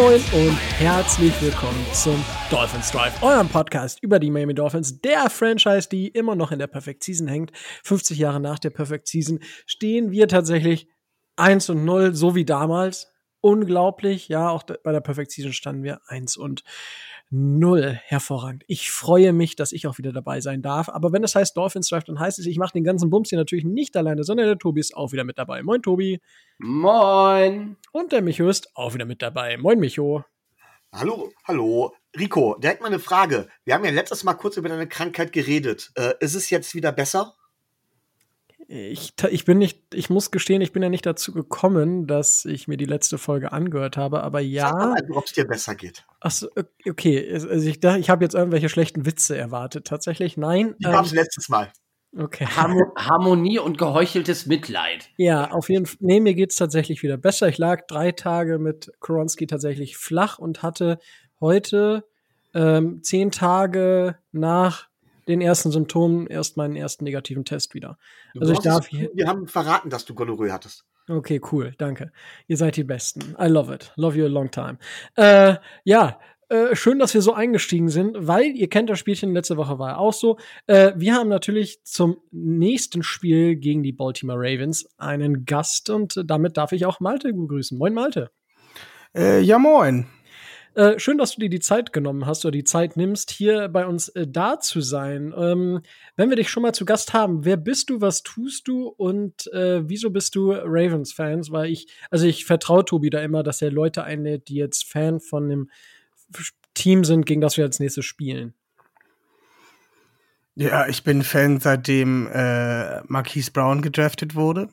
Moin und herzlich willkommen zum Dolphins Drive, eurem Podcast über die Miami Dolphins, der Franchise, die immer noch in der Perfect Season hängt. 50 Jahre nach der Perfect Season stehen wir tatsächlich 1 und 0, so wie damals. Unglaublich, ja, auch bei der Perfect Season standen wir 1 und Null. Hervorragend. Ich freue mich, dass ich auch wieder dabei sein darf. Aber wenn es heißt Dolphins Drive, dann heißt es, ich mache den ganzen Bums hier natürlich nicht alleine, sondern der Tobi ist auch wieder mit dabei. Moin, Tobi. Moin. Und der Micho ist auch wieder mit dabei. Moin, Micho. Hallo, hallo. Rico, direkt mal eine Frage. Wir haben ja letztes Mal kurz über deine Krankheit geredet. Äh, ist es jetzt wieder besser? Ich, ich bin nicht, ich muss gestehen, ich bin ja nicht dazu gekommen, dass ich mir die letzte Folge angehört habe, aber ja. Ob es dir besser geht. Achso, okay. Also ich ich habe jetzt irgendwelche schlechten Witze erwartet. Tatsächlich, nein. Die ähm, es letztes Mal. Okay. Harmonie und geheucheltes Mitleid. Ja, auf jeden Fall. Nee, mir geht's tatsächlich wieder besser. Ich lag drei Tage mit Koronski tatsächlich flach und hatte heute ähm, zehn Tage nach den ersten Symptomen erst meinen ersten negativen Test wieder. also ich darf hier. Wir haben verraten, dass du Gonorrhoe hattest. Okay, cool, danke. Ihr seid die Besten. I love it. Love you a long time. Äh, ja, äh, schön, dass wir so eingestiegen sind, weil ihr kennt das Spielchen, letzte Woche war auch so. Äh, wir haben natürlich zum nächsten Spiel gegen die Baltimore Ravens einen Gast und damit darf ich auch Malte begrüßen. Moin, Malte. Äh, ja, moin. Äh, schön, dass du dir die Zeit genommen hast oder die Zeit nimmst, hier bei uns äh, da zu sein. Ähm, wenn wir dich schon mal zu Gast haben, wer bist du, was tust du und äh, wieso bist du Ravens-Fans? Weil ich, also ich vertraue Tobi da immer, dass er Leute einlädt, die jetzt Fan von einem Team sind, gegen das wir als nächstes spielen. Ja, ich bin Fan, seitdem äh, Marquise Brown gedraftet wurde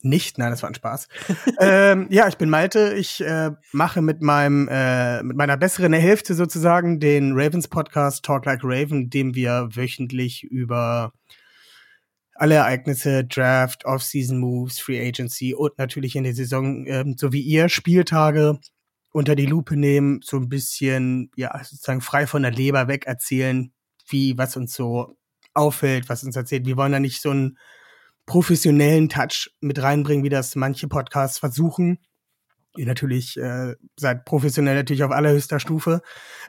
nicht. Nein, das war ein Spaß. ähm, ja, ich bin Malte. Ich äh, mache mit meinem äh, mit meiner besseren Hälfte sozusagen den Ravens Podcast Talk Like Raven, dem wir wöchentlich über alle Ereignisse, Draft, Off-Season Moves, Free Agency und natürlich in der Saison, ähm, so wie ihr, Spieltage unter die Lupe nehmen, so ein bisschen, ja, sozusagen frei von der Leber weg erzählen, wie, was uns so auffällt, was uns erzählt. Wir wollen da nicht so ein professionellen Touch mit reinbringen, wie das manche Podcasts versuchen. Ihr natürlich äh, seid professionell natürlich auf allerhöchster Stufe.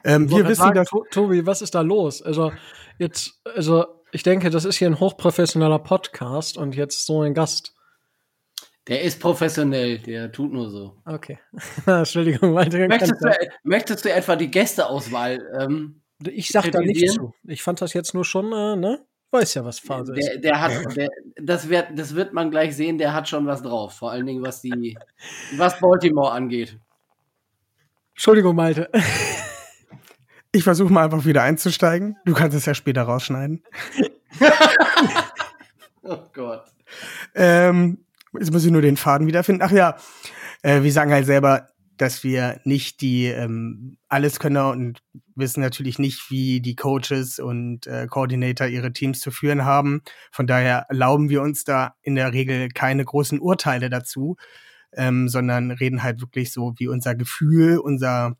Ähm, wir wissen, sagen, dass Tobi, was ist da los? Also jetzt, also ich denke, das ist hier ein hochprofessioneller Podcast und jetzt so ein Gast. Der ist professionell, der tut nur so. Okay. Entschuldigung, weiter. Möchtest du, möchtest du etwa die Gästeauswahl? Ähm, ich sag da nicht zu. Ich fand das jetzt nur schon, äh, ne? Weiß ja, was Phase der, ist. Der hat, der, das, wird, das wird man gleich sehen, der hat schon was drauf. Vor allen Dingen, was die, was Baltimore angeht. Entschuldigung, Malte. Ich versuche mal einfach wieder einzusteigen. Du kannst es ja später rausschneiden. oh Gott. Ähm, jetzt muss ich nur den Faden wiederfinden. Ach ja, äh, wir sagen halt selber, dass wir nicht die ähm, Alleskönner und wissen natürlich nicht, wie die Coaches und äh, Coordinator ihre Teams zu führen haben. Von daher erlauben wir uns da in der Regel keine großen Urteile dazu, ähm, sondern reden halt wirklich so, wie unser Gefühl, unser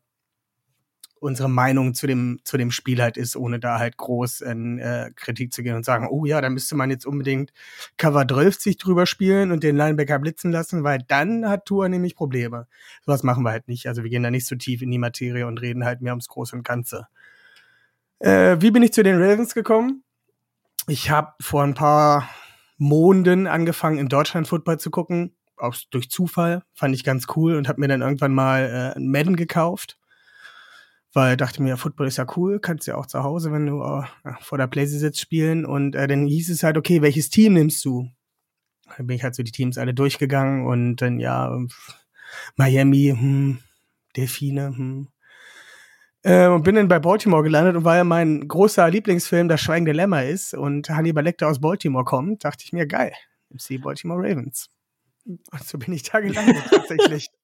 unsere Meinung zu dem, zu dem Spiel halt ist, ohne da halt groß in äh, Kritik zu gehen und sagen, oh ja, da müsste man jetzt unbedingt Cover 12 sich drüber spielen und den Linebacker blitzen lassen, weil dann hat Tour nämlich Probleme. Sowas machen wir halt nicht. Also wir gehen da nicht so tief in die Materie und reden halt mehr ums Große und Ganze. Äh, wie bin ich zu den Ravens gekommen? Ich habe vor ein paar Monden angefangen, in Deutschland Football zu gucken. Auch durch Zufall. Fand ich ganz cool und habe mir dann irgendwann mal äh, Madden gekauft weil dachte mir, Football ist ja cool, kannst ja auch zu Hause, wenn du äh, vor der Playsee sitzt, spielen. Und äh, dann hieß es halt, okay, welches Team nimmst du? Dann bin ich halt so die Teams alle durchgegangen und dann ja, Miami, hm, Delfine, hm. Äh, und bin dann bei Baltimore gelandet und weil ja mein großer Lieblingsfilm Das Schweigende Lämmer ist und Hannibal Lecter aus Baltimore kommt, dachte ich mir, geil, MC Baltimore Ravens. Und so bin ich da gelandet tatsächlich.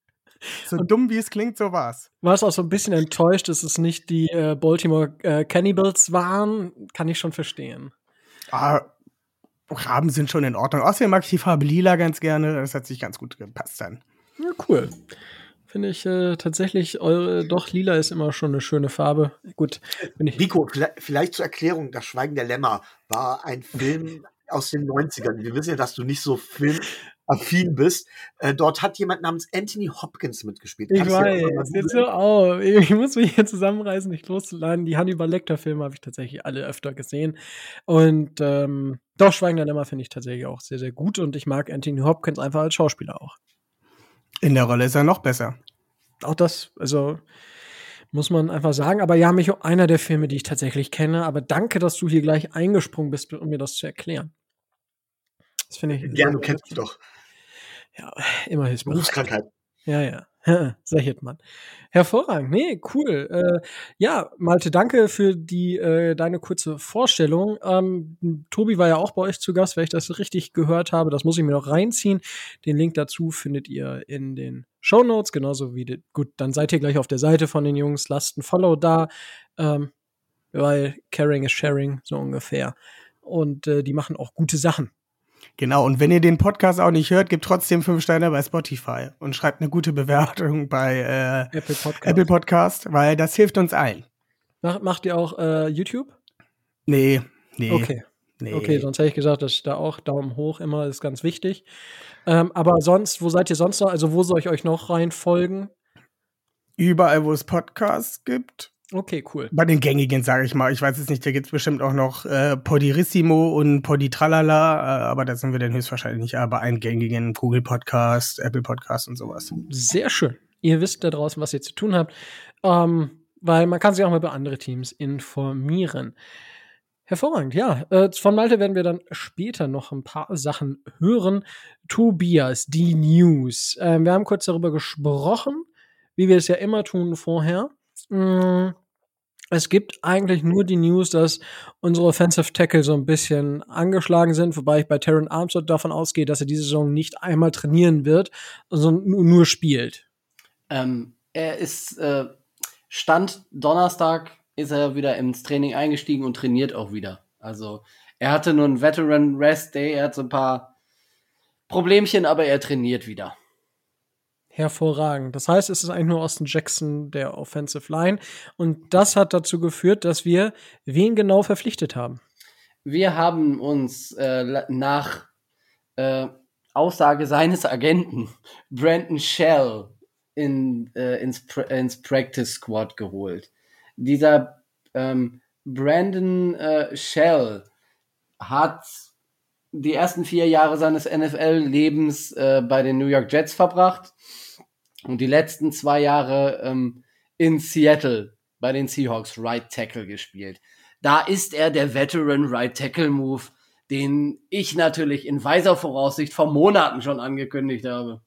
So und dumm wie es klingt, so war's. Warst auch so ein bisschen enttäuscht, dass es nicht die äh, Baltimore äh, Cannibals waren? Kann ich schon verstehen. Ah, Raben sind schon in Ordnung. Außerdem mag ich die Farbe lila ganz gerne. Das hat sich ganz gut gepasst dann. Ja, cool. Finde ich äh, tatsächlich, eure, doch, lila ist immer schon eine schöne Farbe. Gut. Nico, vielleicht, vielleicht zur Erklärung: Das Schweigen der Lämmer war ein Film aus den 90ern. Wir wissen ja, dass du nicht so Film affin bist. Äh, dort hat jemand namens Anthony Hopkins mitgespielt. Ich Kannst dir weiß, jetzt so auf. Ich muss mich hier zusammenreißen, nicht loszuladen. Die Hannibal Lecter-Filme habe ich tatsächlich alle öfter gesehen. Und ähm, doch, Schweigen der Lämmer finde ich tatsächlich auch sehr, sehr gut. Und ich mag Anthony Hopkins einfach als Schauspieler auch. In der Rolle ist er noch besser. Auch das, also muss man einfach sagen. Aber ja, Micho, einer der Filme, die ich tatsächlich kenne. Aber danke, dass du hier gleich eingesprungen bist, um mir das zu erklären. Das finde ich. Gern, du kennst mich doch. Ja, immer hilfsbereit. Berufskrankheit. Ja, ja. Sehr Hitman. Hervorragend. Nee, cool. Äh, ja, Malte, danke für die äh, deine kurze Vorstellung. Ähm, Tobi war ja auch bei euch zu Gast, wenn ich das richtig gehört habe. Das muss ich mir noch reinziehen. Den Link dazu findet ihr in den Show Notes, genauso wie die, gut, dann seid ihr gleich auf der Seite von den Jungs. Lasst ein Follow da, ähm, weil Caring is Sharing, so ungefähr. Und äh, die machen auch gute Sachen. Genau, und wenn ihr den Podcast auch nicht hört, gebt trotzdem fünf Sterne bei Spotify und schreibt eine gute Bewertung bei äh, Apple Podcast. Apple Podcast, weil das hilft uns allen. Macht, macht ihr auch äh, YouTube? Nee, nee. Okay. Nee. Okay, sonst hätte ich gesagt, dass da auch Daumen hoch immer ist ganz wichtig. Ähm, aber sonst, wo seid ihr sonst noch? Also, wo soll ich euch noch reinfolgen? Überall, wo es Podcasts gibt. Okay, cool. Bei den gängigen, sage ich mal. Ich weiß es nicht, da gibt's bestimmt auch noch äh, Podirissimo und Poditralala, äh, aber da sind wir dann höchstwahrscheinlich nicht. Aber einen gängigen Google Podcast, Apple Podcast und sowas. Sehr schön. Ihr wisst da draußen, was ihr zu tun habt. Ähm, weil man kann sich auch mal über andere Teams informieren. Hervorragend, ja. Äh, von Malte werden wir dann später noch ein paar Sachen hören. Tobias, die News. Ähm, wir haben kurz darüber gesprochen, wie wir es ja immer tun vorher. Mm, Es gibt eigentlich nur die News, dass unsere Offensive Tackle so ein bisschen angeschlagen sind, wobei ich bei Taron Armstead davon ausgehe, dass er diese Saison nicht einmal trainieren wird, sondern nu- nur spielt. Ähm, er ist äh, Stand Donnerstag ist er wieder ins Training eingestiegen und trainiert auch wieder. Also er hatte nur einen Veteran Rest Day, er hat so ein paar Problemchen, aber er trainiert wieder. Hervorragend. Das heißt, es ist eigentlich nur Austin Jackson der Offensive Line. Und das hat dazu geführt, dass wir wen genau verpflichtet haben. Wir haben uns äh, nach äh, Aussage seines Agenten Brandon Shell in, äh, ins, ins Practice Squad geholt. Dieser ähm, Brandon äh, Shell hat die ersten vier Jahre seines NFL-Lebens äh, bei den New York Jets verbracht und die letzten zwei Jahre ähm, in Seattle bei den Seahawks Right Tackle gespielt. Da ist er der Veteran Right Tackle Move, den ich natürlich in weiser Voraussicht vor Monaten schon angekündigt habe.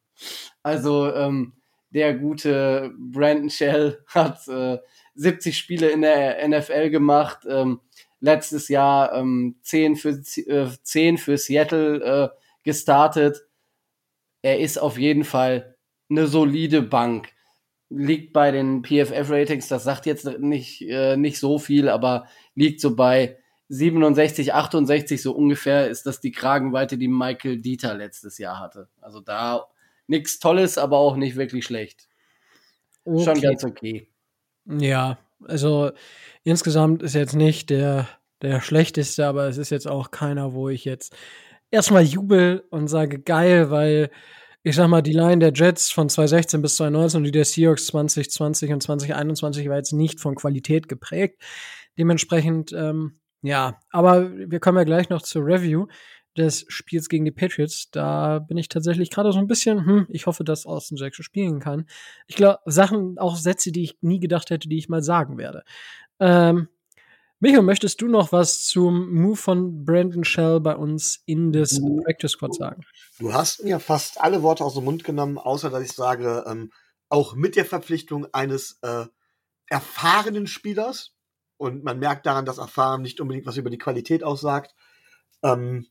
Also ähm, der gute Brandon Shell hat äh, 70 Spiele in der NFL gemacht. Ähm, letztes Jahr ähm, 10, für, äh, 10 für Seattle äh, gestartet. Er ist auf jeden Fall eine solide Bank. Liegt bei den PFF-Ratings, das sagt jetzt nicht, äh, nicht so viel, aber liegt so bei 67, 68 so ungefähr ist das die Kragenweite, die Michael Dieter letztes Jahr hatte. Also da nichts Tolles, aber auch nicht wirklich schlecht. Schon Okay. ganz okay. Ja, also insgesamt ist jetzt nicht der, der schlechteste, aber es ist jetzt auch keiner, wo ich jetzt erstmal jubel und sage geil, weil ich sag mal, die Line der Jets von 2016 bis 2019 und die der Seahawks 2020 und 2021 war jetzt nicht von Qualität geprägt. Dementsprechend, ähm, ja, aber wir kommen ja gleich noch zur Review des Spiels gegen die Patriots. Da bin ich tatsächlich gerade so ein bisschen, hm, ich hoffe, dass Austin Jackson spielen kann. Ich glaube, Sachen, auch Sätze, die ich nie gedacht hätte, die ich mal sagen werde. Ähm, Micho, möchtest du noch was zum Move von Brandon Shell bei uns in das Du- Practice Squad sagen? Du hast mir fast alle Worte aus dem Mund genommen, außer dass ich sage, ähm, auch mit der Verpflichtung eines äh, erfahrenen Spielers, und man merkt daran, dass erfahren nicht unbedingt was über die Qualität aussagt, ähm,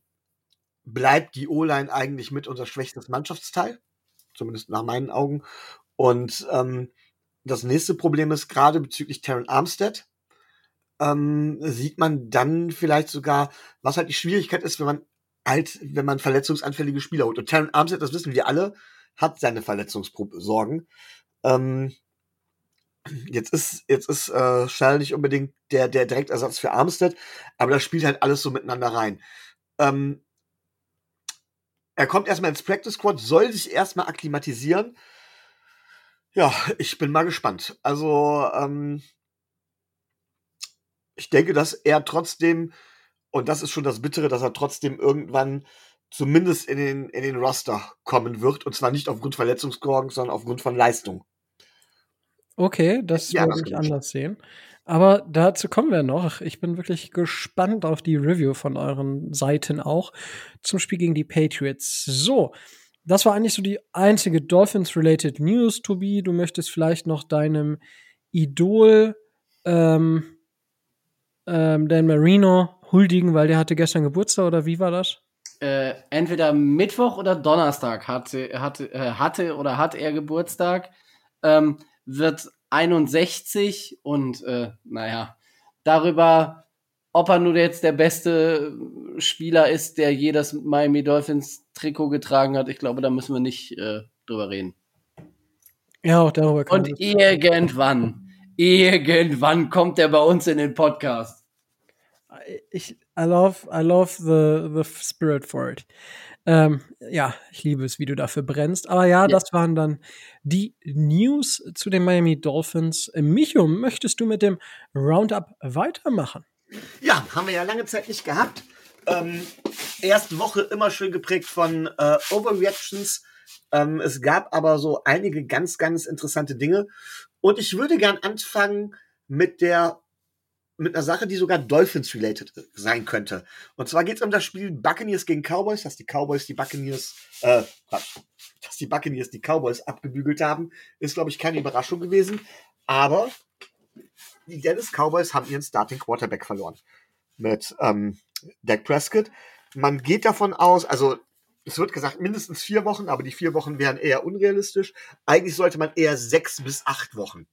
bleibt die O-Line eigentlich mit unser schwächstes Mannschaftsteil, zumindest nach meinen Augen. Und ähm, das nächste Problem ist gerade bezüglich Terran Armstead, ähm, sieht man dann vielleicht sogar, was halt die Schwierigkeit ist, wenn man halt, wenn man verletzungsanfällige Spieler holt. Und Terran Armstead, das wissen wir alle, hat seine Verletzungssorgen. Ähm, jetzt ist, jetzt ist äh, Schall nicht unbedingt der, der Direktersatz für Armstead, aber das spielt halt alles so miteinander rein. Ähm, er kommt erstmal ins Practice Squad, soll sich erstmal akklimatisieren. Ja, ich bin mal gespannt. Also, ähm, ich denke, dass er trotzdem, und das ist schon das Bittere, dass er trotzdem irgendwann zumindest in den, in den Roster kommen wird. Und zwar nicht aufgrund Verletzungssorgen, sondern aufgrund von Leistung. Okay, das ja, würde ich anders sehen. Aber dazu kommen wir noch. Ich bin wirklich gespannt auf die Review von euren Seiten auch zum Spiel gegen die Patriots. So, das war eigentlich so die einzige Dolphins-related News, Tobi. Du möchtest vielleicht noch deinem Idol ähm, ähm, Dan Marino huldigen, weil der hatte gestern Geburtstag oder wie war das? Äh, entweder Mittwoch oder Donnerstag hatte, hatte, äh, hatte oder hat er Geburtstag. Ähm, wird 61 und äh, naja, darüber, ob er nur jetzt der beste Spieler ist, der je das Miami Dolphins Trikot getragen hat, ich glaube, da müssen wir nicht äh, drüber reden. Ja, auch darüber kann Und irgendwann, irgendwann kommt er bei uns in den Podcast. Ich, I love, I love the, the spirit for it. Ähm, ja, ich liebe es, wie du dafür brennst. Aber ja, ja, das waren dann die News zu den Miami Dolphins. Micho, möchtest du mit dem Roundup weitermachen? Ja, haben wir ja lange Zeit nicht gehabt. Ähm, erste Woche immer schön geprägt von äh, Overreactions. Ähm, es gab aber so einige ganz, ganz interessante Dinge. Und ich würde gern anfangen mit der mit einer Sache, die sogar Dolphins-related sein könnte. Und zwar geht es um das Spiel Buccaneers gegen Cowboys, dass die Cowboys die Buccaneers, äh, dass die Buccaneers die Cowboys abgebügelt haben, ist, glaube ich, keine Überraschung gewesen. Aber die Dallas Cowboys haben ihren Starting Quarterback verloren. Mit ähm, Dak Prescott. Man geht davon aus, also es wird gesagt, mindestens vier Wochen, aber die vier Wochen wären eher unrealistisch. Eigentlich sollte man eher sechs bis acht Wochen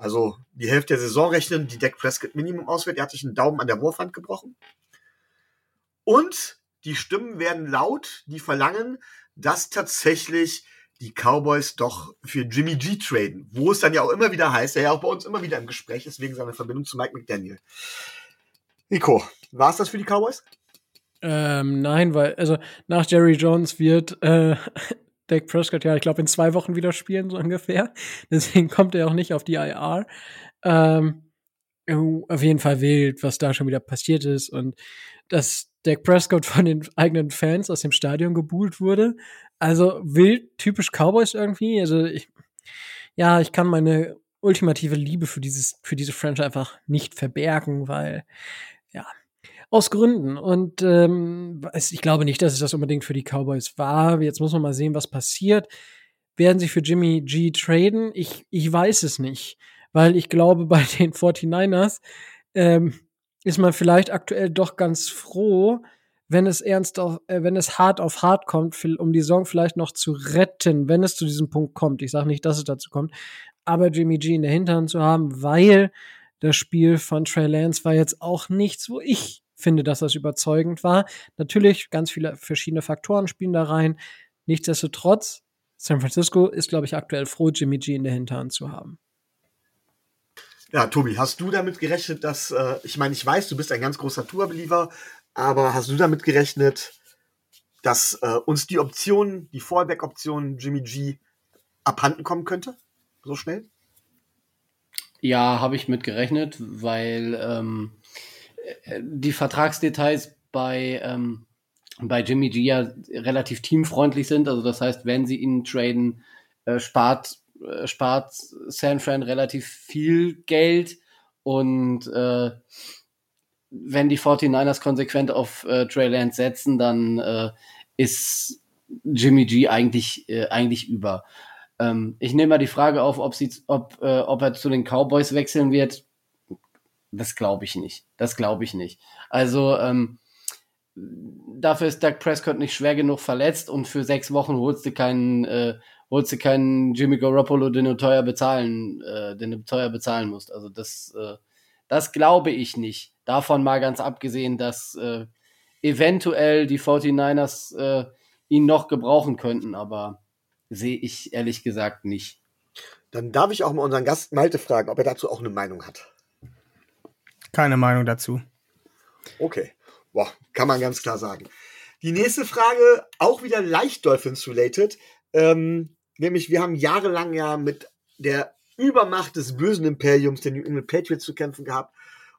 also die Hälfte der Saison rechnen, die Dak Prescott Minimum auswählt. Er hat sich einen Daumen an der Wurfhand gebrochen. Und die Stimmen werden laut, die verlangen, dass tatsächlich die Cowboys doch für Jimmy G traden. Wo es dann ja auch immer wieder heißt, der ja auch bei uns immer wieder im Gespräch ist, wegen seiner Verbindung zu Mike McDaniel. Nico, war es das für die Cowboys? Ähm, nein, weil, also nach Jerry Jones wird äh, Dak Prescott ja, ich glaube, in zwei Wochen wieder spielen, so ungefähr. Deswegen kommt er auch nicht auf die IR. Ähm, auf jeden Fall wild, was da schon wieder passiert ist und dass Dak Prescott von den eigenen Fans aus dem Stadion gebuhlt wurde. Also wild, typisch Cowboys irgendwie. Also ich, ja, ich kann meine ultimative Liebe für dieses, für diese Franchise einfach nicht verbergen, weil, ja, aus Gründen. Und ähm, ich glaube nicht, dass es das unbedingt für die Cowboys war. Jetzt muss man mal sehen, was passiert. Werden sie für Jimmy G traden? Ich, ich weiß es nicht. Weil ich glaube, bei den 49ers ähm, ist man vielleicht aktuell doch ganz froh, wenn es ernst auf, äh, wenn es hart auf hart kommt, um die Saison vielleicht noch zu retten, wenn es zu diesem Punkt kommt. Ich sage nicht, dass es dazu kommt, aber Jimmy G in der Hinterhand zu haben, weil das Spiel von Trey Lance war jetzt auch nichts, wo ich finde, dass das überzeugend war. Natürlich, ganz viele verschiedene Faktoren spielen da rein. Nichtsdestotrotz, San Francisco ist, glaube ich, aktuell froh, Jimmy G in der Hinterhand zu haben. Ja, Tobi, hast du damit gerechnet, dass, äh, ich meine, ich weiß, du bist ein ganz großer Tour-Believer, aber hast du damit gerechnet, dass äh, uns die Option, die Fallback-Option Jimmy G abhanden kommen könnte? So schnell? Ja, habe ich mit gerechnet, weil ähm, die Vertragsdetails bei, ähm, bei Jimmy G ja relativ teamfreundlich sind. Also das heißt, wenn sie ihn traden, äh, spart, äh, spart San Fran relativ viel Geld und äh, wenn die 49ers konsequent auf äh, Trey Lance setzen, dann äh, ist Jimmy G eigentlich, äh, eigentlich über. Ähm, ich nehme mal die Frage auf, ob, sie, ob, äh, ob er zu den Cowboys wechseln wird. Das glaube ich nicht. Das glaube ich nicht. Also ähm, dafür ist Doug Prescott nicht schwer genug verletzt und für sechs Wochen holst du keinen, äh, holst du keinen Jimmy Garoppolo, den du teuer bezahlen, äh, den du teuer bezahlen musst. Also das, äh, das glaube ich nicht. Davon mal ganz abgesehen, dass äh, eventuell die 49ers äh, ihn noch gebrauchen könnten, aber sehe ich ehrlich gesagt nicht. Dann darf ich auch mal unseren Gast Malte fragen, ob er dazu auch eine Meinung hat. Keine Meinung dazu. Okay. Boah, kann man ganz klar sagen. Die nächste Frage, auch wieder leicht Dolphins-related. Ähm, nämlich, wir haben jahrelang ja mit der Übermacht des bösen Imperiums, den New England Patriots, zu kämpfen gehabt.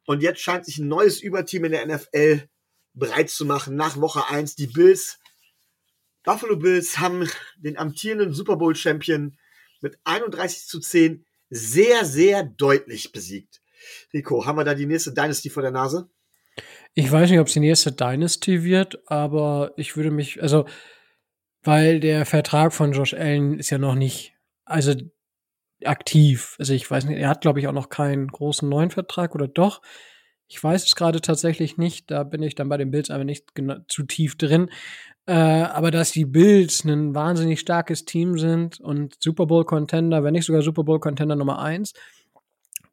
Und jetzt scheint sich ein neues Überteam in der NFL bereit zu machen. Nach Woche 1 die Bills. Buffalo Bills haben den amtierenden Super Bowl Champion mit 31 zu 10 sehr, sehr deutlich besiegt. Rico, haben wir da die nächste Dynasty vor der Nase? Ich weiß nicht, ob es die nächste Dynasty wird, aber ich würde mich, also, weil der Vertrag von Josh Allen ist ja noch nicht, also aktiv. Also ich weiß nicht, er hat, glaube ich, auch noch keinen großen neuen Vertrag oder doch. Ich weiß es gerade tatsächlich nicht. Da bin ich dann bei den Bills aber nicht zu tief drin. Äh, aber dass die Bills ein wahnsinnig starkes Team sind und Super Bowl Contender, wenn nicht sogar Super Bowl Contender Nummer eins,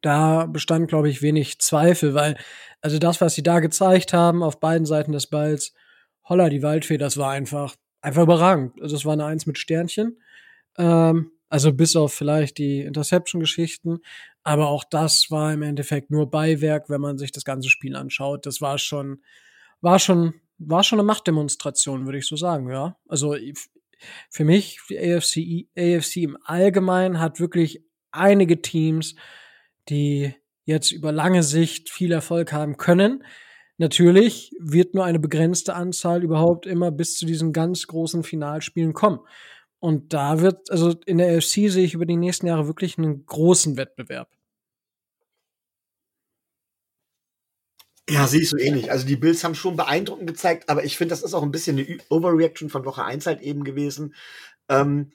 da bestand, glaube ich, wenig Zweifel, weil also das, was sie da gezeigt haben auf beiden Seiten des Balls, holla die Waldfee, das war einfach einfach überragend. Also es war eine Eins mit Sternchen. Ähm, also bis auf vielleicht die Interception-Geschichten. Aber auch das war im Endeffekt nur Beiwerk, wenn man sich das ganze Spiel anschaut. Das war schon, war schon, war schon eine Machtdemonstration, würde ich so sagen, ja. Also für mich, die AFC, AFC im Allgemeinen hat wirklich einige Teams, die jetzt über lange Sicht viel Erfolg haben können. Natürlich wird nur eine begrenzte Anzahl überhaupt immer bis zu diesen ganz großen Finalspielen kommen. Und da wird, also in der AFC sehe ich über die nächsten Jahre wirklich einen großen Wettbewerb. Ja, sehe ich so ähnlich. Also die Bills haben schon beeindruckend gezeigt, aber ich finde, das ist auch ein bisschen eine Overreaction von Woche 1 halt eben gewesen. Ähm,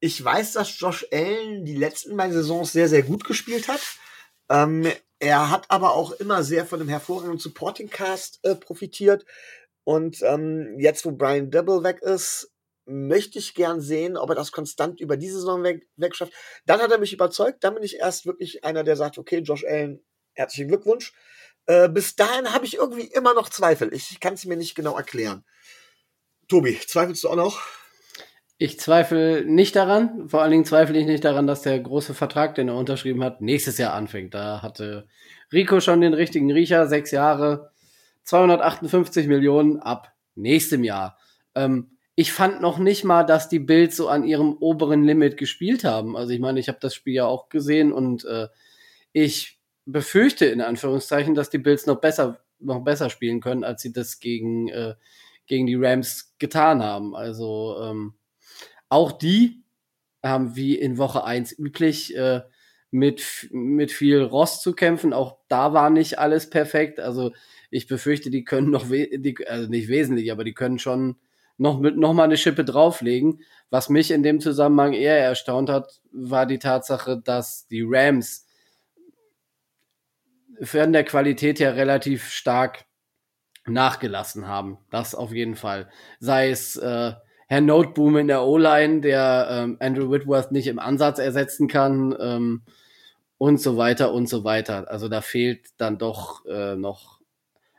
ich weiß, dass Josh Allen die letzten beiden Saisons sehr, sehr gut gespielt hat. Ähm, er hat aber auch immer sehr von dem hervorragenden Supporting Cast äh, profitiert. Und ähm, jetzt, wo Brian Dibble weg ist, möchte ich gern sehen, ob er das konstant über diese Saison weg, wegschafft. Dann hat er mich überzeugt. Dann bin ich erst wirklich einer, der sagt, okay, Josh Allen, herzlichen Glückwunsch. Äh, bis dahin habe ich irgendwie immer noch Zweifel. Ich kann es mir nicht genau erklären. Tobi, zweifelst du auch noch? Ich zweifle nicht daran. Vor allen Dingen zweifle ich nicht daran, dass der große Vertrag, den er unterschrieben hat, nächstes Jahr anfängt. Da hatte Rico schon den richtigen Riecher. Sechs Jahre, 258 Millionen ab nächstem Jahr. Ähm, ich fand noch nicht mal, dass die Bills so an ihrem oberen Limit gespielt haben. Also ich meine, ich habe das Spiel ja auch gesehen und äh, ich befürchte in Anführungszeichen, dass die Bills noch besser noch besser spielen können, als sie das gegen äh, gegen die Rams getan haben. Also ähm, auch die haben wie in Woche eins üblich äh, mit, mit viel Rost zu kämpfen. Auch da war nicht alles perfekt. Also ich befürchte, die können noch, die, also nicht wesentlich, aber die können schon noch mit noch mal eine Schippe drauflegen. Was mich in dem Zusammenhang eher erstaunt hat, war die Tatsache, dass die Rams von der Qualität her relativ stark nachgelassen haben. Das auf jeden Fall. Sei es äh, Herr Noteboom in der O-Line, der ähm, Andrew Whitworth nicht im Ansatz ersetzen kann ähm, und so weiter und so weiter. Also da fehlt dann doch äh, noch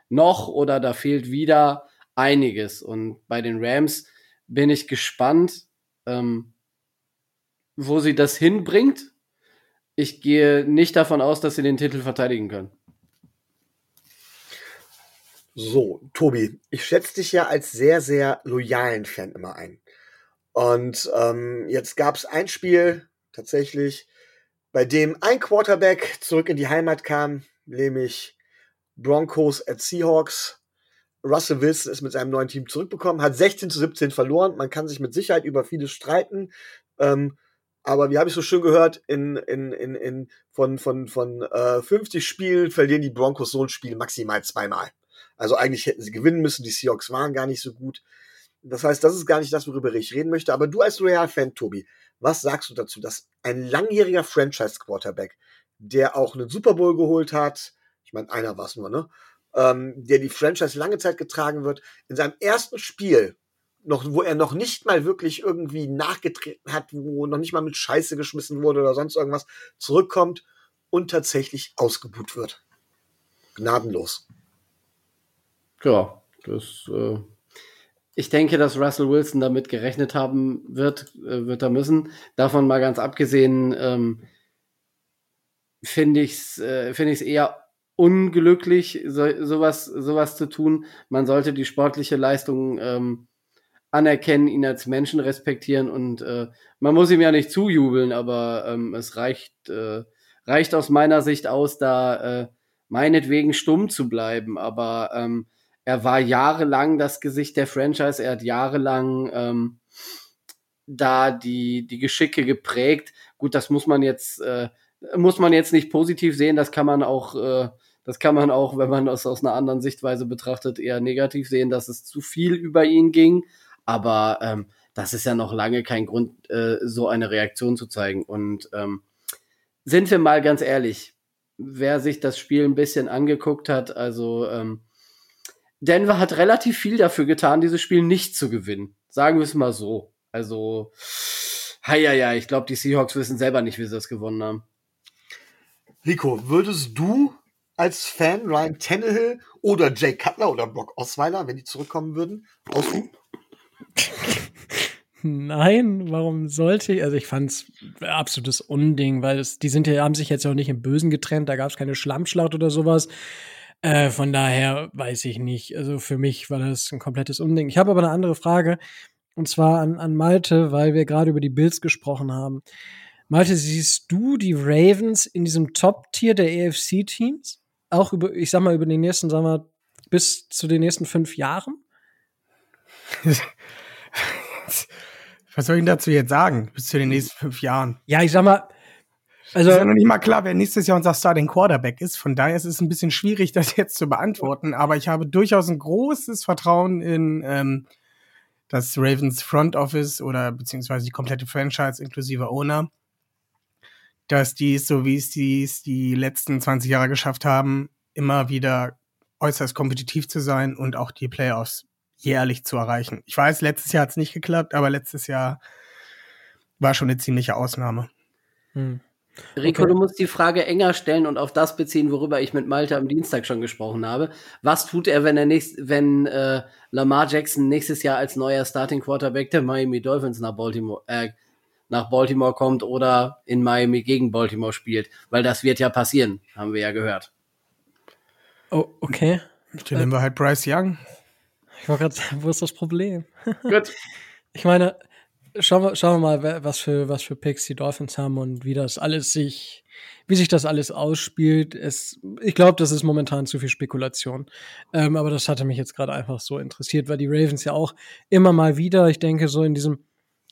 noch oder da fehlt wieder einiges. Und bei den Rams bin ich gespannt, ähm, wo sie das hinbringt. Ich gehe nicht davon aus, dass sie den Titel verteidigen können. So, Tobi, ich schätze dich ja als sehr, sehr loyalen Fan immer ein. Und ähm, jetzt gab es ein Spiel tatsächlich, bei dem ein Quarterback zurück in die Heimat kam, nämlich Broncos at Seahawks. Russell Wilson ist mit seinem neuen Team zurückbekommen, hat 16 zu 17 verloren. Man kann sich mit Sicherheit über vieles streiten. Ähm, aber wie habe ich so schön gehört, in, in, in, in, von, von, von äh, 50 Spielen verlieren die Broncos so ein Spiel maximal zweimal. Also eigentlich hätten sie gewinnen müssen. Die Seahawks waren gar nicht so gut. Das heißt, das ist gar nicht das, worüber ich reden möchte. Aber du als Real-Fan, Tobi, was sagst du dazu, dass ein langjähriger Franchise-Quarterback, der auch einen Super Bowl geholt hat, ich meine, einer war es nur, ne? ähm, der die Franchise lange Zeit getragen wird, in seinem ersten Spiel, noch, wo er noch nicht mal wirklich irgendwie nachgetreten hat, wo noch nicht mal mit Scheiße geschmissen wurde oder sonst irgendwas, zurückkommt und tatsächlich ausgebuht wird. Gnadenlos. Ja, das. Äh ich denke, dass Russell Wilson damit gerechnet haben wird, äh, wird er müssen. Davon mal ganz abgesehen, ähm, finde ich es äh, find eher unglücklich, so, sowas, sowas zu tun. Man sollte die sportliche Leistung ähm, anerkennen, ihn als Menschen respektieren und äh, man muss ihm ja nicht zujubeln, aber ähm, es reicht, äh, reicht aus meiner Sicht aus, da äh, meinetwegen stumm zu bleiben. Aber ähm, er war jahrelang das Gesicht der Franchise, er hat jahrelang ähm, da die, die Geschicke geprägt. Gut, das muss man jetzt, äh, muss man jetzt nicht positiv sehen, das kann man auch äh, das kann man auch, wenn man das aus einer anderen Sichtweise betrachtet, eher negativ sehen, dass es zu viel über ihn ging. Aber ähm, das ist ja noch lange kein Grund, äh, so eine Reaktion zu zeigen. Und ähm, sind wir mal ganz ehrlich, wer sich das Spiel ein bisschen angeguckt hat, also ähm, Denver hat relativ viel dafür getan, dieses Spiel nicht zu gewinnen. Sagen wir es mal so. Also, ja, ja, ich glaube, die Seahawks wissen selber nicht, wie sie das gewonnen haben. Rico, würdest du als Fan Ryan Tannehill oder Jay Cutler oder Brock Osweiler, wenn die zurückkommen würden, ausruhen? Nein, warum sollte ich? Also ich fand's absolutes Unding, weil es, die sind ja, haben sich jetzt auch nicht im Bösen getrennt, da gab es keine Schlammschlacht oder sowas. Äh, von daher weiß ich nicht. Also für mich war das ein komplettes Unding. Ich habe aber eine andere Frage, und zwar an, an Malte, weil wir gerade über die Bills gesprochen haben. Malte, siehst du die Ravens in diesem Top-Tier der AFC-Teams? auch über, ich sag mal, über die nächsten, sagen wir, bis zu den nächsten fünf Jahren? Was soll ich dazu jetzt sagen? Bis zu den nächsten fünf Jahren. Ja, ich sag mal, also. Ist ja noch nicht mal klar, wer nächstes Jahr unser Starting Quarterback ist. Von daher ist es ein bisschen schwierig, das jetzt zu beantworten. Aber ich habe durchaus ein großes Vertrauen in ähm, das Ravens Front Office oder beziehungsweise die komplette Franchise inklusive Owner dass die, so wie es die, die letzten 20 Jahre geschafft haben, immer wieder äußerst kompetitiv zu sein und auch die Playoffs jährlich zu erreichen. Ich weiß, letztes Jahr hat es nicht geklappt, aber letztes Jahr war schon eine ziemliche Ausnahme. Hm. Rico, okay. du musst die Frage enger stellen und auf das beziehen, worüber ich mit Malte am Dienstag schon gesprochen habe. Was tut er, wenn er nächst, wenn äh, Lamar Jackson nächstes Jahr als neuer Starting Quarterback der Miami Dolphins nach Baltimore, äh, nach Baltimore kommt oder in Miami gegen Baltimore spielt. Weil das wird ja passieren, haben wir ja gehört. Oh, okay. Dann nehmen wir halt Bryce Young. Ich war gerade, wo ist das Problem? Gut. ich meine, schauen wir, schauen wir mal, was für, was für Picks die Dolphins haben und wie das alles sich, wie sich das alles ausspielt. Es, ich glaube, das ist momentan zu viel Spekulation. Ähm, aber das hatte mich jetzt gerade einfach so interessiert, weil die Ravens ja auch immer mal wieder, ich denke, so in diesem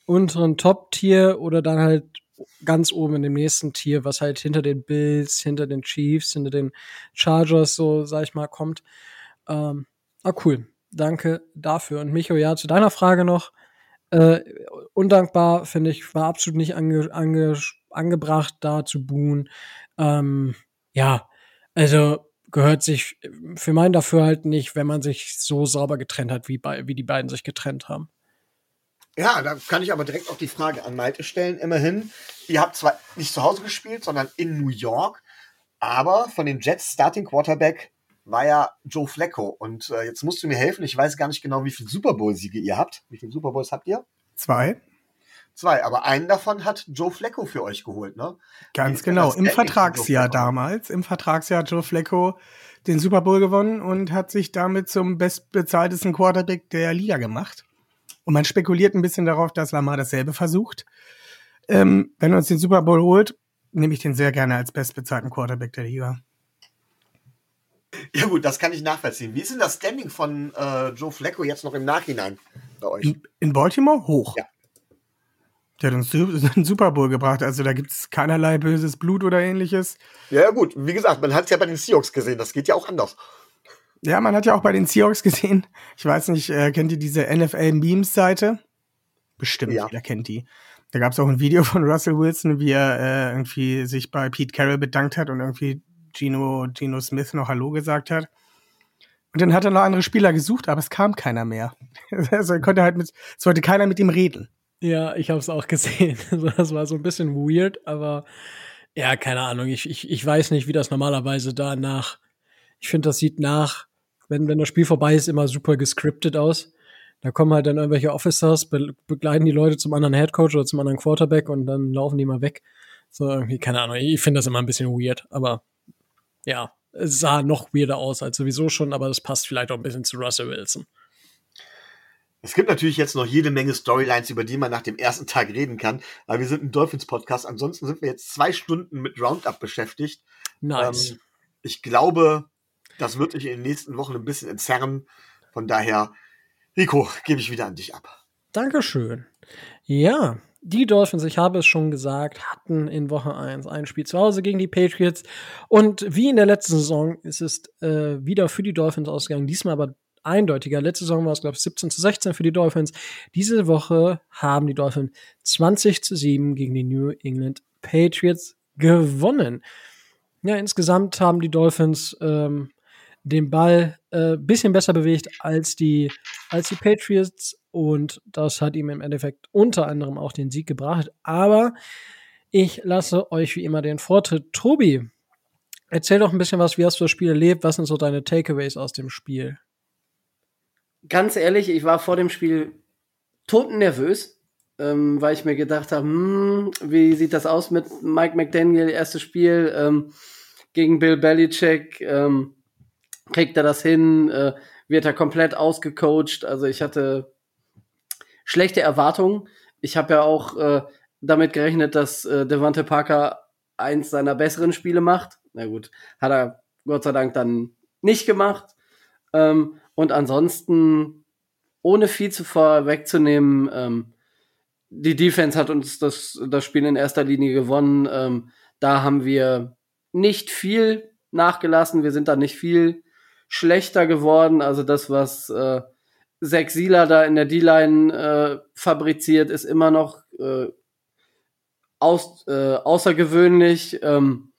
unteren Top-Tier oder dann halt ganz oben in dem nächsten Tier, was halt hinter den Bills, hinter den Chiefs, hinter den Chargers, so sag ich mal, kommt. Ähm, ah, cool. Danke dafür. Und Micho, ja, zu deiner Frage noch. Äh, undankbar, finde ich, war absolut nicht ange, ange, angebracht, da zu buhen. Ähm, ja, also gehört sich für mein dafür halt nicht, wenn man sich so sauber getrennt hat, wie, bei, wie die beiden sich getrennt haben. Ja, da kann ich aber direkt auch die Frage an Malte stellen. Immerhin, ihr habt zwar nicht zu Hause gespielt, sondern in New York, aber von den Jets Starting Quarterback war ja Joe Flacco. Und äh, jetzt musst du mir helfen. Ich weiß gar nicht genau, wie viele Super Bowl-Siege ihr habt. Wie viele Super Bowls habt ihr? Zwei. Zwei, aber einen davon hat Joe Flacco für euch geholt, ne? Ganz genau. Im Vertragsjahr damals, im Vertragsjahr hat Joe Flacco den Super Bowl gewonnen und hat sich damit zum bestbezahltesten Quarterback der Liga gemacht. Und man spekuliert ein bisschen darauf, dass Lamar dasselbe versucht. Ähm, wenn er uns den Super Bowl holt, nehme ich den sehr gerne als bestbezahlten Quarterback der Liga. Ja gut, das kann ich nachvollziehen. Wie ist denn das Standing von äh, Joe Flacco jetzt noch im Nachhinein bei euch? In, Baltimore hoch. Ja. Der hat uns einen Super Bowl gebracht, also da gibt es keinerlei böses Blut oder ähnliches. Ja, gut, wie gesagt, man hat es ja bei den Seahawks gesehen, das geht ja auch anders. Ja, man hat ja auch bei den Seahawks gesehen, ich weiß nicht, äh, kennt ihr diese NFL-Memes-Seite? Bestimmt, ja. jeder kennt die. Da gab es auch ein Video von Russell Wilson, wie er äh, irgendwie sich bei Pete Carroll bedankt hat und irgendwie Gino, Gino Smith noch Hallo gesagt hat. Und dann hat er noch andere Spieler gesucht, aber es kam keiner mehr. also er konnte halt mit, es wollte keiner mit ihm reden. Ja, ich habe es auch gesehen. Das war so ein bisschen weird, aber ja, keine Ahnung. Ich, ich, ich weiß nicht, wie das normalerweise da nach ich finde, das sieht nach, wenn, wenn das Spiel vorbei ist, immer super gescriptet aus. Da kommen halt dann irgendwelche Officers, be begleiten die Leute zum anderen Headcoach oder zum anderen Quarterback und dann laufen die mal weg. So irgendwie, keine Ahnung. Ich finde das immer ein bisschen weird, aber ja. es sah noch weirder aus als sowieso schon, aber das passt vielleicht auch ein bisschen zu Russell Wilson. Es gibt natürlich jetzt noch jede Menge Storylines, über die man nach dem ersten Tag reden kann, aber wir sind ein Dolphins-Podcast. Ansonsten sind wir jetzt zwei Stunden mit Roundup beschäftigt. Nice. Ähm, ich glaube, das wird sich in den nächsten Wochen ein bisschen entzerren. Von daher, Rico, gebe ich wieder an dich ab. Dankeschön. Ja, die Dolphins, ich habe es schon gesagt, hatten in Woche 1 ein Spiel zu Hause gegen die Patriots. Und wie in der letzten Saison ist es äh, wieder für die Dolphins ausgegangen. Diesmal aber eindeutiger. Letzte Saison war es, glaube ich, 17 zu 16 für die Dolphins. Diese Woche haben die Dolphins 20 zu 7 gegen die New England Patriots gewonnen. Ja, insgesamt haben die Dolphins ähm, den Ball äh, bisschen besser bewegt als die, als die Patriots und das hat ihm im Endeffekt unter anderem auch den Sieg gebracht. Aber ich lasse euch wie immer den Vortritt. Tobi, erzähl doch ein bisschen was, wie hast du das Spiel erlebt? Was sind so deine Takeaways aus dem Spiel? ganz ehrlich, ich war vor dem Spiel totennervös, ähm, weil ich mir gedacht habe, hm, wie sieht das aus mit Mike McDaniel, erstes Spiel ähm, gegen Bill Belichick, ähm, kriegt er das hin, äh, wird er komplett ausgecoacht, also ich hatte schlechte Erwartungen. Ich habe ja auch äh, damit gerechnet, dass äh, Devante Parker eins seiner besseren Spiele macht. Na gut, hat er Gott sei Dank dann nicht gemacht. Ähm, und ansonsten, ohne viel zu vorwegzunehmen, ähm, die Defense hat uns das, das Spiel in erster Linie gewonnen. Ähm, da haben wir nicht viel nachgelassen. Wir sind da nicht viel schlechter geworden. Also das, was äh, Zach Sieler da in der D-Line äh, fabriziert, ist immer noch äh, aus, äh, außergewöhnlich. Ähm,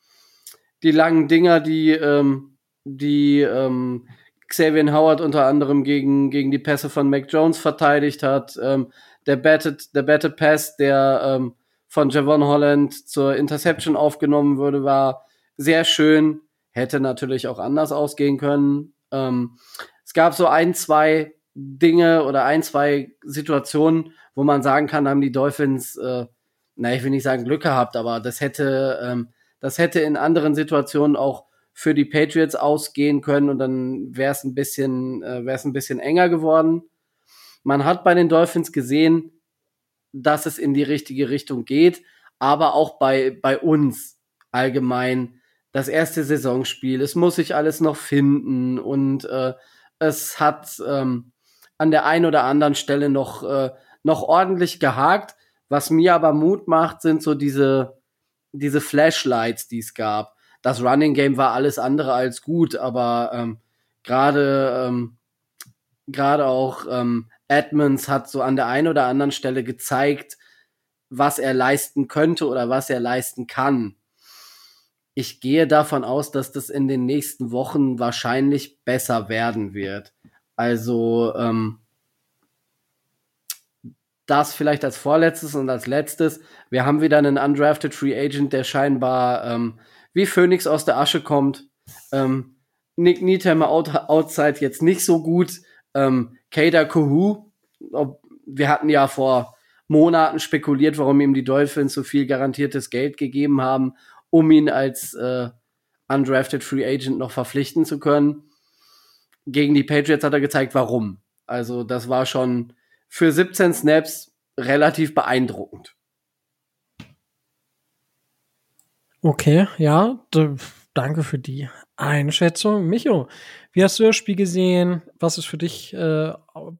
die langen Dinger, die, ähm, die ähm, Xavier Howard unter anderem gegen, gegen die Pässe von Mac Jones verteidigt hat. Ähm, der Batted, der Batted Pass, der ähm, von Javon Holland zur Interception aufgenommen wurde, war sehr schön. Hätte natürlich auch anders ausgehen können. Ähm, es gab so ein, zwei Dinge oder ein, zwei Situationen, wo man sagen kann, haben die Dolphins, äh, na, ich will nicht sagen Glück gehabt, aber das hätte, ähm, das hätte in anderen Situationen auch für die Patriots ausgehen können und dann wäre es ein bisschen, äh, wäre es ein bisschen enger geworden. Man hat bei den Dolphins gesehen, dass es in die richtige Richtung geht, aber auch bei, bei uns allgemein das erste Saisonspiel. Es muss sich alles noch finden und äh, es hat ähm, an der einen oder anderen Stelle noch, äh, noch ordentlich gehakt. Was mir aber Mut macht, sind so diese, diese Flashlights, die es gab das Running Game war alles andere als gut, aber ähm, gerade ähm, gerade auch ähm, Edmonds hat so an der einen oder anderen Stelle gezeigt, was er leisten könnte oder was er leisten kann. Ich gehe davon aus, dass das in den nächsten Wochen wahrscheinlich besser werden wird. Also ähm, das vielleicht als vorletztes und als letztes. Wir haben wieder einen undrafted Free Agent, der scheinbar ähm, wie Phoenix aus der Asche kommt. Ähm, Nick Nietheimer out, outside jetzt nicht so gut. Ähm, Kader Kohu, wir hatten ja vor Monaten spekuliert, warum ihm die Dolphins so viel garantiertes Geld gegeben haben, um ihn als äh, undrafted Free Agent noch verpflichten zu können. Gegen die Patriots hat er gezeigt, warum. Also das war schon für 17 Snaps relativ beeindruckend. Okay, ja, danke für die Einschätzung. Micho, wie hast du das Spiel gesehen? Was ist für dich, äh,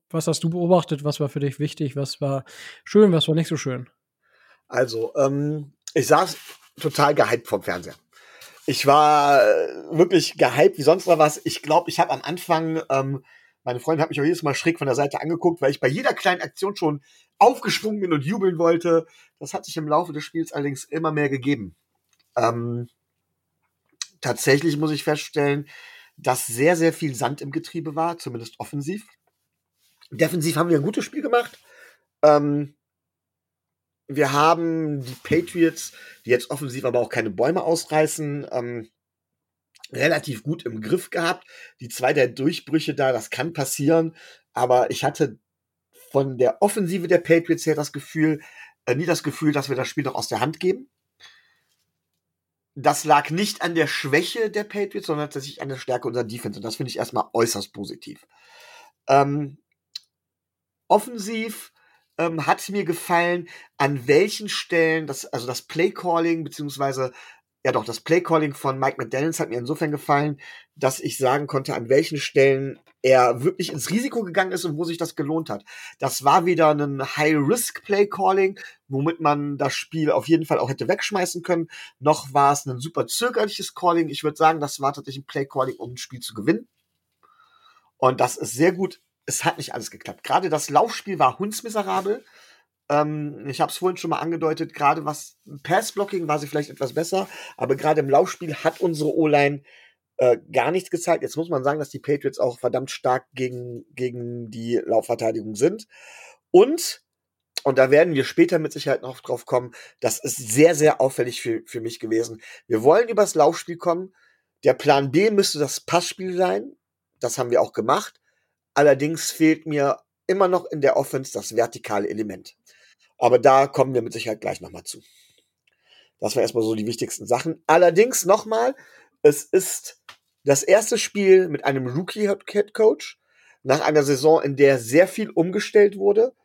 was hast du beobachtet? Was war für dich wichtig? Was war schön? Was war nicht so schön? Also, ähm, ich saß total gehypt vom Fernseher. Ich war äh, wirklich gehypt wie sonst noch was. Ich glaube, ich habe am Anfang, ähm, meine Freundin hat mich auch jedes Mal schräg von der Seite angeguckt, weil ich bei jeder kleinen Aktion schon aufgesprungen bin und jubeln wollte. Das hat sich im Laufe des Spiels allerdings immer mehr gegeben. Ähm, tatsächlich muss ich feststellen, dass sehr, sehr viel Sand im Getriebe war, zumindest offensiv. Defensiv haben wir ein gutes Spiel gemacht. Ähm, wir haben die Patriots, die jetzt offensiv aber auch keine Bäume ausreißen, ähm, relativ gut im Griff gehabt. Die zwei der Durchbrüche da, das kann passieren, aber ich hatte von der Offensive der Patriots her das Gefühl, äh, nie das Gefühl, dass wir das Spiel noch aus der Hand geben das lag nicht an der Schwäche der Patriots, sondern tatsächlich an der Stärke unserer Defense. Und das finde ich erstmal äußerst positiv. Ähm, offensiv ähm, hat mir gefallen, an welchen Stellen, das, also das Playcalling, beziehungsweise, ja doch, das Playcalling von Mike McDaniels hat mir insofern gefallen, dass ich sagen konnte, an welchen Stellen er wirklich ins Risiko gegangen ist und wo sich das gelohnt hat. Das war wieder ein High-Risk-Play-Calling, womit man das Spiel auf jeden Fall auch hätte wegschmeißen können. Noch war es ein super zögerliches Calling. Ich würde sagen, das war tatsächlich ein Play-Calling, um ein Spiel zu gewinnen. Und das ist sehr gut. Es hat nicht alles geklappt. Gerade das Laufspiel war hundsmiserabel. Ähm, ich habe es vorhin schon mal angedeutet, gerade was Pass-Blocking war sie vielleicht etwas besser, aber gerade im Laufspiel hat unsere O-Line äh, gar nichts gezeigt. Jetzt muss man sagen, dass die Patriots auch verdammt stark gegen, gegen die Laufverteidigung sind. Und, und da werden wir später mit Sicherheit noch drauf kommen, das ist sehr, sehr auffällig für, für mich gewesen. Wir wollen übers Laufspiel kommen. Der Plan B müsste das Passspiel sein. Das haben wir auch gemacht. Allerdings fehlt mir immer noch in der Offense das vertikale Element. Aber da kommen wir mit Sicherheit gleich nochmal zu. Das war erstmal so die wichtigsten Sachen. Allerdings nochmal, es ist das erste Spiel mit einem Rookie-Head Coach nach einer Saison, in der sehr viel umgestellt wurde.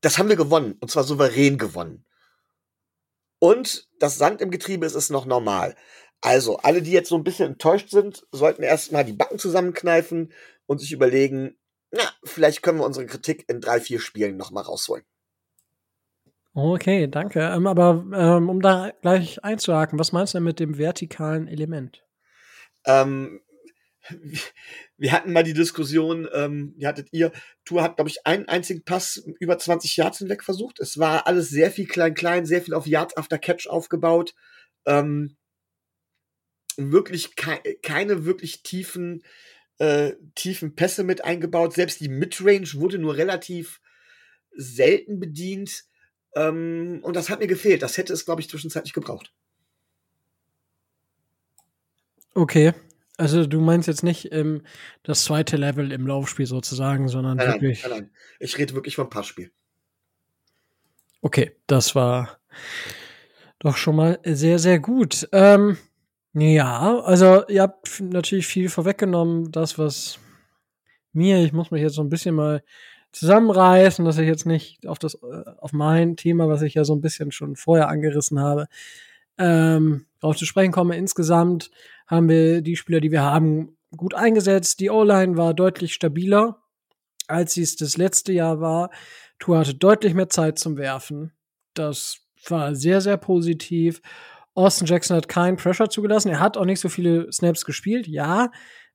Das haben wir gewonnen und zwar souverän gewonnen. Und das Sand im Getriebe ist es noch normal. Also, alle, die jetzt so ein bisschen enttäuscht sind, sollten erstmal die Backen zusammenkneifen und sich überlegen, na, vielleicht können wir unsere Kritik in drei, vier Spielen nochmal rausholen. Okay, danke. Ähm, aber ähm, um da gleich einzuhaken, was meinst du denn mit dem vertikalen Element? Ähm, wir hatten mal die Diskussion, ähm, die hattet ihr, Tour hat, glaube ich, einen einzigen Pass über 20 Yards hinweg versucht. Es war alles sehr viel klein-klein, sehr viel auf Yards after Catch aufgebaut. Ähm, wirklich ke keine wirklich tiefen, äh, tiefen Pässe mit eingebaut. Selbst die Midrange wurde nur relativ selten bedient. Ähm, und das hat mir gefehlt. Das hätte es, glaube ich, zwischenzeitlich gebraucht. Okay. Also du meinst jetzt nicht ähm, das zweite Level im Laufspiel sozusagen, sondern nein, wirklich. Nein, nein, Ich rede wirklich vom Passspiel. Okay, das war doch schon mal sehr, sehr gut. Ähm, ja, also ihr habt natürlich viel vorweggenommen, das, was mir, ich muss mich jetzt so ein bisschen mal zusammenreißen, dass ich jetzt nicht auf das, äh, auf mein Thema, was ich ja so ein bisschen schon vorher angerissen habe, ähm, darauf zu sprechen komme. Insgesamt haben wir die Spieler, die wir haben, gut eingesetzt. Die O-Line war deutlich stabiler, als sie es das letzte Jahr war. Tour hatte deutlich mehr Zeit zum Werfen. Das war sehr, sehr positiv. Austin Jackson hat keinen Pressure zugelassen. Er hat auch nicht so viele Snaps gespielt, ja,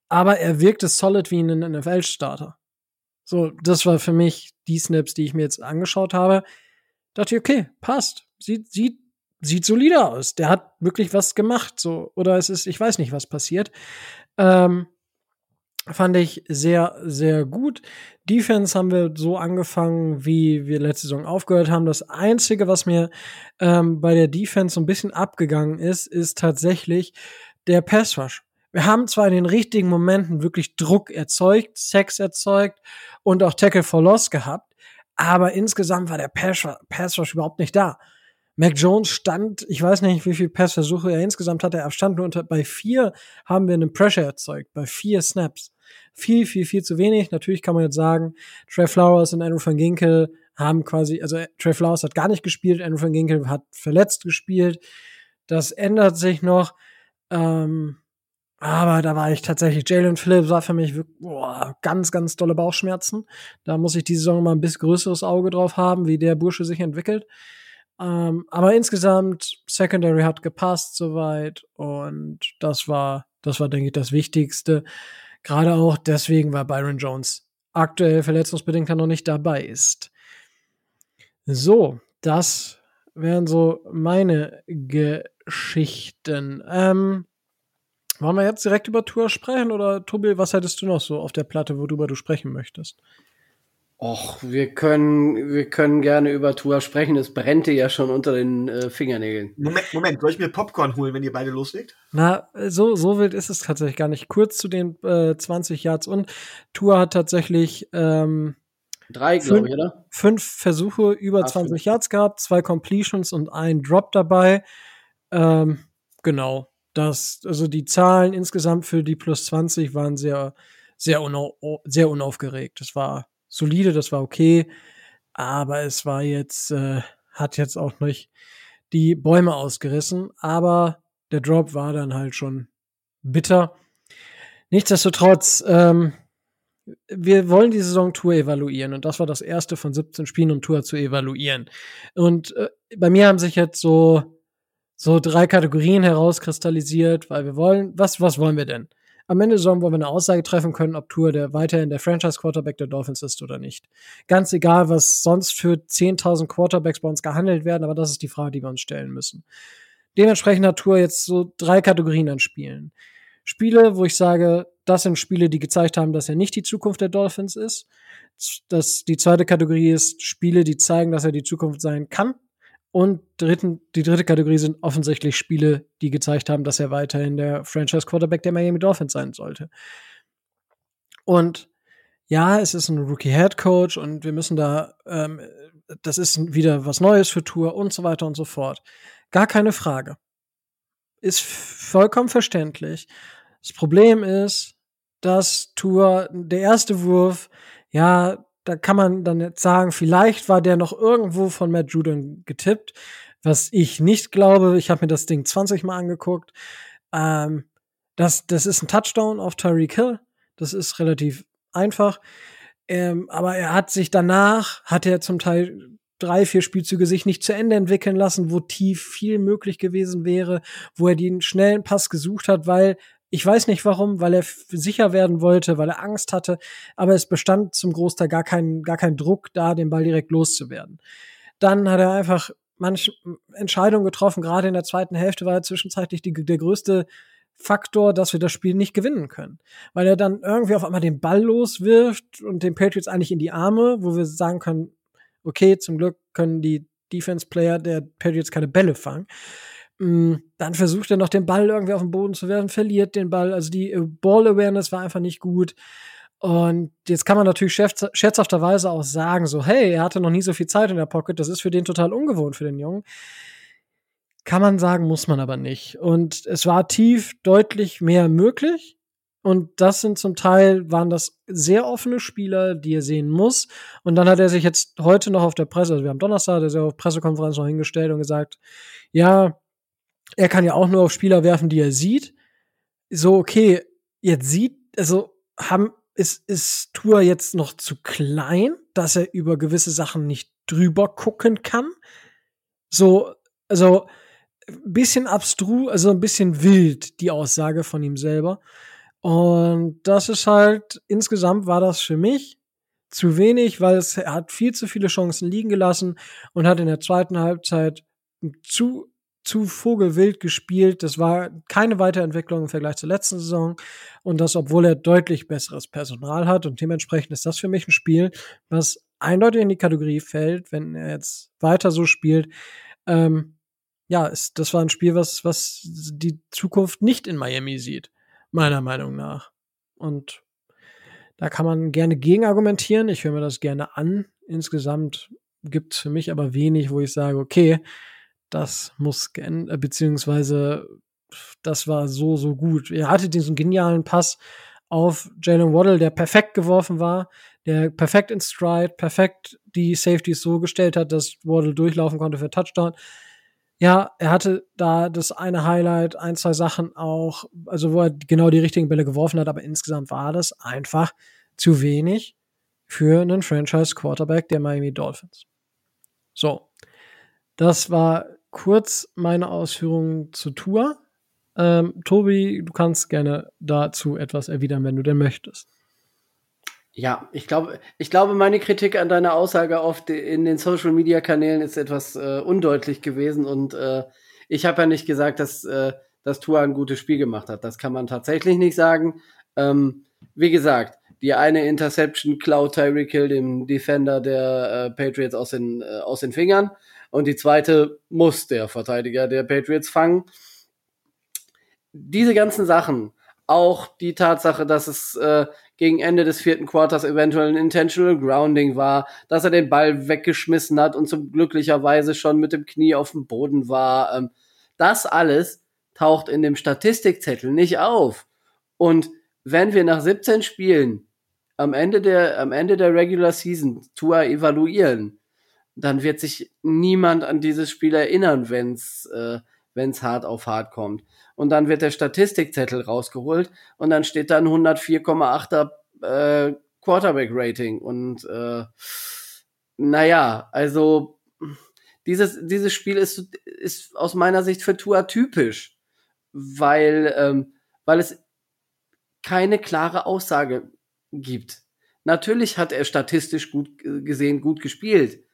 aber er wirkte solid wie ein NFL-Starter. So, das war für mich die Snaps, die ich mir jetzt angeschaut habe. Dachte ich, okay, passt. Sieht, sieht, sieht solider aus. Der hat wirklich was gemacht, so. Oder es ist, ich weiß nicht, was passiert. Ähm, fand ich sehr, sehr gut. Defense haben wir so angefangen, wie wir letzte Saison aufgehört haben. Das Einzige, was mir ähm, bei der Defense so ein bisschen abgegangen ist, ist tatsächlich der Pass Rush. Wir haben zwar in den richtigen Momenten wirklich Druck erzeugt, Sex erzeugt und auch Tackle for Loss gehabt, aber insgesamt war der Pass, Rush überhaupt nicht da. Mac Jones stand, ich weiß nicht, wie viele Passversuche er insgesamt hatte, er stand nur unter, bei vier haben wir einen Pressure erzeugt, bei vier Snaps. Viel, viel, viel zu wenig. Natürlich kann man jetzt sagen, Trey Flowers und Andrew van Ginkel haben quasi, also Trey Flowers hat gar nicht gespielt, Andrew van Ginkel hat verletzt gespielt. Das ändert sich noch. Ähm, aber da war ich tatsächlich, Jalen Phillips war für mich boah, ganz, ganz dolle Bauchschmerzen. Da muss ich diese Saison mal ein bisschen größeres Auge drauf haben, wie der Bursche sich entwickelt. Ähm, aber insgesamt, Secondary hat gepasst soweit und das war, das war, denke ich, das Wichtigste. Gerade auch deswegen, weil Byron Jones aktuell verletzungsbedingt noch nicht dabei ist. So, das wären so meine Geschichten. Ähm, wollen wir jetzt direkt über Tour sprechen oder Tobi, was hättest du noch so auf der Platte, worüber du sprechen möchtest? Och, wir können, wir können gerne über Tour sprechen. Es brennte ja schon unter den äh, Fingernägeln. Moment, Moment, soll ich mir Popcorn holen, wenn ihr beide loslegt? Na, so, so wild ist es tatsächlich gar nicht. Kurz zu den äh, 20 Yards und Tour hat tatsächlich ähm, drei, glaube ich, oder? Fünf Versuche über Ach, 20 fünf. Yards gehabt, zwei Completions und ein Drop dabei. Ähm, genau. Das, also die Zahlen insgesamt für die plus 20 waren sehr, sehr, unau sehr unaufgeregt. Das war solide, das war okay, aber es war jetzt, äh, hat jetzt auch nicht die Bäume ausgerissen, aber der Drop war dann halt schon bitter. Nichtsdestotrotz, ähm, wir wollen die Saison Tour evaluieren und das war das erste von 17 Spielen, um Tour zu evaluieren. Und äh, bei mir haben sich jetzt so, so drei Kategorien herauskristallisiert, weil wir wollen, was, was wollen wir denn? Am Ende der Saison wollen wir eine Aussage treffen können, ob Tour der weiterhin der Franchise-Quarterback der Dolphins ist oder nicht. Ganz egal, was sonst für 10.000 Quarterbacks bei uns gehandelt werden, aber das ist die Frage, die wir uns stellen müssen. Dementsprechend hat Tour jetzt so drei Kategorien an Spielen. Spiele, wo ich sage, das sind Spiele, die gezeigt haben, dass er nicht die Zukunft der Dolphins ist. Das, die zweite Kategorie ist Spiele, die zeigen, dass er die Zukunft sein kann. Und dritten, die dritte Kategorie sind offensichtlich Spiele, die gezeigt haben, dass er weiterhin der Franchise Quarterback der Miami Dolphins sein sollte. Und ja, es ist ein Rookie Head Coach und wir müssen da, ähm, das ist wieder was Neues für Tour und so weiter und so fort. Gar keine Frage. Ist vollkommen verständlich. Das Problem ist, dass Tour, der erste Wurf, ja, da kann man dann jetzt sagen, vielleicht war der noch irgendwo von Matt Judon getippt, was ich nicht glaube. Ich habe mir das Ding 20 Mal angeguckt. Ähm, das, das ist ein Touchdown auf Tyreek Hill. Das ist relativ einfach. Ähm, aber er hat sich danach, hat er zum Teil drei, vier Spielzüge sich nicht zu Ende entwickeln lassen, wo tief viel möglich gewesen wäre, wo er den schnellen Pass gesucht hat, weil ich weiß nicht warum, weil er sicher werden wollte, weil er Angst hatte, aber es bestand zum Großteil gar kein, gar kein Druck da, den Ball direkt loszuwerden. Dann hat er einfach manche Entscheidungen getroffen, gerade in der zweiten Hälfte war er zwischenzeitlich die, der größte Faktor, dass wir das Spiel nicht gewinnen können. Weil er dann irgendwie auf einmal den Ball loswirft und den Patriots eigentlich in die Arme, wo wir sagen können, okay, zum Glück können die Defense-Player der Patriots keine Bälle fangen. Mm, dann versucht er noch den Ball irgendwie auf den Boden zu werfen, verliert den Ball. Also die äh, Ball-Awareness war einfach nicht gut. Und jetzt kann man natürlich scherz scherzhafterweise auch sagen, so, hey, er hatte noch nie so viel Zeit in der Pocket, das ist für den total ungewohnt für den Jungen. Kann man sagen, muss man aber nicht. Und es war tief deutlich mehr möglich. Und das sind zum Teil, waren das sehr offene Spieler, die er sehen muss. Und dann hat er sich jetzt heute noch auf der Presse, also wir haben Donnerstag, der ist ja auf Pressekonferenz noch hingestellt und gesagt, ja, er kann ja auch nur auf Spieler werfen, die er sieht. So, okay, jetzt sieht, also haben, ist, ist Tour jetzt noch zu klein, dass er über gewisse Sachen nicht drüber gucken kann? So, also, bisschen abstrus, also ein bisschen wild, die Aussage von ihm selber. Und das ist halt, insgesamt war das für mich zu wenig, weil es, er hat viel zu viele Chancen liegen gelassen und hat in der zweiten Halbzeit zu zu vogelwild gespielt. Das war keine Weiterentwicklung im Vergleich zur letzten Saison. Und das, obwohl er deutlich besseres Personal hat. Und dementsprechend ist das für mich ein Spiel, was eindeutig in die Kategorie fällt, wenn er jetzt weiter so spielt. Ähm, ja, ist, das war ein Spiel, was, was die Zukunft nicht in Miami sieht, meiner Meinung nach. Und da kann man gerne gegen argumentieren. Ich höre mir das gerne an. Insgesamt gibt es für mich aber wenig, wo ich sage, okay, das muss geändert, äh, beziehungsweise das war so, so gut. Er hatte diesen genialen Pass auf Jalen Waddle, der perfekt geworfen war, der perfekt in Stride, perfekt die Safeties so gestellt hat, dass Waddle durchlaufen konnte für Touchdown. Ja, er hatte da das eine Highlight, ein, zwei Sachen auch, also wo er genau die richtigen Bälle geworfen hat, aber insgesamt war das einfach zu wenig für einen Franchise Quarterback der Miami Dolphins. So. Das war kurz meine Ausführungen zu Tour. Ähm, Tobi, du kannst gerne dazu etwas erwidern, wenn du denn möchtest. Ja, ich glaube, ich glaube, meine Kritik an deiner Aussage oft in den Social Media Kanälen ist etwas äh, undeutlich gewesen und äh, ich habe ja nicht gesagt, dass, äh, dass Tua ein gutes Spiel gemacht hat. Das kann man tatsächlich nicht sagen. Ähm, wie gesagt, die eine Interception klaut Tyreek Hill, dem Defender der äh, Patriots, aus den, äh, aus den Fingern und die zweite muss der Verteidiger der Patriots fangen. Diese ganzen Sachen, auch die Tatsache, dass es äh, gegen Ende des vierten Quarters eventuell ein Intentional Grounding war, dass er den Ball weggeschmissen hat und zum glücklicherweise schon mit dem Knie auf dem Boden war. Ähm, das alles taucht in dem Statistikzettel nicht auf. Und wenn wir nach 17 Spielen am Ende der, am Ende der Regular Season Tour evaluieren, dann wird sich niemand an dieses Spiel erinnern, wenn's äh, wenn's hart auf hart kommt. Und dann wird der Statistikzettel rausgeholt und dann steht dann 104,8er äh, Quarterback-Rating. Und äh, naja, also dieses, dieses Spiel ist, ist aus meiner Sicht für Tua typisch, weil, ähm, weil es keine klare Aussage gibt. Natürlich hat er statistisch gut gesehen gut gespielt.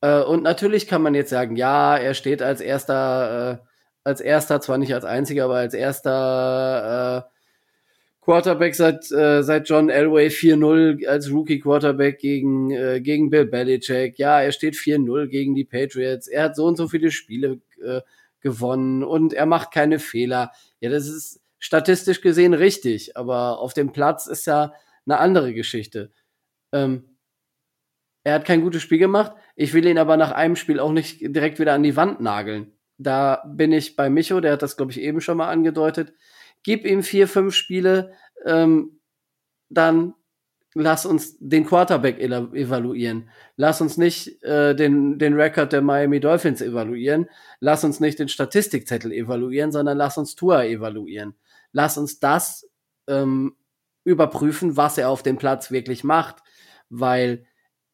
Äh, und natürlich kann man jetzt sagen, ja, er steht als erster, äh, als erster, zwar nicht als einziger, aber als erster äh, Quarterback seit, äh, seit John Elway 4-0 als Rookie Quarterback gegen, äh, gegen Bill Belichick. Ja, er steht 4-0 gegen die Patriots. Er hat so und so viele Spiele äh, gewonnen und er macht keine Fehler. Ja, das ist statistisch gesehen richtig, aber auf dem Platz ist ja eine andere Geschichte. Ähm, er hat kein gutes Spiel gemacht. Ich will ihn aber nach einem Spiel auch nicht direkt wieder an die Wand nageln. Da bin ich bei Micho, der hat das, glaube ich, eben schon mal angedeutet. Gib ihm vier, fünf Spiele, ähm, dann lass uns den Quarterback evaluieren. Lass uns nicht äh, den, den Rekord der Miami Dolphins evaluieren. Lass uns nicht den Statistikzettel evaluieren, sondern lass uns Tua evaluieren. Lass uns das ähm, überprüfen, was er auf dem Platz wirklich macht. Weil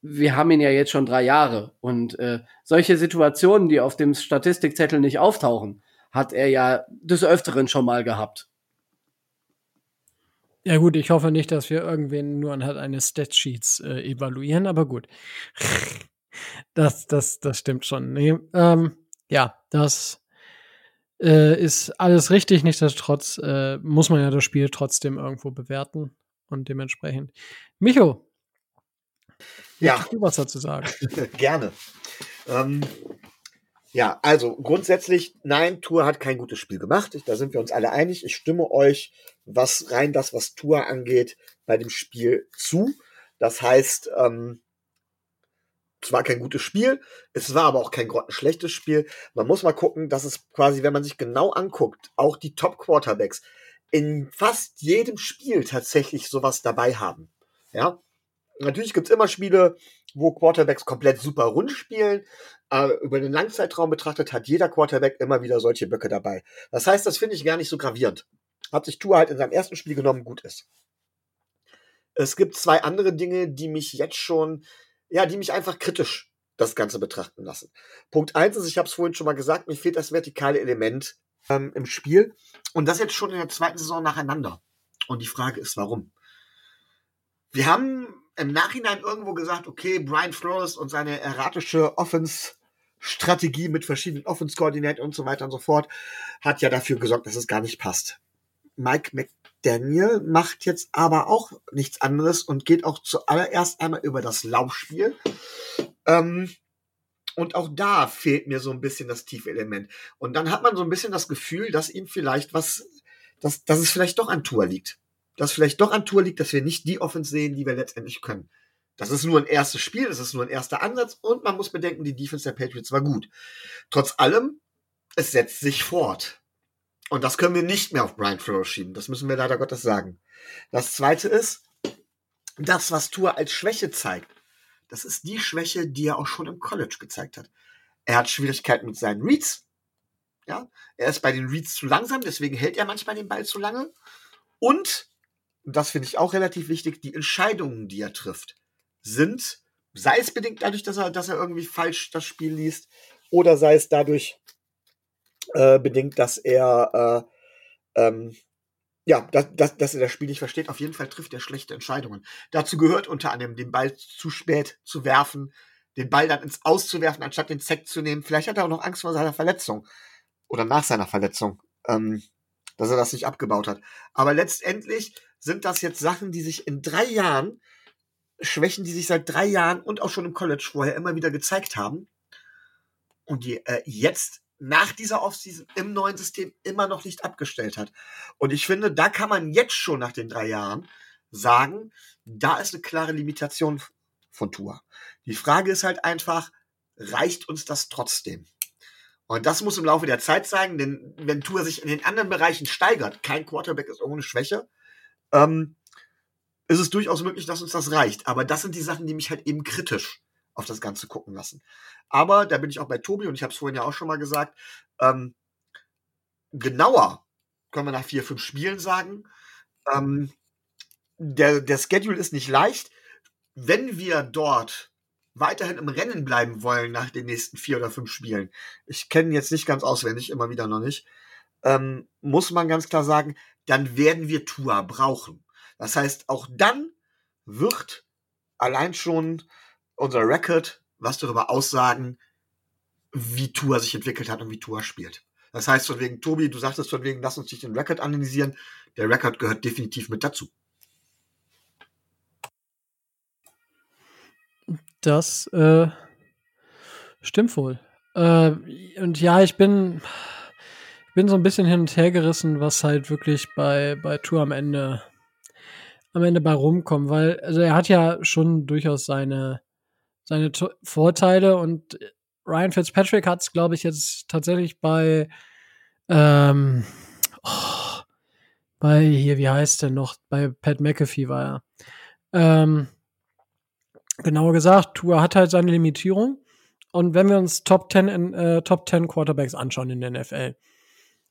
wir haben ihn ja jetzt schon drei Jahre und äh, solche Situationen, die auf dem Statistikzettel nicht auftauchen, hat er ja des Öfteren schon mal gehabt. Ja gut, ich hoffe nicht, dass wir irgendwen nur anhand eines Statsheets äh, evaluieren, aber gut. das, das, das stimmt schon. Nee, ähm, ja, das äh, ist alles richtig. Nichtsdestotrotz äh, muss man ja das Spiel trotzdem irgendwo bewerten und dementsprechend. Micho, ja. du was dazu sagen? Gerne. Ähm, ja, also grundsätzlich, nein, Tour hat kein gutes Spiel gemacht. Da sind wir uns alle einig. Ich stimme euch, was rein das, was Tour angeht, bei dem Spiel zu. Das heißt, ähm, es war kein gutes Spiel, es war aber auch kein grottenschlechtes Spiel. Man muss mal gucken, dass es quasi, wenn man sich genau anguckt, auch die Top-Quarterbacks in fast jedem Spiel tatsächlich sowas dabei haben. Ja, Natürlich gibt's immer Spiele, wo Quarterbacks komplett super rund spielen. Aber über den Langzeitraum betrachtet hat jeder Quarterback immer wieder solche Böcke dabei. Das heißt, das finde ich gar nicht so gravierend. Hat sich Tour halt in seinem ersten Spiel genommen, gut ist. Es gibt zwei andere Dinge, die mich jetzt schon, ja, die mich einfach kritisch das Ganze betrachten lassen. Punkt eins ist, ich habe es vorhin schon mal gesagt, mir fehlt das vertikale Element ähm, im Spiel. Und das jetzt schon in der zweiten Saison nacheinander. Und die Frage ist, warum? Wir haben im Nachhinein irgendwo gesagt, okay, Brian Flores und seine erratische Offense-Strategie mit verschiedenen Offense-Koordinaten und so weiter und so fort hat ja dafür gesorgt, dass es gar nicht passt. Mike McDaniel macht jetzt aber auch nichts anderes und geht auch zuallererst einmal über das Laufspiel. Ähm, und auch da fehlt mir so ein bisschen das Tiefelement. Und dann hat man so ein bisschen das Gefühl, dass ihm vielleicht was, dass, dass es vielleicht doch an Tour liegt dass vielleicht doch an Tour liegt, dass wir nicht die Offense sehen, die wir letztendlich können. Das ist nur ein erstes Spiel, das ist nur ein erster Ansatz und man muss bedenken, die Defense der Patriots war gut. Trotz allem, es setzt sich fort. Und das können wir nicht mehr auf Brian Flores schieben. Das müssen wir leider Gottes sagen. Das zweite ist, das, was Tour als Schwäche zeigt, das ist die Schwäche, die er auch schon im College gezeigt hat. Er hat Schwierigkeiten mit seinen Reads. Ja, er ist bei den Reads zu langsam, deswegen hält er manchmal den Ball zu lange. Und und das finde ich auch relativ wichtig, die Entscheidungen, die er trifft, sind, sei es bedingt dadurch, dass er, dass er irgendwie falsch das Spiel liest, oder sei es dadurch äh, bedingt, dass er äh, ähm, ja, dass, dass, dass er das Spiel nicht versteht. Auf jeden Fall trifft er schlechte Entscheidungen. Dazu gehört unter anderem, den Ball zu spät zu werfen, den Ball dann ins Auszuwerfen, anstatt den Zack zu nehmen. Vielleicht hat er auch noch Angst vor seiner Verletzung oder nach seiner Verletzung, ähm, dass er das nicht abgebaut hat. Aber letztendlich sind das jetzt Sachen, die sich in drei Jahren, Schwächen, die sich seit drei Jahren und auch schon im College vorher immer wieder gezeigt haben und die äh, jetzt nach dieser Offseason im neuen System immer noch nicht abgestellt hat. Und ich finde, da kann man jetzt schon nach den drei Jahren sagen, da ist eine klare Limitation von Tour. Die Frage ist halt einfach, reicht uns das trotzdem? Und das muss im Laufe der Zeit zeigen, denn wenn Tour sich in den anderen Bereichen steigert, kein Quarterback ist ohne Schwäche, ähm, ist es durchaus möglich, dass uns das reicht. Aber das sind die Sachen, die mich halt eben kritisch auf das Ganze gucken lassen. Aber da bin ich auch bei Tobi und ich habe es vorhin ja auch schon mal gesagt, ähm, genauer können wir nach vier, fünf Spielen sagen. Ähm, der, der Schedule ist nicht leicht. Wenn wir dort weiterhin im Rennen bleiben wollen nach den nächsten vier oder fünf Spielen, ich kenne jetzt nicht ganz auswendig, immer wieder noch nicht, ähm, muss man ganz klar sagen, dann werden wir Tua brauchen. Das heißt, auch dann wird allein schon unser Record was darüber aussagen, wie Tua sich entwickelt hat und wie Tua spielt. Das heißt von wegen, Tobi, du sagtest von wegen, lass uns nicht den Record analysieren. Der Record gehört definitiv mit dazu. Das äh, stimmt wohl. Äh, und ja, ich bin, bin so ein bisschen hin und her gerissen, was halt wirklich bei, bei Tour am Ende, am Ende bei rumkommt, weil, also er hat ja schon durchaus seine, seine Vorteile und Ryan Fitzpatrick hat es, glaube ich, jetzt tatsächlich bei, ähm, oh, bei hier, wie heißt der noch? Bei Pat McAfee war er. Ähm, genauer gesagt, Tour hat halt seine Limitierung. Und wenn wir uns Top 10 in, äh, Top 10 Quarterbacks anschauen in der NFL,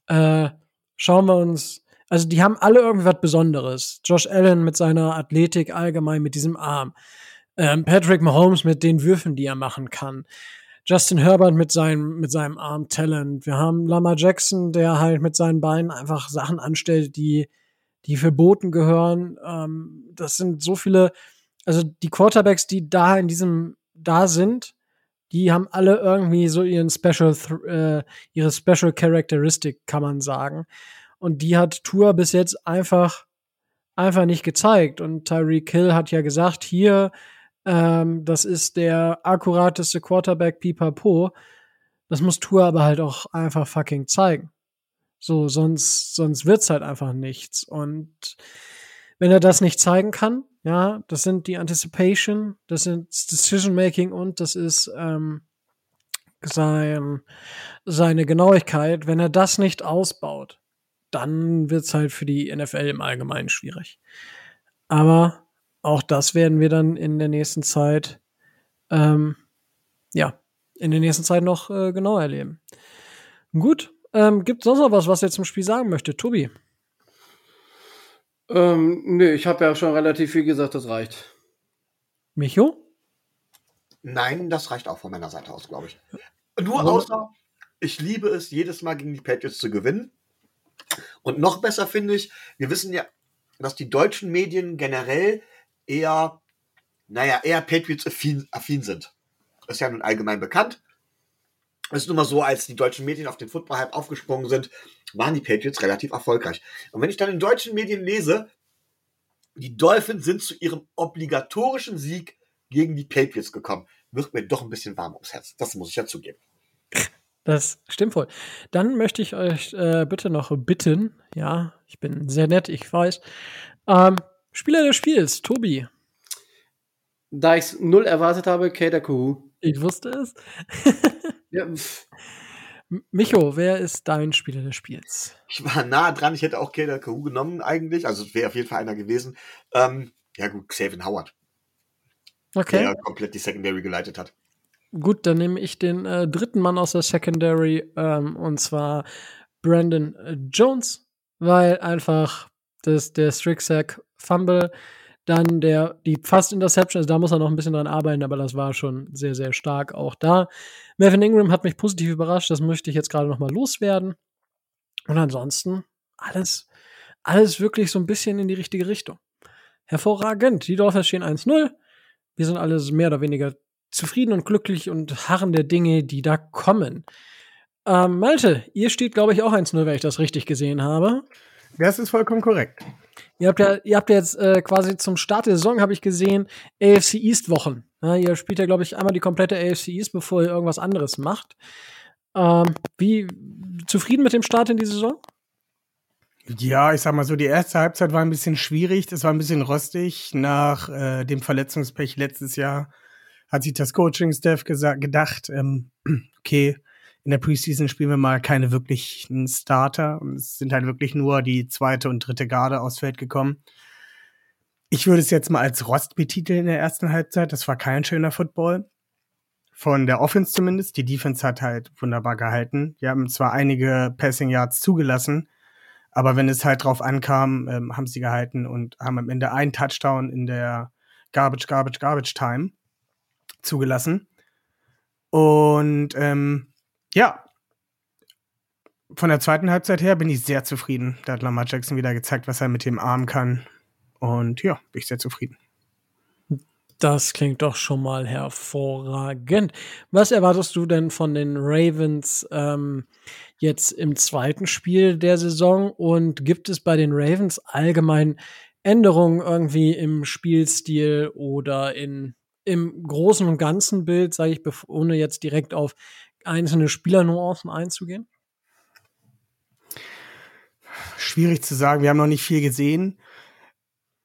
äh, schauen wir uns, also die haben alle irgendwas Besonderes. Josh Allen mit seiner Athletik allgemein, mit diesem Arm. Ähm, Patrick Mahomes mit den Würfen, die er machen kann. Justin Herbert mit seinem, mit seinem Arm-Talent. Wir haben Lama Jackson, der halt mit seinen Beinen einfach Sachen anstellt, die, die verboten gehören. Ähm, das sind so viele, also die Quarterbacks, die da in diesem, da sind, die haben alle irgendwie so ihren Special, äh, ihre Special Characteristic, kann man sagen. Und die hat Tour bis jetzt einfach, einfach nicht gezeigt. Und Tyreek Hill hat ja gesagt, hier, ähm, das ist der akkurateste Quarterback pipapo. Das muss Tour aber halt auch einfach fucking zeigen. So, sonst, sonst wird's halt einfach nichts. Und wenn er das nicht zeigen kann, ja, das sind die Anticipation, das sind Decision Making und das ist ähm, sein, seine Genauigkeit. Wenn er das nicht ausbaut, dann wird's halt für die NFL im Allgemeinen schwierig. Aber auch das werden wir dann in der nächsten Zeit, ähm, ja, in der nächsten Zeit noch äh, genau erleben. Gut, ähm, gibt sonst noch was, was ihr zum Spiel sagen möchte, Tobi? Ähm, nee, ich habe ja schon relativ viel gesagt, das reicht. Micho? Nein, das reicht auch von meiner Seite aus, glaube ich. Nur außer, ich liebe es, jedes Mal gegen die Patriots zu gewinnen. Und noch besser finde ich, wir wissen ja, dass die deutschen Medien generell eher, naja, eher Patriots-affin affin sind. ist ja nun allgemein bekannt. Es ist nun mal so, als die deutschen Medien auf den Football-Hype aufgesprungen sind, waren die Patriots relativ erfolgreich. Und wenn ich dann in deutschen Medien lese, die Dolphins sind zu ihrem obligatorischen Sieg gegen die Patriots gekommen, wird mir doch ein bisschen warm ums Herz. Das muss ich ja zugeben. Das stimmt wohl. Dann möchte ich euch äh, bitte noch bitten, ja, ich bin sehr nett, ich weiß, ähm, Spieler des Spiels, Tobi. Da ich es null erwartet habe, Kader Kuhu. Ich wusste es. ja, Micho, wer ist dein Spieler des Spiels? Ich war nah dran, ich hätte auch Kader Kuhu genommen eigentlich, also es wäre auf jeden Fall einer gewesen. Ähm, ja gut, Xavier Howard. Okay. Der komplett die Secondary geleitet hat. Gut, dann nehme ich den äh, dritten Mann aus der Secondary, ähm, und zwar Brandon äh, Jones, weil einfach das, der Stricksack Fumble, dann der, die fast Interception, also da muss er noch ein bisschen dran arbeiten, aber das war schon sehr, sehr stark auch da. Melvin Ingram hat mich positiv überrascht, das möchte ich jetzt gerade noch mal loswerden. Und ansonsten alles, alles wirklich so ein bisschen in die richtige Richtung. Hervorragend. Die Dolphins stehen 1-0. Wir sind alle mehr oder weniger zufrieden und glücklich und harren der Dinge, die da kommen. Ähm, Malte, ihr steht, glaube ich, auch 1-0, wenn ich das richtig gesehen habe. Das ist vollkommen korrekt. Ihr habt ja, ihr habt ja jetzt äh, quasi zum Start der Saison, habe ich gesehen, AFC East Wochen. Ja, ihr spielt ja, glaube ich, einmal die komplette AFC East, bevor ihr irgendwas anderes macht. Ähm, wie zufrieden mit dem Start in die Saison? Ja, ich sag mal so, die erste Halbzeit war ein bisschen schwierig, das war ein bisschen rostig. Nach äh, dem Verletzungspech letztes Jahr hat sich das Coaching-Staff gedacht, ähm, okay, in der Preseason spielen wir mal keine wirklichen Starter. Es sind halt wirklich nur die zweite und dritte Garde aufs Feld gekommen. Ich würde es jetzt mal als Rost betiteln in der ersten Halbzeit. Das war kein schöner Football. Von der Offense zumindest. Die Defense hat halt wunderbar gehalten. Wir haben zwar einige Passing Yards zugelassen, aber wenn es halt drauf ankam, ähm, haben sie gehalten und haben am Ende einen Touchdown in der Garbage, Garbage, Garbage Time zugelassen. Und ähm, ja, von der zweiten Halbzeit her bin ich sehr zufrieden. Da hat Lamar Jackson wieder gezeigt, was er mit dem Arm kann. Und ja, bin ich sehr zufrieden. Das klingt doch schon mal hervorragend. Was erwartest du denn von den Ravens ähm, jetzt im zweiten Spiel der Saison? Und gibt es bei den Ravens allgemein Änderungen irgendwie im Spielstil oder in, im großen und ganzen Bild, sage ich, ohne jetzt direkt auf einzelne Spielernuancen einzugehen? Schwierig zu sagen. Wir haben noch nicht viel gesehen.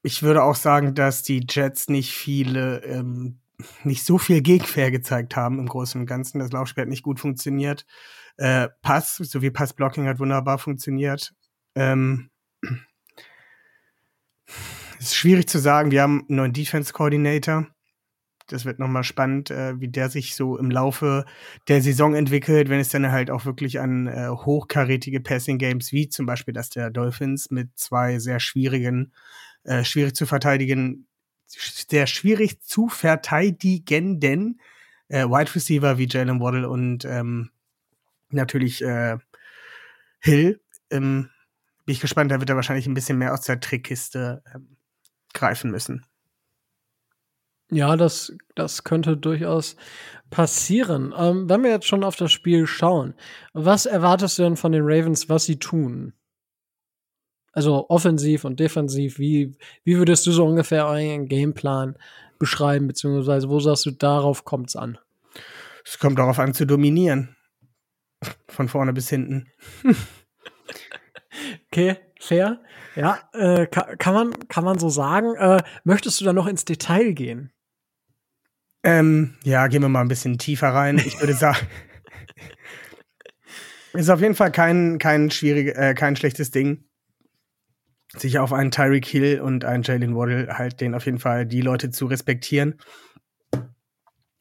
Ich würde auch sagen, dass die Jets nicht viele, ähm, nicht so viel Gegenwehr gezeigt haben im Großen und Ganzen. Das Laufspiel hat nicht gut funktioniert. Äh, Pass, sowie Passblocking hat wunderbar funktioniert. Ähm, ist schwierig zu sagen. Wir haben einen neuen Defense Coordinator. Das wird nochmal spannend, äh, wie der sich so im Laufe der Saison entwickelt, wenn es dann halt auch wirklich an äh, hochkarätige Passing Games wie zum Beispiel das der Dolphins mit zwei sehr schwierigen, äh, schwierig zu verteidigen, sehr schwierig zu verteidigenden äh, Wide Receiver wie Jalen Waddle und ähm, natürlich äh, Hill. Ähm, bin ich gespannt, da wird er wahrscheinlich ein bisschen mehr aus der Trickkiste ähm, greifen müssen. Ja, das, das könnte durchaus passieren. Ähm, wenn wir jetzt schon auf das Spiel schauen, was erwartest du denn von den Ravens, was sie tun? Also offensiv und defensiv, wie, wie würdest du so ungefähr euren Gameplan beschreiben, beziehungsweise wo sagst du, darauf kommt es an? Es kommt darauf an, zu dominieren. Von vorne bis hinten. okay, fair. Ja, äh, kann, kann, man, kann man so sagen. Äh, möchtest du da noch ins Detail gehen? Ähm, ja, gehen wir mal ein bisschen tiefer rein. Ich würde sagen, ist auf jeden Fall kein, kein, schwierig, äh, kein schlechtes Ding, sich auf einen Tyreek Hill und einen Jalen Waddle halt den auf jeden Fall die Leute zu respektieren.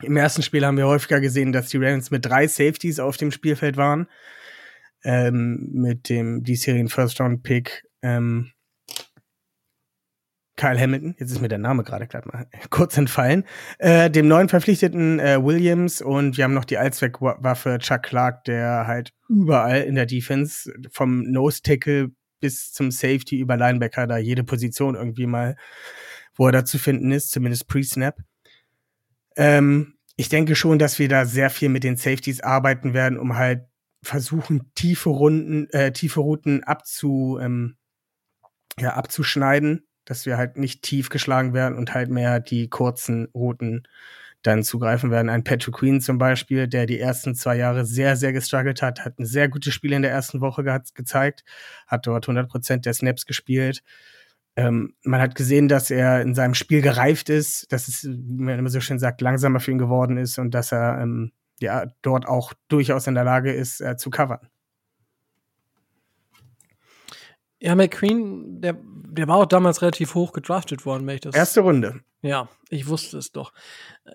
Im ersten Spiel haben wir häufiger gesehen, dass die Ravens mit drei Safeties auf dem Spielfeld waren. Ähm, mit dem diesjährigen First-Round-Pick ähm, Kyle Hamilton, jetzt ist mir der Name gerade gerade mal kurz entfallen, äh, dem neuen verpflichteten äh, Williams und wir haben noch die Allzweckwaffe Chuck Clark, der halt überall in der Defense vom Nose Tackle bis zum Safety über Linebacker da jede Position irgendwie mal, wo er da zu finden ist, zumindest pre-Snap. Ähm, ich denke schon, dass wir da sehr viel mit den Safeties arbeiten werden, um halt versuchen, tiefe Runden, äh, tiefe Routen abzu, ähm, ja, abzuschneiden dass wir halt nicht tief geschlagen werden und halt mehr die kurzen Routen dann zugreifen werden. Ein Patrick Queen zum Beispiel, der die ersten zwei Jahre sehr, sehr gestruggelt hat, hat ein sehr gutes Spiel in der ersten Woche ge gezeigt, hat dort 100 Prozent der Snaps gespielt. Ähm, man hat gesehen, dass er in seinem Spiel gereift ist, dass es, wie man immer so schön sagt, langsamer für ihn geworden ist und dass er ähm, ja dort auch durchaus in der Lage ist, äh, zu covern. Ja, McQueen, der, der war auch damals relativ hoch gedraftet worden, wenn ich das. Erste Runde. Ja, ich wusste es doch.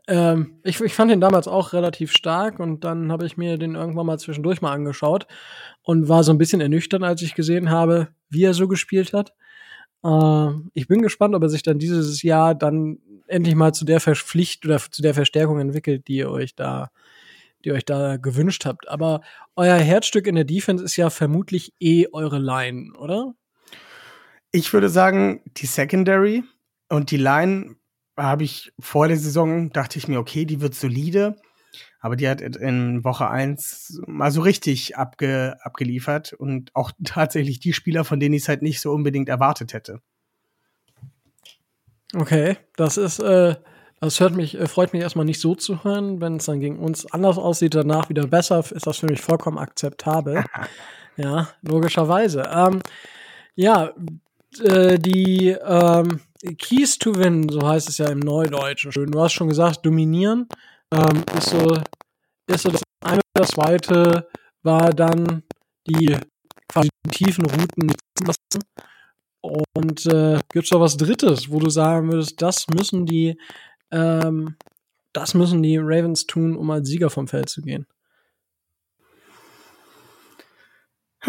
Ähm, ich, ich fand ihn damals auch relativ stark und dann habe ich mir den irgendwann mal zwischendurch mal angeschaut und war so ein bisschen ernüchtert, als ich gesehen habe, wie er so gespielt hat. Äh, ich bin gespannt, ob er sich dann dieses Jahr dann endlich mal zu der Verpflicht oder zu der Verstärkung entwickelt, die ihr euch da die ihr euch da gewünscht habt. Aber euer Herzstück in der Defense ist ja vermutlich eh eure Line, oder? Ich würde sagen, die Secondary und die Line habe ich vor der Saison, dachte ich mir, okay, die wird solide. Aber die hat in Woche 1 mal so richtig abge, abgeliefert und auch tatsächlich die Spieler, von denen ich es halt nicht so unbedingt erwartet hätte. Okay, das ist äh, das hört mich, äh, freut mich erstmal nicht so zu hören. Wenn es dann gegen uns anders aussieht, danach wieder besser, ist das für mich vollkommen akzeptabel. ja, logischerweise. Ähm, ja, äh, die ähm, Keys to Win, so heißt es ja im Neudeutschen schön. Du hast schon gesagt, dominieren ähm, ist so ist so das eine das zweite war dann die quasi tiefen Routen lassen. Und äh, gibt es da was Drittes, wo du sagen würdest, das müssen die, ähm, das müssen die Ravens tun, um als Sieger vom Feld zu gehen?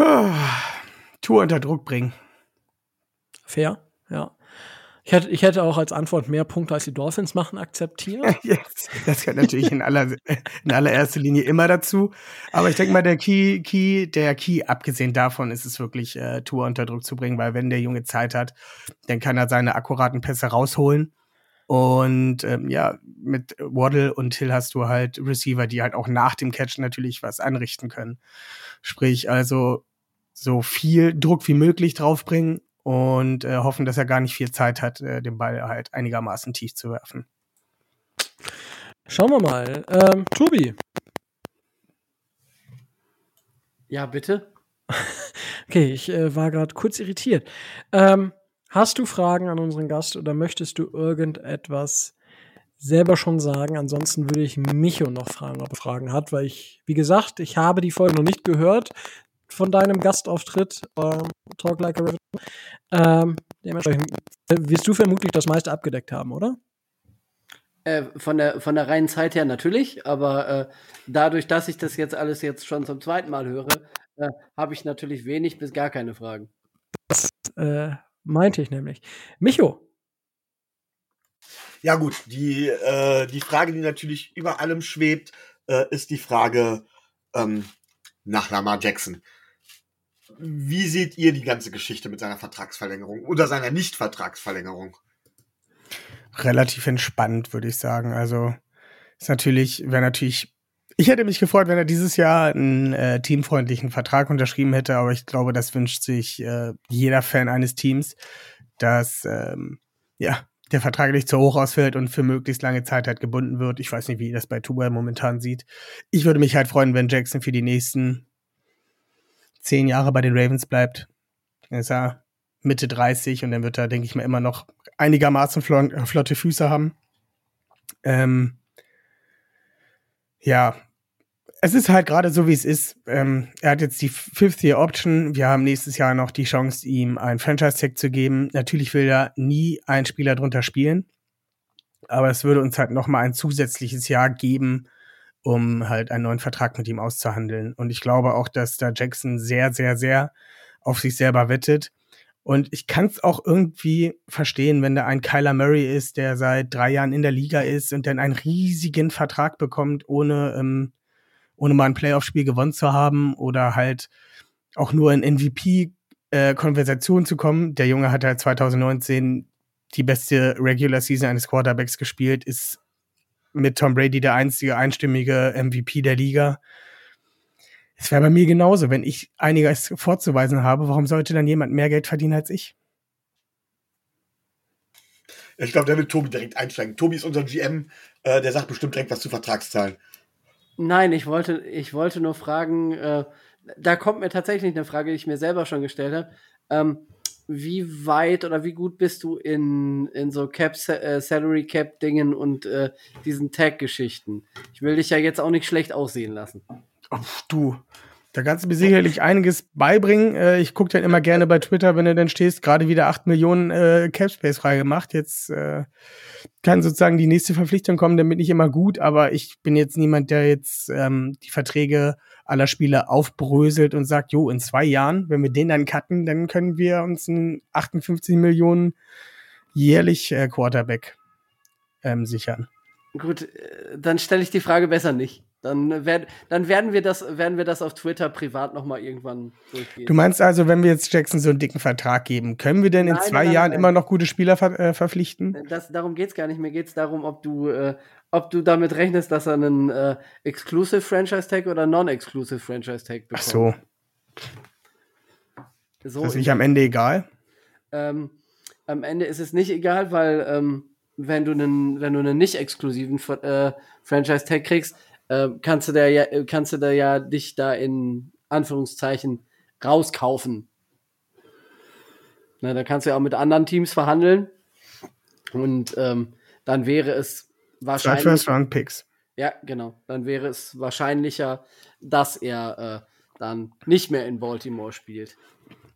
Tour unter Druck bringen. Fair, ja. Ich hätte, ich hätte auch als Antwort mehr Punkte als die Dolphins machen akzeptiert. yes. Das gehört natürlich in, aller, in allererster Linie immer dazu. Aber ich denke mal, der Key, Key, der Key, abgesehen davon, ist es wirklich, äh, Tour unter Druck zu bringen, weil wenn der Junge Zeit hat, dann kann er seine akkuraten Pässe rausholen. Und ähm, ja, mit Waddle und Hill hast du halt Receiver, die halt auch nach dem Catch natürlich was anrichten können. Sprich, also so viel Druck wie möglich draufbringen und äh, hoffen, dass er gar nicht viel Zeit hat, äh, den Ball halt einigermaßen tief zu werfen. Schauen wir mal. Ähm, Tobi. Ja, bitte. okay, ich äh, war gerade kurz irritiert. Ähm, hast du Fragen an unseren Gast oder möchtest du irgendetwas selber schon sagen? Ansonsten würde ich Micho noch fragen, ob er Fragen hat, weil ich, wie gesagt, ich habe die Folge noch nicht gehört von deinem Gastauftritt, ähm, Talk Like a Raven. Ähm, dementsprechend wirst du vermutlich das meiste abgedeckt haben, oder? Äh, von, der, von der reinen Zeit her natürlich, aber äh, dadurch, dass ich das jetzt alles jetzt schon zum zweiten Mal höre, äh, habe ich natürlich wenig bis gar keine Fragen. Das äh, meinte ich nämlich. Micho. Ja gut, die, äh, die Frage, die natürlich über allem schwebt, äh, ist die Frage ähm, nach Lamar Jackson. Wie seht ihr die ganze Geschichte mit seiner Vertragsverlängerung oder seiner Nicht-Vertragsverlängerung? Relativ entspannt, würde ich sagen. Also ist natürlich, wäre natürlich. Ich hätte mich gefreut, wenn er dieses Jahr einen äh, teamfreundlichen Vertrag unterschrieben hätte, aber ich glaube, das wünscht sich äh, jeder Fan eines Teams, dass ähm, ja der Vertrag nicht zu hoch ausfällt und für möglichst lange Zeit halt gebunden wird. Ich weiß nicht, wie das bei Tuba momentan sieht. Ich würde mich halt freuen, wenn Jackson für die nächsten zehn Jahre bei den Ravens bleibt. Dann ist er Mitte 30 und dann wird er, denke ich mal, immer noch einigermaßen flotte Füße haben. Ähm, ja, es ist halt gerade so, wie es ist. Ähm, er hat jetzt die Fifth-Year-Option. Wir haben nächstes Jahr noch die Chance, ihm einen Franchise-Tag zu geben. Natürlich will er nie ein Spieler drunter spielen. Aber es würde uns halt noch mal ein zusätzliches Jahr geben, um halt einen neuen Vertrag mit ihm auszuhandeln. Und ich glaube auch, dass da Jackson sehr, sehr, sehr auf sich selber wettet. Und ich kann es auch irgendwie verstehen, wenn da ein Kyler Murray ist, der seit drei Jahren in der Liga ist und dann einen riesigen Vertrag bekommt, ohne, ähm, ohne mal ein Playoff-Spiel gewonnen zu haben oder halt auch nur in MVP-Konversation äh, zu kommen. Der Junge hat halt 2019 die beste Regular Season eines Quarterbacks gespielt, ist mit Tom Brady der einzige einstimmige MVP der Liga. Es wäre bei mir genauso. Wenn ich einiges vorzuweisen habe, warum sollte dann jemand mehr Geld verdienen als ich? Ich glaube, der will Tobi direkt einsteigen. Tobi ist unser GM, äh, der sagt bestimmt direkt was zu Vertragszahlen. Nein, ich wollte, ich wollte nur fragen, äh, da kommt mir tatsächlich eine Frage, die ich mir selber schon gestellt habe. Ähm, wie weit oder wie gut bist du in, in so Cap, äh, Salary Cap Dingen und äh, diesen Tag-Geschichten? Ich will dich ja jetzt auch nicht schlecht aussehen lassen. Du, da kannst du mir sicherlich einiges beibringen. Äh, ich gucke dann immer gerne bei Twitter, wenn du dann stehst, gerade wieder 8 Millionen äh, Capspace freigemacht. Jetzt äh, kann sozusagen die nächste Verpflichtung kommen, dann bin ich immer gut, aber ich bin jetzt niemand, der jetzt ähm, die Verträge aller Spiele aufbröselt und sagt, jo, in zwei Jahren, wenn wir den dann cutten, dann können wir uns einen 58 Millionen jährlich äh, Quarterback ähm, sichern. Gut, äh, dann stelle ich die Frage besser nicht. Dann, werd, dann werden, wir das, werden wir das auf Twitter privat nochmal irgendwann durchgehen. Du meinst also, wenn wir jetzt Jackson so einen dicken Vertrag geben, können wir denn in nein, zwei nein, Jahren nein, immer noch gute Spieler ver äh, verpflichten? Das, darum geht es gar nicht. Mir geht es darum, ob du, äh, ob du damit rechnest, dass er einen äh, Exclusive Franchise Tag oder Non-Exclusive Franchise Tag bekommt. Ach so. so ist das nicht am Ende egal? Ähm, am Ende ist es nicht egal, weil ähm, wenn du einen, wenn du einen nicht exklusiven äh, Franchise Tag kriegst, äh, kannst du da ja, kannst du da ja dich da in Anführungszeichen rauskaufen. Na, da kannst du ja auch mit anderen Teams verhandeln. Und ähm, dann wäre es wahrscheinlich. First Round Picks. Ja, genau. Dann wäre es wahrscheinlicher, dass er äh, dann nicht mehr in Baltimore spielt.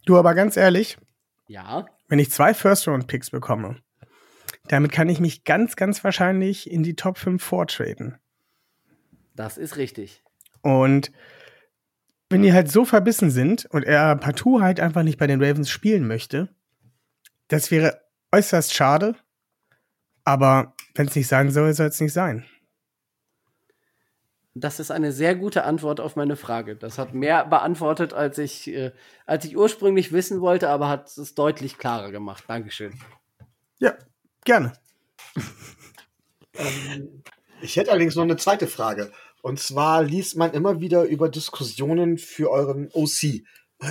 Du, aber ganz ehrlich, Ja. wenn ich zwei First-Round-Picks bekomme, damit kann ich mich ganz, ganz wahrscheinlich in die Top 5 vortraden. Das ist richtig. Und wenn die halt so verbissen sind und er partout halt einfach nicht bei den Ravens spielen möchte, das wäre äußerst schade. Aber wenn es nicht sein soll, soll es nicht sein. Das ist eine sehr gute Antwort auf meine Frage. Das hat mehr beantwortet, als ich, äh, als ich ursprünglich wissen wollte, aber hat es deutlich klarer gemacht. Dankeschön. Ja, gerne. Ich hätte allerdings noch eine zweite Frage. Und zwar liest man immer wieder über Diskussionen für euren OC. Äh,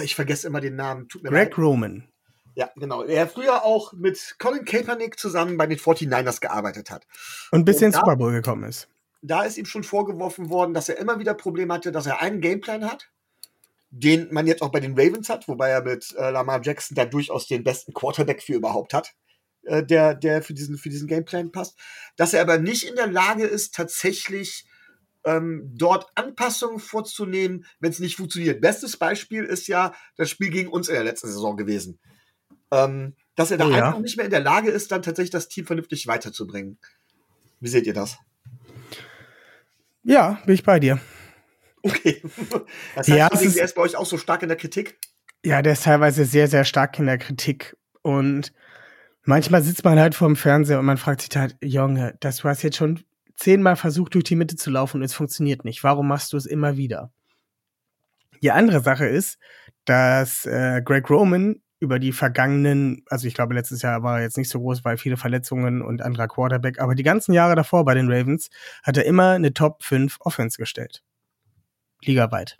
Ich vergesse immer den Namen. Mir leid. Greg Roman. Ja, genau. Er früher auch mit Colin Kaepernick zusammen bei den 49ers gearbeitet hat. Und bis ins Super Bowl gekommen ist. Da ist ihm schon vorgeworfen worden, dass er immer wieder Probleme hatte, dass er einen Gameplan hat, den man jetzt auch bei den Ravens hat, wobei er mit äh, Lamar Jackson da durchaus den besten Quarterback für überhaupt hat, äh, der, der für diesen, für diesen Gameplan passt. Dass er aber nicht in der Lage ist, tatsächlich ähm, dort Anpassungen vorzunehmen, wenn es nicht funktioniert. Bestes Beispiel ist ja das Spiel gegen uns in der letzten Saison gewesen. Ähm, dass er da Oh ja. einfach nicht mehr in der Lage ist, dann tatsächlich das Team vernünftig weiterzubringen. Wie seht ihr das? Ja, bin ich bei dir. Okay. Das heißt, Ja, ja, es ist- er ist bei euch auch so stark in der Kritik? Ja, der ist teilweise sehr, sehr stark in der Kritik. Und manchmal sitzt man halt vorm Fernseher und man fragt sich halt, Junge, das, hast jetzt schon zehnmal versucht, durch die Mitte zu laufen und es funktioniert nicht. Warum machst du es immer wieder? Die andere Sache ist, dass äh, Greg Roman über die vergangenen, also ich glaube, letztes Jahr war er jetzt nicht so groß, weil viele Verletzungen und anderer Quarterback, aber die ganzen Jahre davor bei den Ravens hat er immer eine Top 5 Offense gestellt. Ligaweit.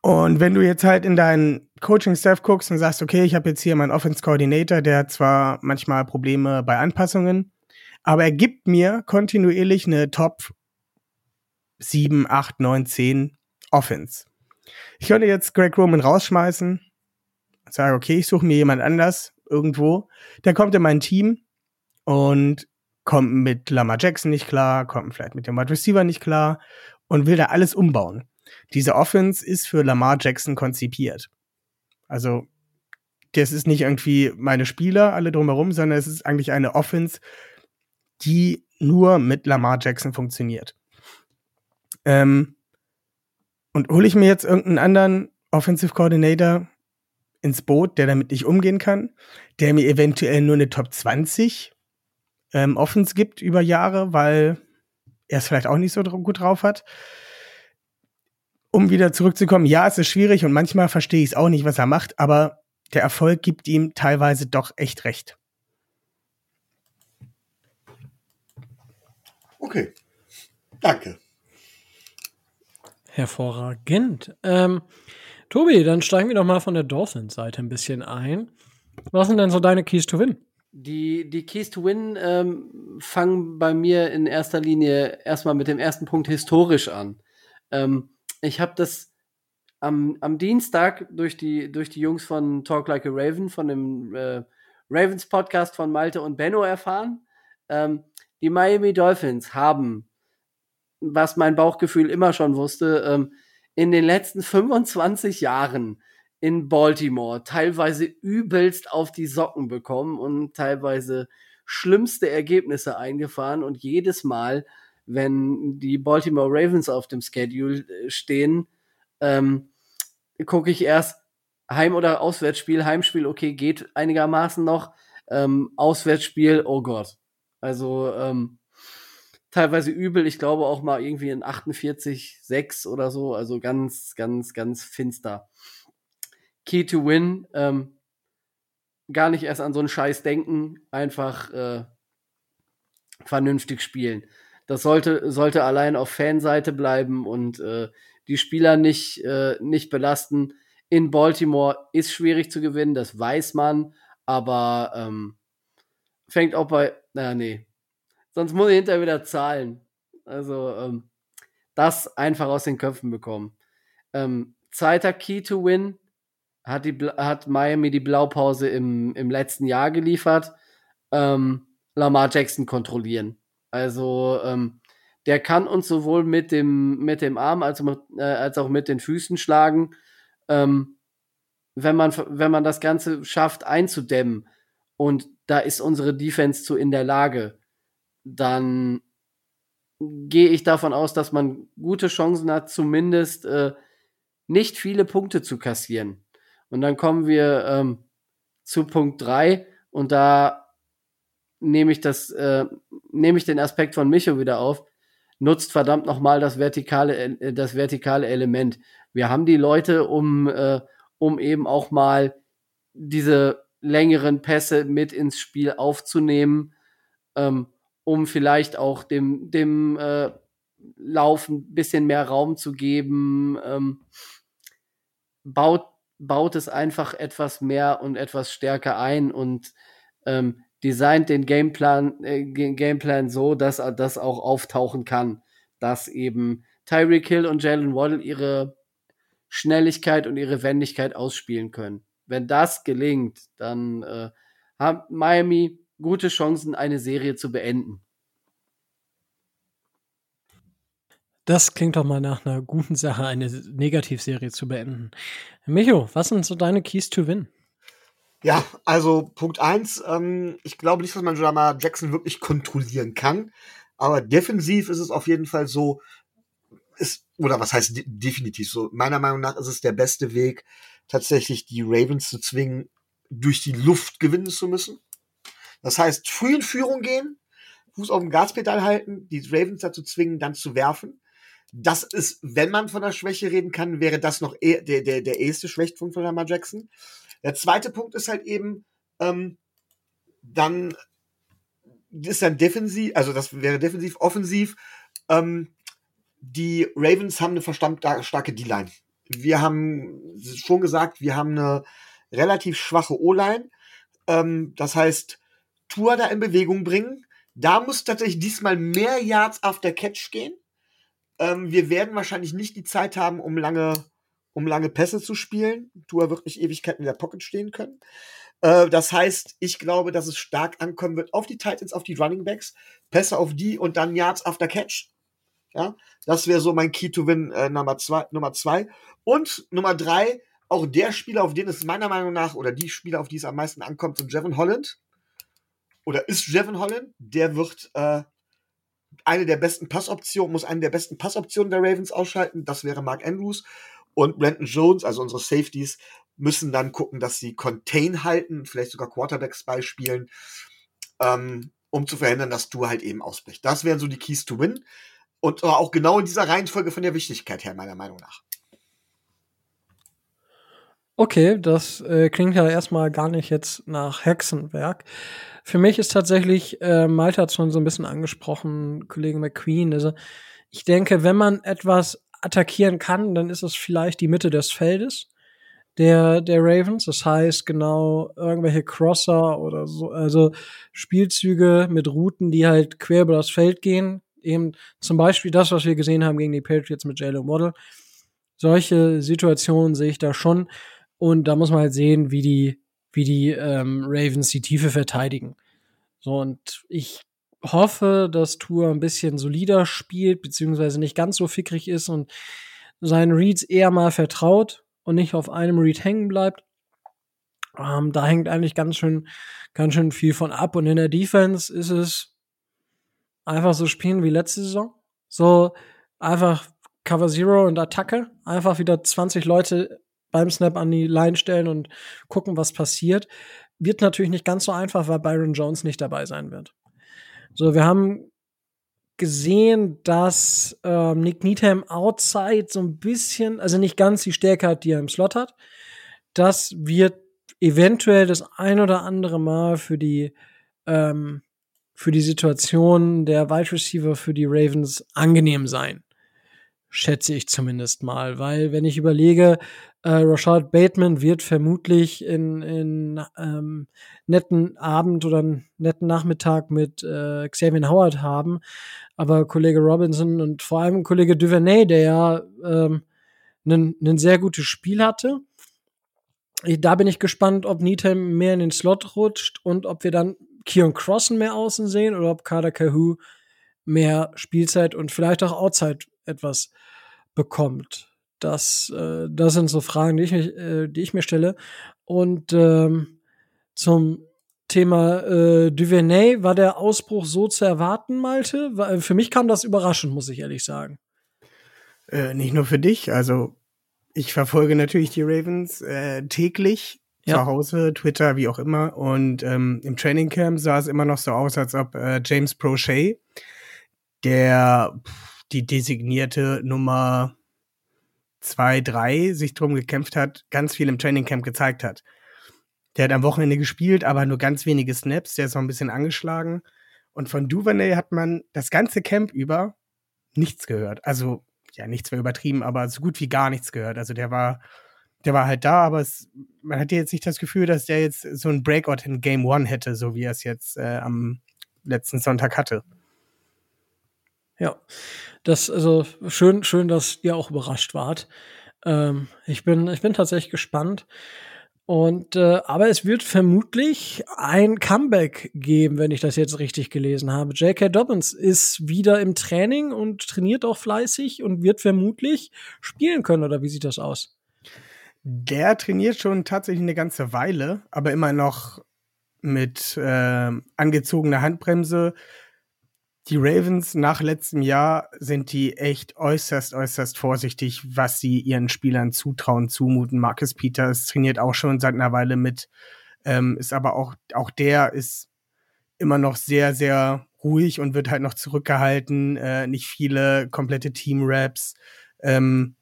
Und wenn du jetzt halt in deinen Coaching-Staff guckst und sagst, okay, ich habe jetzt hier meinen Offense-Coordinator, der hat zwar manchmal Probleme bei Anpassungen, aber er gibt mir kontinuierlich eine Top 7, 8, 9, 10 Offense. Ich könnte jetzt Greg Roman rausschmeißen und sage, okay, ich suche mir jemand anders irgendwo. Der kommt in mein Team und kommt mit Lamar Jackson nicht klar, kommt vielleicht mit dem Wide Receiver nicht klar und will da alles umbauen. Diese Offense ist für Lamar Jackson konzipiert. Also, das ist nicht irgendwie meine Spieler alle drumherum, sondern es ist eigentlich eine Offense, die nur mit Lamar Jackson funktioniert. Ähm, und hole ich mir jetzt irgendeinen anderen Offensive Coordinator ins Boot, der damit nicht umgehen kann, der mir eventuell nur eine Top 20 ähm, Offense gibt über Jahre, weil er es vielleicht auch nicht so gut drauf hat. Um wieder zurückzukommen, ja, es ist schwierig und manchmal verstehe ich es auch nicht, was er macht, aber der Erfolg gibt ihm teilweise doch echt recht. Okay. Danke. Hervorragend. Ähm, Tobi, dann steigen wir doch mal von der Dolphins-Seite ein bisschen ein. Was sind denn so deine Keys to Win? Die, die Keys to Win ähm, fangen bei mir in erster Linie erstmal mit dem ersten Punkt historisch an. Ähm, ich habe das am, am Dienstag durch die, durch die Jungs von Talk Like a Raven, von dem äh, Ravens Podcast von Malte und Benno erfahren. Ähm, die Miami Dolphins haben, was mein Bauchgefühl immer schon wusste, ähm, in den letzten 25 Jahren in Baltimore teilweise übelst auf die Socken bekommen und teilweise schlimmste Ergebnisse eingefahren und jedes Mal, wenn die Baltimore Ravens auf dem Schedule äh, stehen, ähm, gucke ich erst Heim- oder Auswärtsspiel. Heimspiel, okay, geht einigermaßen noch. Ähm, Auswärtsspiel, oh Gott. Also ähm, teilweise übel. Ich glaube auch mal irgendwie in 48, 6 oder so. Also ganz, ganz, ganz finster. Key to Win. Ähm, gar nicht erst an so einen Scheiß denken. Einfach äh, vernünftig spielen. Das sollte, sollte allein auf Fanseite bleiben und äh, die Spieler nicht, äh, nicht belasten. In Baltimore ist schwierig zu gewinnen, das weiß man, aber ähm, fängt auch bei, naja, nee. Sonst muss ich hinterher wieder zahlen. Also, ähm, das einfach aus den Köpfen bekommen. Ähm, zweiter Key to Win hat, die, hat Miami die Blaupause im, im letzten Jahr geliefert. Ähm, Lamar Jackson kontrollieren. Also ähm, der kann uns sowohl mit dem, mit dem Arm als, äh, als auch mit den Füßen schlagen. Ähm, wenn man, wenn man das Ganze schafft einzudämmen und da ist unsere Defense zu in der Lage, dann gehe ich davon aus, dass man gute Chancen hat, zumindest äh, nicht viele Punkte zu kassieren. Und dann kommen wir ähm, zu Punkt drei und da nehme ich das, äh, nehme ich den Aspekt von Micho wieder auf. Nutzt verdammt nochmal das vertikale, äh, das vertikale Element. Wir haben die Leute, um, äh, um eben auch mal diese längeren Pässe mit ins Spiel aufzunehmen, ähm, um vielleicht auch dem, dem äh, Lauf ein bisschen mehr Raum zu geben. Ähm, baut, baut es einfach etwas mehr und etwas stärker ein und ähm, designt den Gameplan, äh, Gameplan so, dass das auch auftauchen kann, dass eben Tyreek Hill und Jalen Waddle ihre Schnelligkeit und ihre Wendigkeit ausspielen können. Wenn das gelingt, dann äh, hat Miami gute Chancen, eine Serie zu beenden. Das klingt doch mal nach einer guten Sache, eine Negativserie zu beenden. Micho, was sind so deine Keys to Win? Ja, also Punkt eins, ähm, ich glaube nicht, dass man Jamar Jackson wirklich kontrollieren kann. Aber defensiv ist es auf jeden Fall so, ist, oder was heißt de definitiv so? Meiner Meinung nach ist es der beste Weg, tatsächlich die Ravens zu zwingen, durch die Luft gewinnen zu müssen. Das heißt, früh in Führung gehen, Fuß auf dem Gaspedal halten, die Ravens dazu zwingen, dann zu werfen. Das ist, wenn man von der Schwäche reden kann, wäre das noch eher der, der, der erste Schwächpunkt von Lamar Jackson. Der zweite Punkt ist halt eben, ähm, dann ist dann defensiv, also das wäre defensiv, offensiv. Ähm, die Ravens haben eine verdammt starke D-Line. Wir haben schon gesagt, wir haben eine relativ schwache O-Line. Ähm, das heißt, Tour da in Bewegung bringen. Da muss tatsächlich diesmal mehr Yards after Catch gehen. Ähm, wir werden wahrscheinlich nicht die Zeit haben, um lange um lange Pässe zu spielen. Tua wird nicht Ewigkeiten in der Pocket stehen können. Äh, das heißt, ich glaube, dass es stark ankommen wird auf die Titans, auf die Running Backs, Pässe auf die und dann Yards after Catch. Ja, das wäre so mein Key to Win äh, Nummer zwei, Nummer zwei. Und Nummer drei, auch der Spieler, auf den es meiner Meinung nach, oder die Spieler, auf die es am meisten ankommt, sind Jevon Holland. Oder ist Jevon Holland. Der wird äh, eine der besten Passoptionen, muss eine der besten Passoptionen der Ravens ausschalten. Das wäre Mark Andrews. Und Brandon Jones, also unsere Safeties, müssen dann gucken, dass sie Contain halten, vielleicht sogar Quarterbacks beispielen, ähm, um zu verhindern, dass du halt eben ausbricht. Das wären so die Keys to Win. Und auch genau in dieser Reihenfolge von der Wichtigkeit her, meiner Meinung nach. Okay, das äh, klingt ja erstmal gar nicht jetzt nach Hexenwerk. Für mich ist tatsächlich, äh, Malte hat schon so ein bisschen angesprochen, Kollege McQueen, also ich denke, wenn man etwas attackieren kann, dann ist es vielleicht die Mitte des Feldes der, der Ravens. Das heißt genau irgendwelche Crosser oder so, also Spielzüge mit Routen, die halt quer über das Feld gehen. Eben zum Beispiel das, was wir gesehen haben gegen die Patriots mit Jalen Waddle. Solche Situationen sehe ich da schon. Und da muss man halt sehen, wie die, wie die ähm, Ravens die Tiefe verteidigen. So, und ich hoffe, dass Tour ein bisschen solider spielt, beziehungsweise nicht ganz so fickrig ist und seinen Reads eher mal vertraut und nicht auf einem Read hängen bleibt. Ähm, da hängt eigentlich ganz schön, ganz schön viel von ab. Und in der Defense ist es einfach so spielen wie letzte Saison. So einfach Cover Zero und Attacke. Einfach wieder 20 Leute beim Snap an die Line stellen und gucken, was passiert. Wird natürlich nicht ganz so einfach, weil Byron Jones nicht dabei sein wird. So, wir haben gesehen, dass ähm, Nick Needham outside so ein bisschen, also nicht ganz die Stärke hat, die er im Slot hat. Das wird eventuell das ein oder andere Mal für die ähm, für die Situation der Wide Receiver für die Ravens angenehm sein schätze ich zumindest mal, weil wenn ich überlege, äh, Rashad Bateman wird vermutlich in, in ähm, netten Abend oder netten Nachmittag mit äh, Xavier Howard haben, aber Kollege Robinson und vor allem Kollege Duvernay, der ja ähm, ein sehr gutes Spiel hatte. Da bin ich gespannt, ob Needham mehr in den Slot rutscht und ob wir dann Keon Crossen mehr außen sehen oder ob Kader Kahoo mehr Spielzeit und vielleicht auch Outside etwas bekommt. Das, äh, das sind so Fragen, die ich, äh, die ich mir stelle. Und ähm, zum Thema äh, Duvernay, war der Ausbruch so zu erwarten, Malte? Weil für mich kam das überraschend, muss ich ehrlich sagen. Äh, nicht nur für dich, also ich verfolge natürlich die Ravens äh, täglich ja. zu Hause, Twitter, wie auch immer. Und ähm, im Training Camp sah es immer noch so aus, als ob äh, James Prochet, der pff, die designierte Nummer zwei, drei sich drum gekämpft hat, ganz viel im Training Camp gezeigt hat. Der hat am Wochenende gespielt, aber nur ganz wenige Snaps. Der ist noch ein bisschen angeschlagen. Und von Duvernay hat man das ganze Camp über nichts gehört. Also, ja, nichts wäre übertrieben, aber so gut wie gar nichts gehört. Also, der war, der war halt da, aber es, man hatte jetzt nicht das Gefühl, dass der jetzt so ein Breakout in Game One hätte, so wie er es jetzt äh, am letzten Sonntag hatte. Ja, das, also schön, schön, dass ihr auch überrascht wart. Ähm, ich bin, ich bin tatsächlich gespannt. Und äh, aber es wird vermutlich ein Comeback geben, wenn ich das jetzt richtig gelesen habe. J.K. Dobbins ist wieder im Training und trainiert auch fleißig und wird vermutlich spielen können, oder wie sieht das aus? Der trainiert schon tatsächlich eine ganze Weile, aber immer noch mit äh, angezogener Handbremse die Ravens nach letztem Jahr sind die echt äußerst, äußerst vorsichtig, was sie ihren Spielern zutrauen, zumuten. Marcus Peters trainiert auch schon seit einer Weile mit, ähm, ist aber auch, auch der ist immer noch sehr, sehr ruhig und wird halt noch zurückgehalten. Äh, nicht viele komplette Team-Raps. Ähm,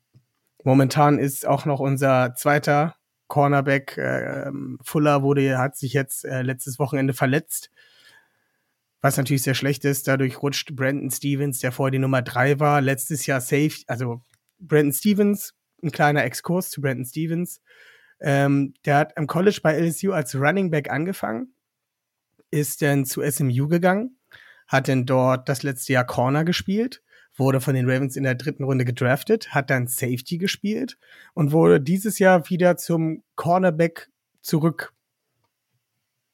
momentan ist auch noch unser zweiter Cornerback, äh, Fuller, wurde, hat sich jetzt äh, letztes Wochenende verletzt was natürlich sehr schlecht ist. Dadurch rutscht Brandon Stevens, der vorher die Nummer drei war, letztes Jahr safe. Also Brandon Stevens, ein kleiner Exkurs zu Brandon Stevens. Ähm, der hat am College bei LSU als Running Back angefangen, ist dann zu SMU gegangen, hat dann dort das letzte Jahr Corner gespielt, wurde von den Ravens in der dritten Runde gedraftet, hat dann Safety gespielt und wurde dieses Jahr wieder zum Cornerback zurück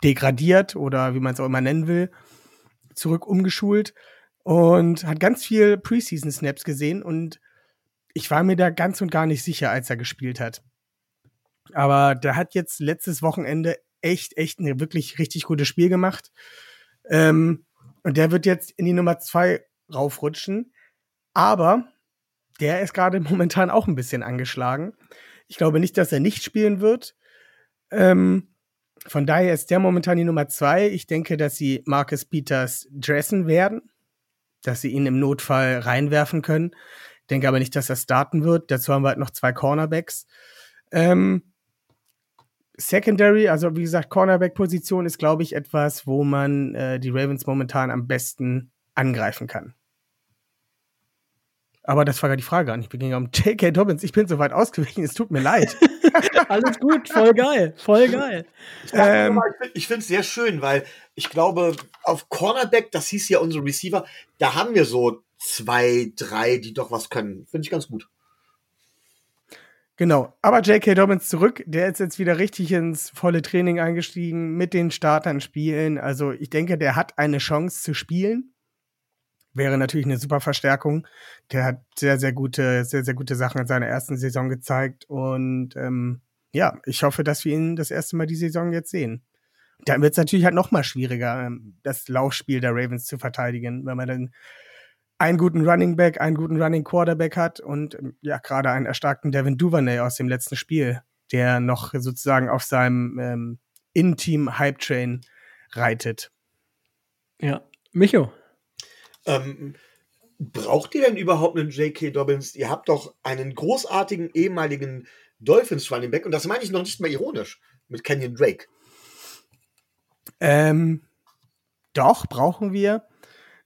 degradiert oder wie man es auch immer nennen will zurück umgeschult und hat ganz viel Preseason-Snaps gesehen und ich war mir da ganz und gar nicht sicher, als er gespielt hat. Aber der hat jetzt letztes Wochenende echt, echt ein wirklich richtig gutes Spiel gemacht. Ähm, und der wird jetzt in die Nummer zwei raufrutschen. Aber der ist gerade momentan auch ein bisschen angeschlagen. Ich glaube nicht, dass er nicht spielen wird. Ähm, von daher ist der momentan die Nummer zwei. Ich denke, dass sie Marcus Peters dressen werden, dass sie ihn im Notfall reinwerfen können. Denke aber nicht, dass er starten wird. Dazu haben wir halt noch zwei Cornerbacks. Ähm, Secondary, also wie gesagt, Cornerback-Position ist, glaube ich, etwas, wo man äh, die Ravens momentan am besten angreifen kann. Aber das war gar die Frage nicht. Wir gingen um J.K. Dobbins. Ich bin so weit ausgewichen, es tut mir leid. Alles gut, voll geil, voll geil. Ähm, ich finde es sehr schön, weil ich glaube, auf Cornerback, das hieß ja unsere Receiver, da haben wir so zwei, drei, die doch was können. Finde ich ganz gut. Genau, aber J.K. Dobbins zurück, der ist jetzt wieder richtig ins volle Training eingestiegen, mit den Startern spielen. Also ich denke, der hat eine Chance zu spielen wäre natürlich eine super Verstärkung. Der hat sehr, sehr gute, sehr, sehr gute Sachen in seiner ersten Saison gezeigt. Und ähm, ja, ich hoffe, dass wir ihn das erste Mal die Saison jetzt sehen. Dann wird es natürlich halt noch mal schwieriger, ähm, das Laufspiel der Ravens zu verteidigen, wenn man dann einen guten Running Back, einen guten Running Quarterback hat und ähm, ja, gerade einen erstarkten Devin Duvernay aus dem letzten Spiel, der noch sozusagen auf seinem ähm, In-Team-Hype-Train reitet. Ja, Micho, ähm, braucht ihr denn überhaupt einen J.K. Dobbins? Ihr habt doch einen großartigen ehemaligen Dolphins Running Back und das meine ich noch nicht mal ironisch mit Kenyon Drake. Ähm, doch, brauchen wir.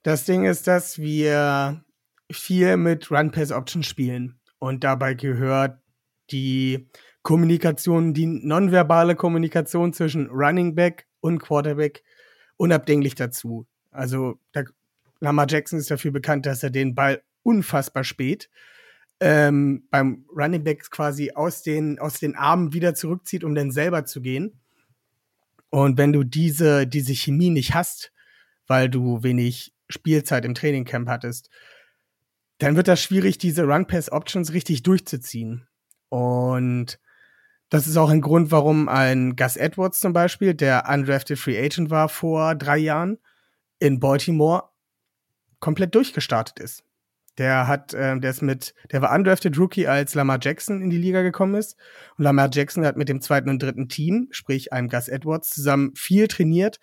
Das Ding ist, dass wir viel mit Run-Pass-Option spielen und dabei gehört die Kommunikation, die nonverbale Kommunikation zwischen Running Back und Quarterback unabdinglich dazu. Also da Lamar Jackson ist dafür bekannt, dass er den Ball unfassbar spät ähm, beim Running Back quasi aus den, aus den Armen wieder zurückzieht, um dann selber zu gehen. Und wenn du diese, diese Chemie nicht hast, weil du wenig Spielzeit im Trainingcamp hattest, dann wird das schwierig, diese Run-Pass-Options richtig durchzuziehen. Und das ist auch ein Grund, warum ein Gus Edwards zum Beispiel, der undrafted Free Agent war vor drei Jahren, in Baltimore komplett durchgestartet ist. Der hat, äh, der ist mit, der war undrafted Rookie, als Lamar Jackson in die Liga gekommen ist. Und Lamar Jackson hat mit dem zweiten und dritten Team, sprich einem Gus Edwards, zusammen viel trainiert.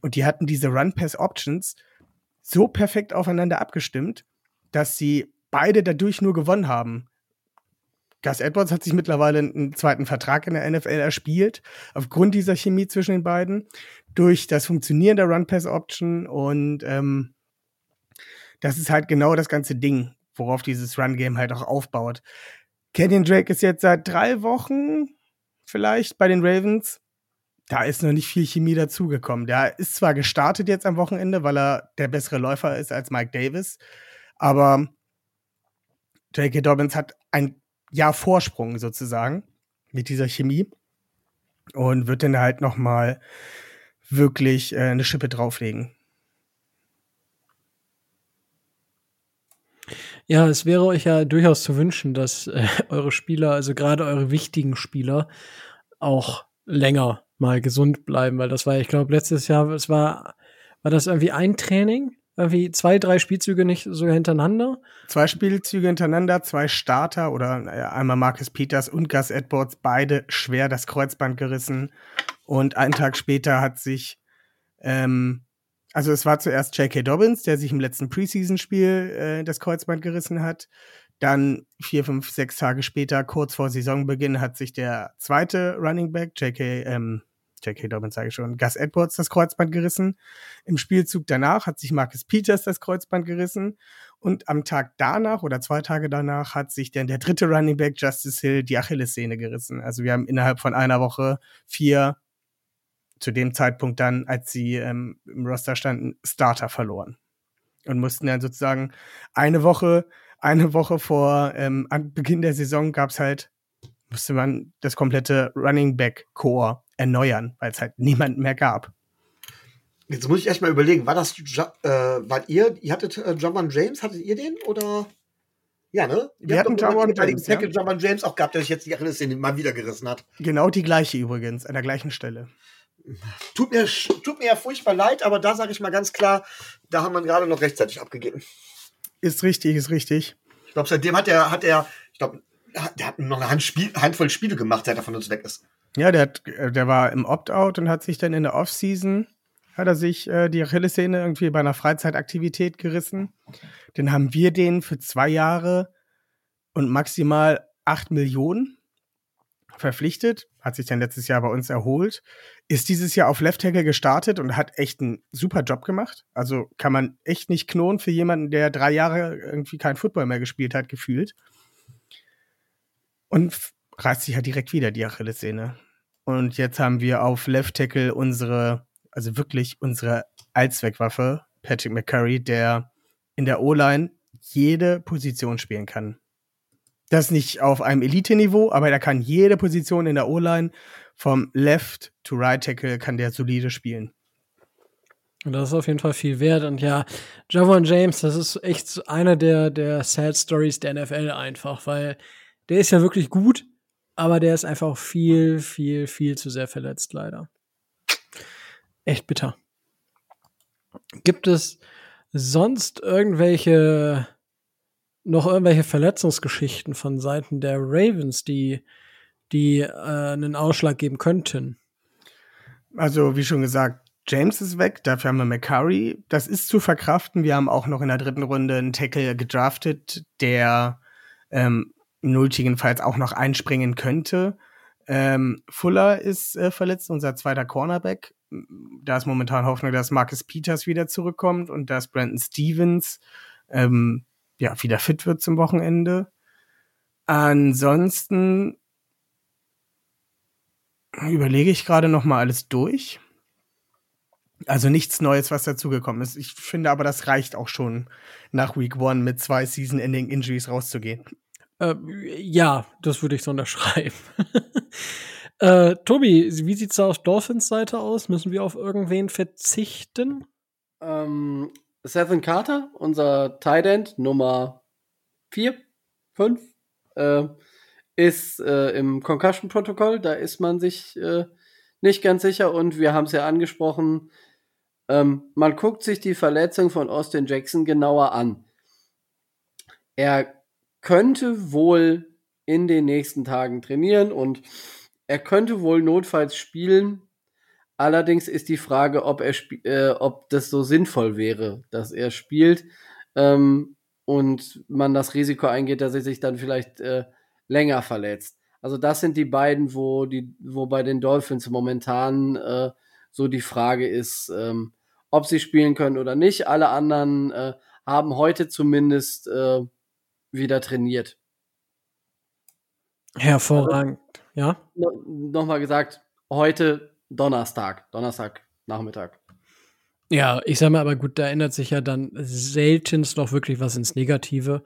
Und die hatten diese Run-Pass-Options so perfekt aufeinander abgestimmt, dass sie beide dadurch nur gewonnen haben. Gus Edwards hat sich mittlerweile einen zweiten Vertrag in der NFL erspielt, aufgrund dieser Chemie zwischen den beiden, durch das Funktionieren der Run-Pass-Option und ähm, das ist halt genau das ganze Ding, worauf dieses Run-Game halt auch aufbaut. Kenyon Drake ist jetzt seit drei Wochen vielleicht bei den Ravens. Da ist noch nicht viel Chemie dazugekommen. Der ist zwar gestartet jetzt am Wochenende, weil er der bessere Läufer ist als Mike Davis, aber J.K. Dobbins hat ein Jahr Vorsprung sozusagen mit dieser Chemie und wird dann halt noch mal wirklich äh, eine Schippe drauflegen. Ja, es wäre euch ja durchaus zu wünschen, dass äh, eure Spieler, also gerade eure wichtigen Spieler, auch länger mal gesund bleiben, weil das war, ich glaube, letztes Jahr, es war, war das irgendwie ein Training? Irgendwie zwei, drei Spielzüge nicht sogar hintereinander? Zwei Spielzüge hintereinander, zwei Starter oder äh, einmal Marcus Peters und Gus Edwards, beide schwer das Kreuzband gerissen. Und einen Tag später hat sich ähm, also es war zuerst J.K. Dobbins, der sich im letzten Preseason-Spiel äh, das Kreuzband gerissen hat. Dann vier, fünf, sechs Tage später, kurz vor Saisonbeginn, hat sich der zweite Running Back, J.K. Ähm, J.K. Dobbins sage ich schon, Gus Edwards das Kreuzband gerissen. Im Spielzug danach hat sich Marcus Peters das Kreuzband gerissen. Und am Tag danach oder zwei Tage danach hat sich dann der dritte Running Back, Justice Hill, die Achillessehne gerissen. Also wir haben innerhalb von einer Woche vier zu dem Zeitpunkt dann, als sie ähm, im Roster standen, Starter verloren. Und mussten dann sozusagen eine Woche, eine Woche vor ähm, Beginn der Saison gab es halt, musste man das komplette Running Back Core erneuern, weil es halt niemanden mehr gab. Jetzt muss ich erst mal überlegen, war das, äh, wart ihr, ihr hattet äh, John James, hattet ihr den oder? Ja, ne? Ihr Wir hatten John James. Ja? John James auch gehabt, der sich jetzt die Achillessehne mal wieder gerissen hat. Genau die gleiche übrigens, an der gleichen Stelle. Tut mir, tut mir ja furchtbar leid, aber da sage ich mal ganz klar, da haben wir gerade noch rechtzeitig abgegeben. Ist richtig, ist richtig. Ich glaube, seitdem hat er, hat er, ich glaube, der hat noch eine Handspiel, Handvoll Spiele gemacht, seit er von uns weg ist. Ja, der, hat, der war im Opt-out und hat sich dann in der Off-Season hat er sich äh, die Achillessehne irgendwie bei einer Freizeitaktivität gerissen. Dann haben wir den für zwei Jahre und maximal acht Millionen verpflichtet, hat sich dann letztes Jahr bei uns erholt, ist dieses Jahr auf Left Tackle gestartet und hat echt einen super Job gemacht. Also kann man echt nicht knonen für jemanden, der drei Jahre irgendwie kein Football mehr gespielt hat, gefühlt. Und reißt sich halt direkt wieder die Achillessehne. Und jetzt haben wir auf Left Tackle unsere, also wirklich unsere Allzweckwaffe, Patrick McCurry, der in der O-Line jede Position spielen kann. Das nicht auf einem Elite-Niveau, aber er kann jede Position in der O-Line vom Left to Right Tackle kann der solide spielen. Und das ist auf jeden Fall viel wert. Und ja, Javon James, das ist echt einer der, der Sad Stories der NFL einfach, weil der ist ja wirklich gut, aber der ist einfach viel, viel, viel zu sehr verletzt, leider. Echt bitter. Gibt es sonst irgendwelche noch irgendwelche Verletzungsgeschichten von Seiten der Ravens, die, die äh, einen Ausschlag geben könnten? Also, wie schon gesagt, James ist weg, dafür haben wir McCurry. Das ist zu verkraften. Wir haben auch noch in der dritten Runde einen Tackle gedraftet, der ähm, nötigenfalls auch noch einspringen könnte. Ähm, Fuller ist äh, verletzt, unser zweiter Cornerback. Da ist momentan Hoffnung, dass Marcus Peters wieder zurückkommt und dass Brandon Stevens ähm, ja, wieder fit wird zum Wochenende. Ansonsten überlege ich gerade noch mal alles durch. Also nichts Neues, was dazugekommen ist. Ich finde aber, das reicht auch schon, nach Week One mit zwei Season-Ending-Injuries rauszugehen. Äh, ja, das würde ich so unterschreiben. äh, Tobi, wie sieht's da auf Dolphins Seite aus? Müssen wir auf irgendwen verzichten? Ähm, Sethan Carter, unser Tight End Nummer 4, 5, äh, ist äh, im Concussion-Protokoll. Da ist man sich äh, nicht ganz sicher und wir haben es ja angesprochen. Ähm, man guckt sich die Verletzung von Austin Jackson genauer an. Er könnte wohl in den nächsten Tagen trainieren und er könnte wohl notfalls spielen. Allerdings ist die Frage, ob er äh, ob das so sinnvoll wäre, dass er spielt ähm, und man das Risiko eingeht, dass er sich dann vielleicht äh, länger verletzt. Also das sind die beiden, wo die, wo bei den Dolphins momentan äh, so die Frage ist, ähm, ob sie spielen können oder nicht. Alle anderen äh, haben heute zumindest äh, wieder trainiert. Hervorragend, also, ja. No, Nochmal gesagt, heute Donnerstag, Donnerstag Nachmittag. Ja, ich sag mal, aber gut, da ändert sich ja dann seltenst noch wirklich was ins Negative.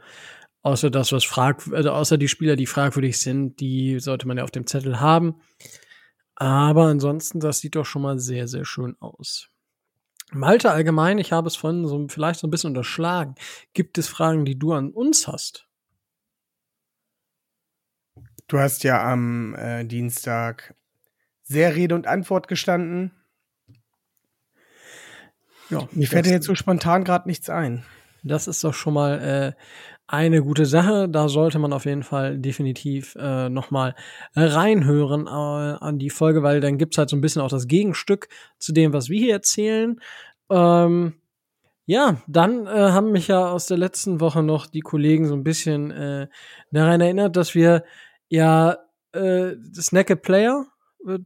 Außer das, was frag, also außer die Spieler, die fragwürdig sind, die sollte man ja auf dem Zettel haben. Aber ansonsten, das sieht doch schon mal sehr, sehr schön aus. Malte allgemein, ich habe es vorhin so vielleicht so ein bisschen unterschlagen. Gibt es Fragen, die du an uns hast? Du hast ja am äh, Dienstag sehr Rede und Antwort gestanden. Ja, Mir fällt jetzt so spontan gerade nichts ein. Das ist doch schon mal äh, eine gute Sache. Da sollte man auf jeden Fall definitiv äh, nochmal reinhören äh, an die Folge, weil dann gibt's halt so ein bisschen auch das Gegenstück zu dem, was wir hier erzählen. Ähm, ja, dann äh, haben mich ja aus der letzten Woche noch die Kollegen so ein bisschen äh, daran erinnert, dass wir ja äh, Snack a Player, äh,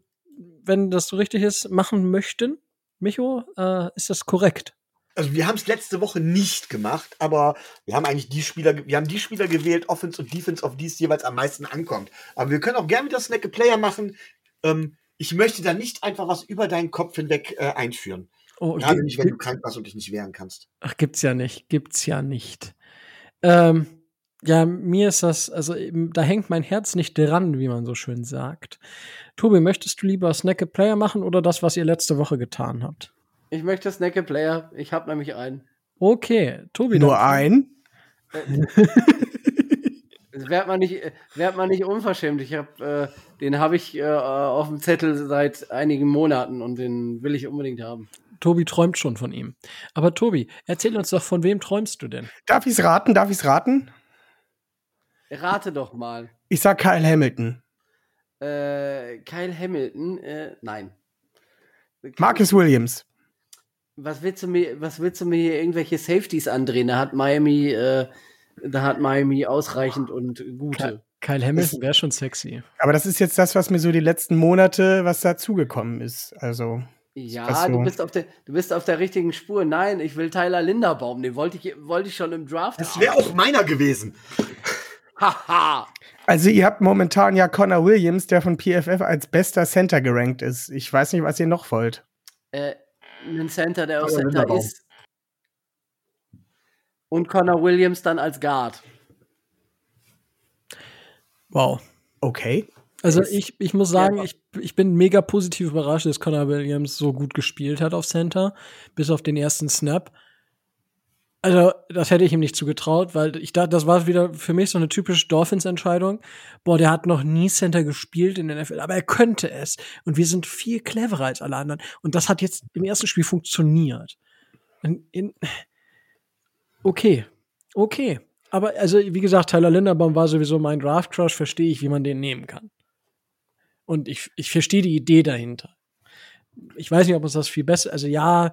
wenn das so richtig ist, machen möchten. Micho, äh, ist das korrekt? also wir haben es letzte Woche nicht gemacht, aber wir haben eigentlich die Spieler, wir haben die Spieler gewählt, Offense und Defense, auf die es jeweils am meisten ankommt. Aber wir können auch gerne wieder Snack Player machen. Ähm, ich möchte da nicht einfach was über deinen Kopf hinweg äh, einführen. Oh, Gerade nicht, wenn du krank warst und dich nicht wehren kannst. Ach, gibt's ja nicht, gibt's ja nicht. Ähm, ja, mir ist das, also da hängt mein Herz nicht dran, wie man so schön sagt. Tobi, möchtest du lieber Snack a Player machen oder das, was ihr letzte Woche getan habt? Ich möchte Snack a Player. Ich habe nämlich einen. Okay, Tobi. Nur ein? Werd man nicht, werd man nicht unverschämt. Ich hab, äh, den habe ich äh, auf dem Zettel seit einigen Monaten und den will ich unbedingt haben. Tobi träumt schon von ihm. Aber Tobi, erzähl uns doch, von wem träumst du denn? Darf ich's raten? Darf ich's raten? Rate doch mal. Ich sag Kyle Hamilton. Äh, Kyle Hamilton? Äh, nein. Marcus Williams was willst du mir, was willst du mir hier irgendwelche Safeties andrehen? Da hat Miami, äh, da hat Miami ausreichend und gute. Kyle Hamilton wäre schon sexy. Aber das ist jetzt das, was mir so die letzten Monate, was dazugekommen ist. Also. Ja, du bist auf der, du bist auf der richtigen Spur. Nein, ich will Tyler Linderbaum. Den wollte ich, wollte ich schon im Draft. Das wäre auch meiner gewesen. Haha. also ihr habt momentan ja Connor Williams, der von PFF als bester Center gerankt ist. Ich weiß nicht, was ihr noch wollt. Äh, einen Center, der auch Center ist. Und Connor Williams dann als Guard. Wow. Okay. Also ich, ich muss sagen, ich, ich bin mega positiv überrascht, dass Connor Williams so gut gespielt hat auf Center, bis auf den ersten Snap. Also, das hätte ich ihm nicht zugetraut, weil ich dachte, das war wieder für mich so eine typische Dolphins-Entscheidung. Boah, der hat noch nie Center gespielt in der NFL, aber er könnte es. Und wir sind viel cleverer als alle anderen. Und das hat jetzt im ersten Spiel funktioniert. In, in okay. Okay. Aber, also, wie gesagt, Tyler Linderbaum war sowieso mein Draft-Crush, verstehe ich, wie man den nehmen kann. Und ich, ich verstehe die Idee dahinter. Ich weiß nicht, ob uns das viel besser, also ja,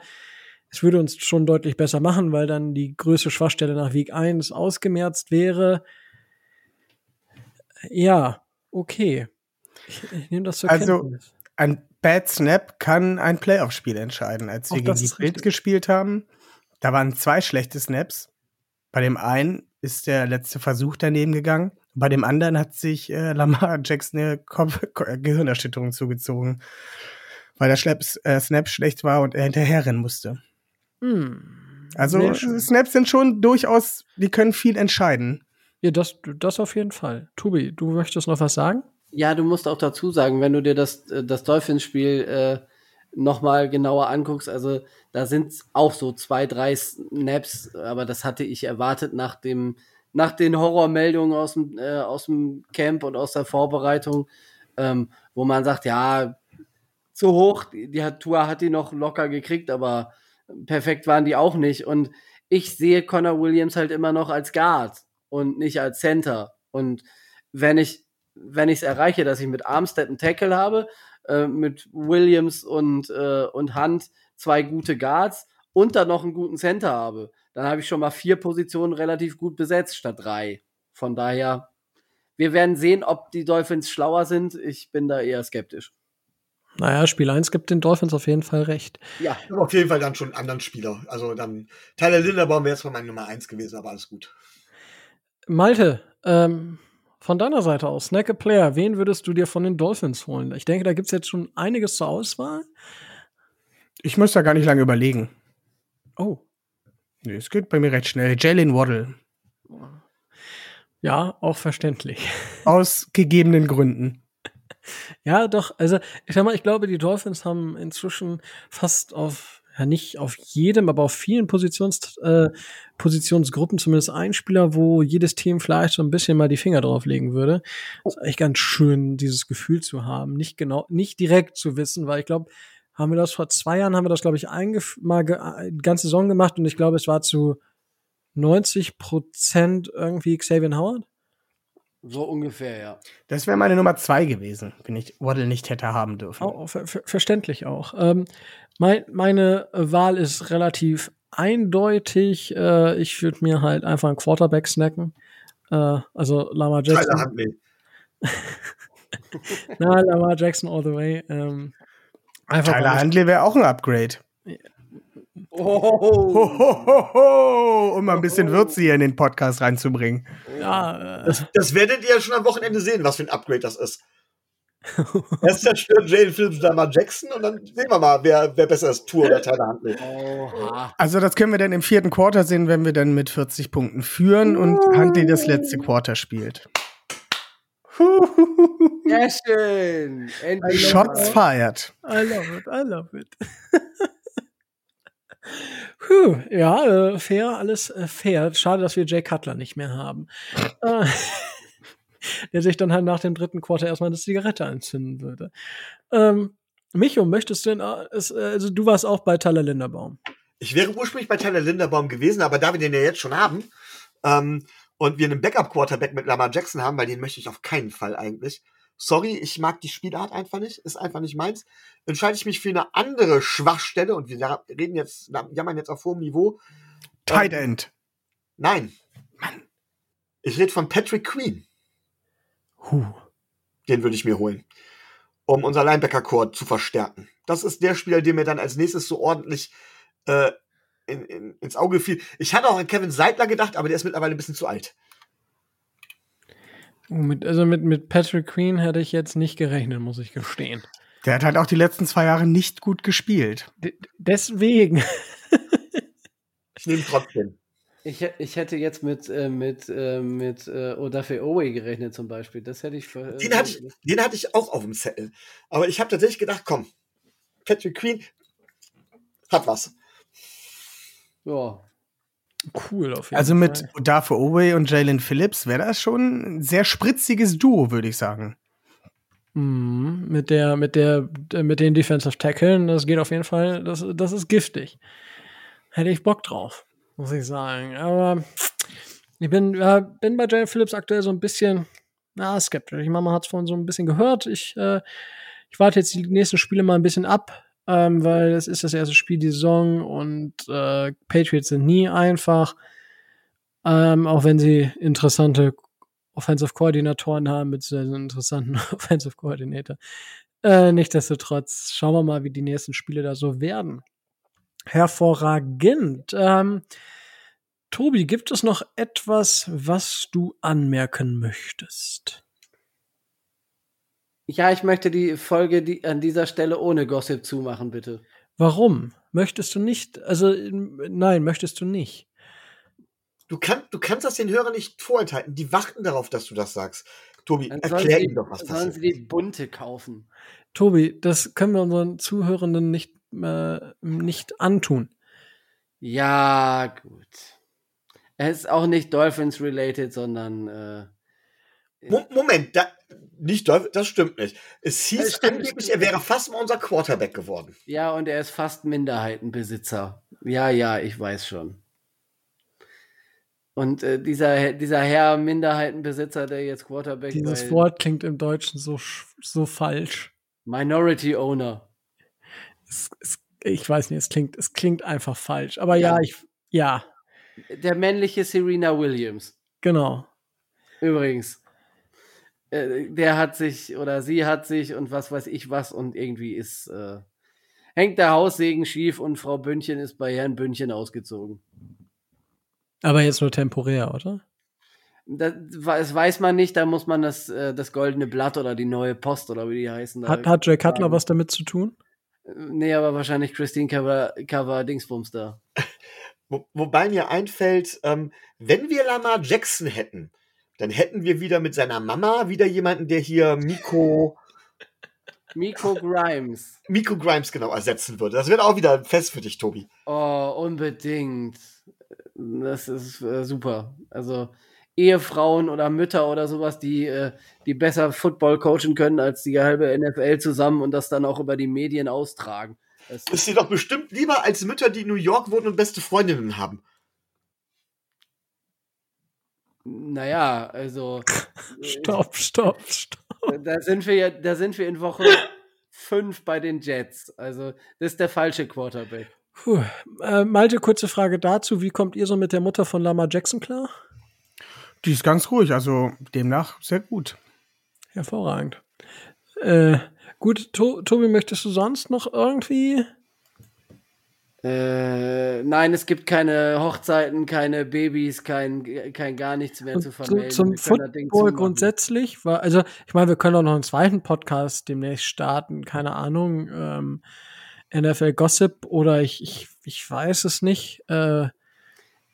es würde uns schon deutlich besser machen, weil dann die größte Schwachstelle nach Weg 1 ausgemerzt wäre. Ja, okay. Ich, ich nehme das zur also, Kenntnis. ein Bad Snap kann ein Playoff-Spiel entscheiden. Als wir Auch gegen die Bild gespielt haben, da waren zwei schlechte Snaps. Bei dem einen ist der letzte Versuch daneben gegangen. Bei dem anderen hat sich äh, Lamar Jackson eine Kopf Gehirnerschütterung zugezogen, weil der Schlepp, äh, Snap schlecht war und er hinterherrennen musste. Hm. Also Snaps sind schon durchaus, die können viel entscheiden. Ja, das, das auf jeden Fall. Tobi, du möchtest noch was sagen? Ja, du musst auch dazu sagen, wenn du dir das, äh, das Dolphins-Spiel äh, nochmal genauer anguckst, also da sind auch so zwei, drei Snaps, aber das hatte ich erwartet nach dem, nach den Horrormeldungen aus dem, äh, aus dem Camp und aus der Vorbereitung, ähm, wo man sagt, ja, zu hoch, die, die hat, Tour hat die noch locker gekriegt, aber perfekt waren die auch nicht. Und ich sehe Connor Williams halt immer noch als Guard und nicht als Center. Und wenn ich wenn ich es erreiche, dass ich mit Armstead einen Tackle habe, äh, mit Williams und, äh, und Hunt zwei gute Guards und dann noch einen guten Center habe, dann habe ich schon mal vier Positionen relativ gut besetzt statt drei. Von daher, wir werden sehen, ob die Dolphins schlauer sind. Ich bin da eher skeptisch. Naja, Spiel 1 gibt den Dolphins auf jeden Fall recht. Ja. Aber auf jeden Fall dann schon einen anderen Spieler. Also dann, Tyler Linderbaum wäre jetzt mal meine Nummer 1 gewesen, aber alles gut. Malte, ähm, von deiner Seite aus, Snack a Player, wen würdest du dir von den Dolphins holen? Ich denke, da gibt es jetzt schon einiges zur Auswahl. Ich muss da gar nicht lange überlegen. Oh. Nee, es geht bei mir recht schnell. Jalen Waddle. Ja, auch verständlich. Aus gegebenen Gründen. Ja, doch, also ich sag mal, ich glaube, die Dolphins haben inzwischen fast auf ja nicht auf jedem, aber auf vielen Positions, äh, Positionsgruppen zumindest ein Spieler, wo jedes Team vielleicht so ein bisschen mal die Finger drauflegen würde. Das ist echt ganz schön, dieses Gefühl zu haben. Nicht genau, nicht direkt zu wissen, weil ich glaube, haben wir das vor zwei Jahren, haben wir das, glaube ich, mal die ganze Saison gemacht und ich glaube, es war zu 90 Prozent irgendwie Xavier Howard. So ungefähr, ja. Das wäre meine Nummer zwei gewesen, wenn ich Waddle nicht hätte haben dürfen. Oh, ver ver verständlich auch. Ähm, mein, meine Wahl ist relativ eindeutig. Äh, ich würde mir halt einfach einen Quarterback snacken. Äh, also Lama Jackson. Tyler Huntley. Na, Lamar Jackson all the way. Ähm, einfach Tyler Huntley wäre auch ein Upgrade. Oh. Ho, ho, ho, um mal ein bisschen Würze hier in den Podcast reinzubringen. Ja, äh. das, das, werdet ihr ja schon am Wochenende sehen, was für ein Upgrade das ist. Erst zerstört Jalen Phillips da mal Jackson und dann sehen wir mal, wer, wer besser ist, Tour oder Tyler Huntley. Also das können wir dann im vierten Quarter sehen, wenn wir dann mit 40 Punkten führen und Huntley das letzte Quarter spielt. Sehr schön. Shots fired. I love it, I love it. Puh, ja, äh, fair, alles äh, fair. Schade, dass wir Jay Cutler nicht mehr haben. Äh, der sich dann halt nach dem dritten Quarter erstmal eine Zigarette anzünden würde. Ähm, Micho, möchtest du denn, äh, also du warst auch bei Tyler Linderbaum. Ich wäre ursprünglich bei Tyler Linderbaum gewesen, aber da wir den ja jetzt schon haben ähm, und wir einen Backup-Quarterback mit Lamar Jackson haben, weil den möchte ich auf keinen Fall eigentlich. Sorry, ich mag die Spielart einfach nicht, ist einfach nicht meins. Entscheide ich mich für eine andere Schwachstelle und wir reden jetzt, jammern jetzt auf hohem Niveau. Tight End. Nein. Mann. Ich rede von Patrick Queen. Huh. Den würde ich mir holen, um unser Linebacker-Core zu verstärken. Das ist der Spieler, der mir dann als nächstes so ordentlich äh, in, in, ins Auge fiel. Ich hatte auch an Kevin Seidler gedacht, aber der ist mittlerweile ein bisschen zu alt. Mit, also mit, mit Patrick Queen hätte ich jetzt nicht gerechnet, muss ich gestehen. Der hat halt auch die letzten zwei Jahre nicht gut gespielt. D deswegen. ich nehme trotzdem. Ich, ich hätte jetzt mit, äh, mit, äh, mit äh, Odafe Owe gerechnet zum Beispiel. Das hätte ich für, den, hatte ich den hatte ich auch auf dem Zettel. Aber ich habe tatsächlich gedacht, komm, Patrick Queen hat was. Ja. Cool auf jeden Also Fall. mit Odafe Owe und Jalen Phillips wäre das schon ein sehr spritziges Duo, würde ich sagen. Mm, mit der, mit der, mit den Defensive Tackeln, das geht auf jeden Fall, das, das ist giftig. Hätte ich Bock drauf muss ich sagen. Aber ich bin, äh, bin bei Jalen Phillips aktuell so ein bisschen na, skeptisch. Ich meine, man hat es vorhin so ein bisschen gehört. Ich, äh, ich warte jetzt die nächsten Spiele mal ein bisschen ab, ähm, weil es ist das erste Spiel die Saison und äh, Patriots sind nie einfach. Ähm, auch wenn sie interessante Offensive Koordinatoren haben, beziehungsweise einen interessanten Offensive Coordinator. Äh, Nichtsdestotrotz schauen wir mal, wie die nächsten Spiele da so werden. Hervorragend. Ähm, Tobi, gibt es noch etwas, was du anmerken möchtest? Ja, ich möchte die Folge die, an dieser Stelle ohne Gossip zumachen, bitte. Warum? Möchtest du nicht? Also, nein, möchtest du nicht. Du, kann, du kannst das den Hörern nicht vorenthalten. Die warten darauf, dass du das sagst. Tobi, Dann sollen erklär sie, ihm doch, was sollen passiert. sie die bunte kaufen. Tobi, das können wir unseren Zuhörenden nicht, äh, nicht antun. Ja, gut. Er ist auch nicht Dolphins-related, sondern äh, Mo Moment, da, nicht, das stimmt nicht. Es Das hieß stimmt. angeblich, er wäre fast mal unser Quarterback geworden. ja, und er ist fast Minderheitenbesitzer. Ja, ja, ich weiß schon. Und äh, dieser, dieser Herr Minderheitenbesitzer, der jetzt Quarterback Dieses bei Wort klingt im Deutschen so, so falsch. Minority Owner. Es, es, ich weiß nicht, es klingt, es klingt einfach falsch. Aber ja, Ja. ich, ja, Der männliche Serena Williams. genau. Übrigens. Äh, der hat sich oder sie hat sich und was weiß ich was und irgendwie ist äh, hängt der Haussegen schief und Frau Bündchen ist bei Herrn Bündchen ausgezogen. Aber jetzt nur temporär, oder? Das, das weiß man nicht, da muss man das, äh, das goldene Blatt oder die neue Post oder wie die heißen. da- Hat, hat Jay Cutler was damit zu tun? Nee, aber wahrscheinlich Christine Cover, Cover Dingsbums da. Wo, wobei mir einfällt, ähm, wenn wir Lamar Jackson hätten, dann hätten wir wieder mit seiner Mama wieder jemanden, der hier Miko, Miko Grimes. Miko Grimes genau ersetzen würde. Das wird auch wieder ein Fest für dich, Tobi. Oh, unbedingt. Das ist äh, super. Also Ehefrauen oder Mütter oder sowas, die, äh, die besser Football coachen können als die halbe NFL zusammen und das dann auch über die Medien austragen. Das Ist dir doch bestimmt lieber als Mütter, die in New York wohnen und beste Freundinnen haben. Naja, also Stopp, stopp, stopp. äh, da sind wir ja, da sind wir in Woche fünf bei den Jets. Also das ist der falsche Quarterback. Puh. Äh, Malte, kurze Frage dazu. Wie kommt ihr so mit der Mutter von Lama Jackson klar? Die ist ganz ruhig, also demnach sehr gut. Hervorragend. Äh, gut, to Tobi, möchtest du sonst noch irgendwie? Äh, nein, es gibt keine Hochzeiten, keine Babys, kein, kein gar nichts mehr zu vermelden. zum Ding Football grundsätzlich war, also ich meine, wir können auch noch einen zweiten Podcast demnächst starten, keine Ahnung, ähm, NFL Gossip oder ich, ich, ich weiß es nicht. Äh,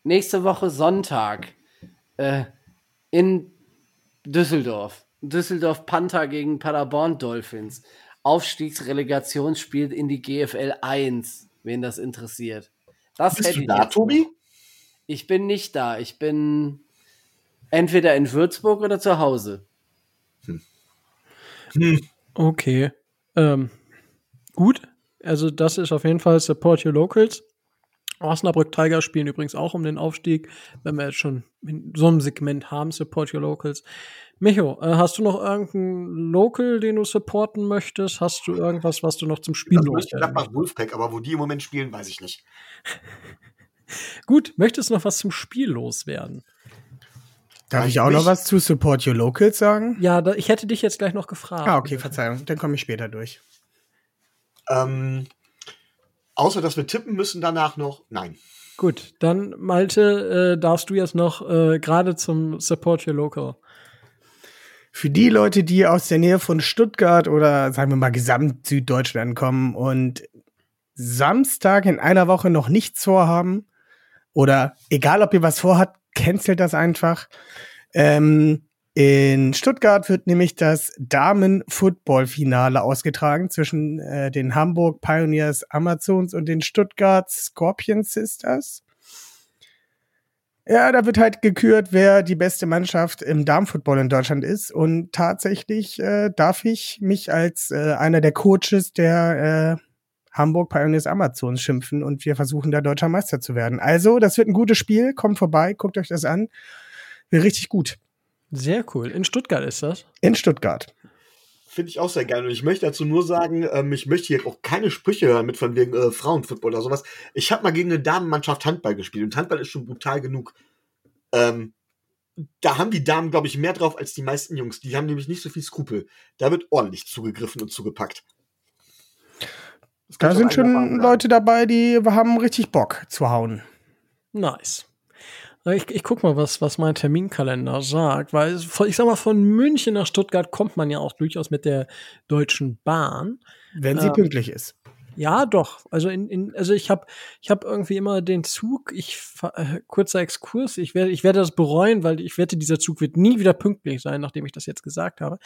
nächste Woche Sonntag äh, in Düsseldorf. Düsseldorf Panther gegen Paderborn Dolphins. Aufstiegsrelegationsspiel in die GFL 1, wen das interessiert. Das Bist hätte du ich da, Tobi? Ich bin nicht da. Ich bin entweder in Würzburg oder zu Hause. okay. Ähm, gut. Also das ist auf jeden Fall Support Your Locals. Osnabrück Tiger spielen übrigens auch um den Aufstieg, wenn wir jetzt schon in so einem Segment haben, Support Your Locals. Micho, äh, hast du noch irgendeinen Local, den du supporten möchtest? Hast du irgendwas, was du noch zum Spiel Das loswerden Mönchengladbach Wolfpack, aber wo die im Moment spielen, weiß ich nicht. Gut, möchtest du noch was zum Spiel loswerden? Darf ich auch noch was zu Support Your Locals sagen? Ja, da, ich hätte dich jetzt gleich noch gefragt. Ah, okay, Verzeihung. Dann komme ich später durch. Ähm, außer, dass wir tippen müssen danach noch. Nein. Gut, dann Malte, äh, darfst du jetzt noch äh, gerade zum Support Your Local. Für die Leute, die aus der Nähe von Stuttgart oder sagen wir mal gesamt Süddeutschland kommen und Samstag in einer Woche noch nichts vorhaben oder egal, ob ihr was vorhabt, cancelt das einfach. Ähm, in Stuttgart wird nämlich das Damen-Football-Finale ausgetragen zwischen äh, den Hamburg Pioneers Amazons und den Stuttgart Scorpion Sisters. Ja, da wird halt gekürt, wer die beste Mannschaft im Damenfootball in Deutschland ist. Und tatsächlich äh, darf ich mich als äh, einer der Coaches der äh, Hamburg Pioneers Amazons schimpfen und wir versuchen da deutscher Meister zu werden. Also, das wird ein gutes Spiel. Kommt vorbei, guckt euch das an. Wird richtig gut. Sehr cool. In Stuttgart ist das. In Stuttgart. Finde ich auch sehr gerne. Und ich möchte dazu nur sagen, ähm, ich möchte hier auch keine Sprüche hören mit von wegen äh, Frauenfootball oder sowas. Ich habe mal gegen eine Damenmannschaft Handball gespielt und Handball ist schon brutal genug. Ähm, da haben die Damen, glaube ich, mehr drauf als die meisten Jungs. Die haben nämlich nicht so viel Skrupel. Da wird ordentlich zugegriffen und zugepackt. Da sind schon sagen. Leute dabei, die haben richtig Bock zu hauen. Nice. Ich, ich guck mal, was, was mein Terminkalender sagt, weil ich sag mal, von München nach Stuttgart kommt man ja auch durchaus mit der Deutschen Bahn. Wenn sie Ähm, pünktlich ist. Ja, doch. Also in, in also ich habe ich habe irgendwie immer den Zug, ich äh, kurzer Exkurs, ich werde ich werde das bereuen, weil ich wette, dieser Zug wird nie wieder pünktlich sein, nachdem ich das jetzt gesagt habe.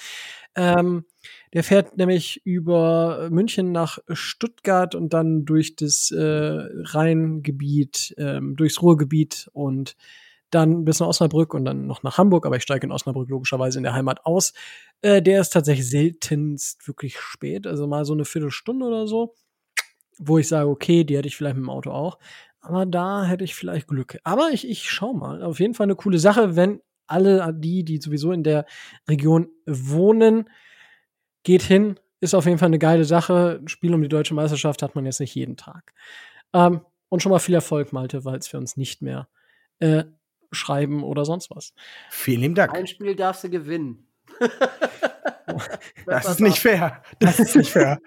Ähm, der fährt nämlich über München nach Stuttgart und dann durch das äh, Rheingebiet, ähm, durchs Ruhrgebiet und dann bis nach Osnabrück und dann noch nach Hamburg, aber ich steige in Osnabrück logischerweise in der Heimat aus. Äh, der ist tatsächlich seltenst wirklich spät, also mal so eine Viertelstunde oder so, wo ich sage, okay, die hätte ich vielleicht mit dem Auto auch. Aber da hätte ich vielleicht Glück. Aber ich, ich schau mal. Auf jeden Fall eine coole Sache, wenn alle die, die sowieso in der Region wohnen, geht hin. Ist auf jeden Fall eine geile Sache. Ein Spiel um die deutsche Meisterschaft hat man jetzt nicht jeden Tag. Ähm, und schon mal viel Erfolg, Malte, weil es wir uns nicht mehr äh, schreiben oder sonst was. Vielen lieben Dank. Ein Spiel darfst du gewinnen. das ist nicht fair. Das ist nicht fair.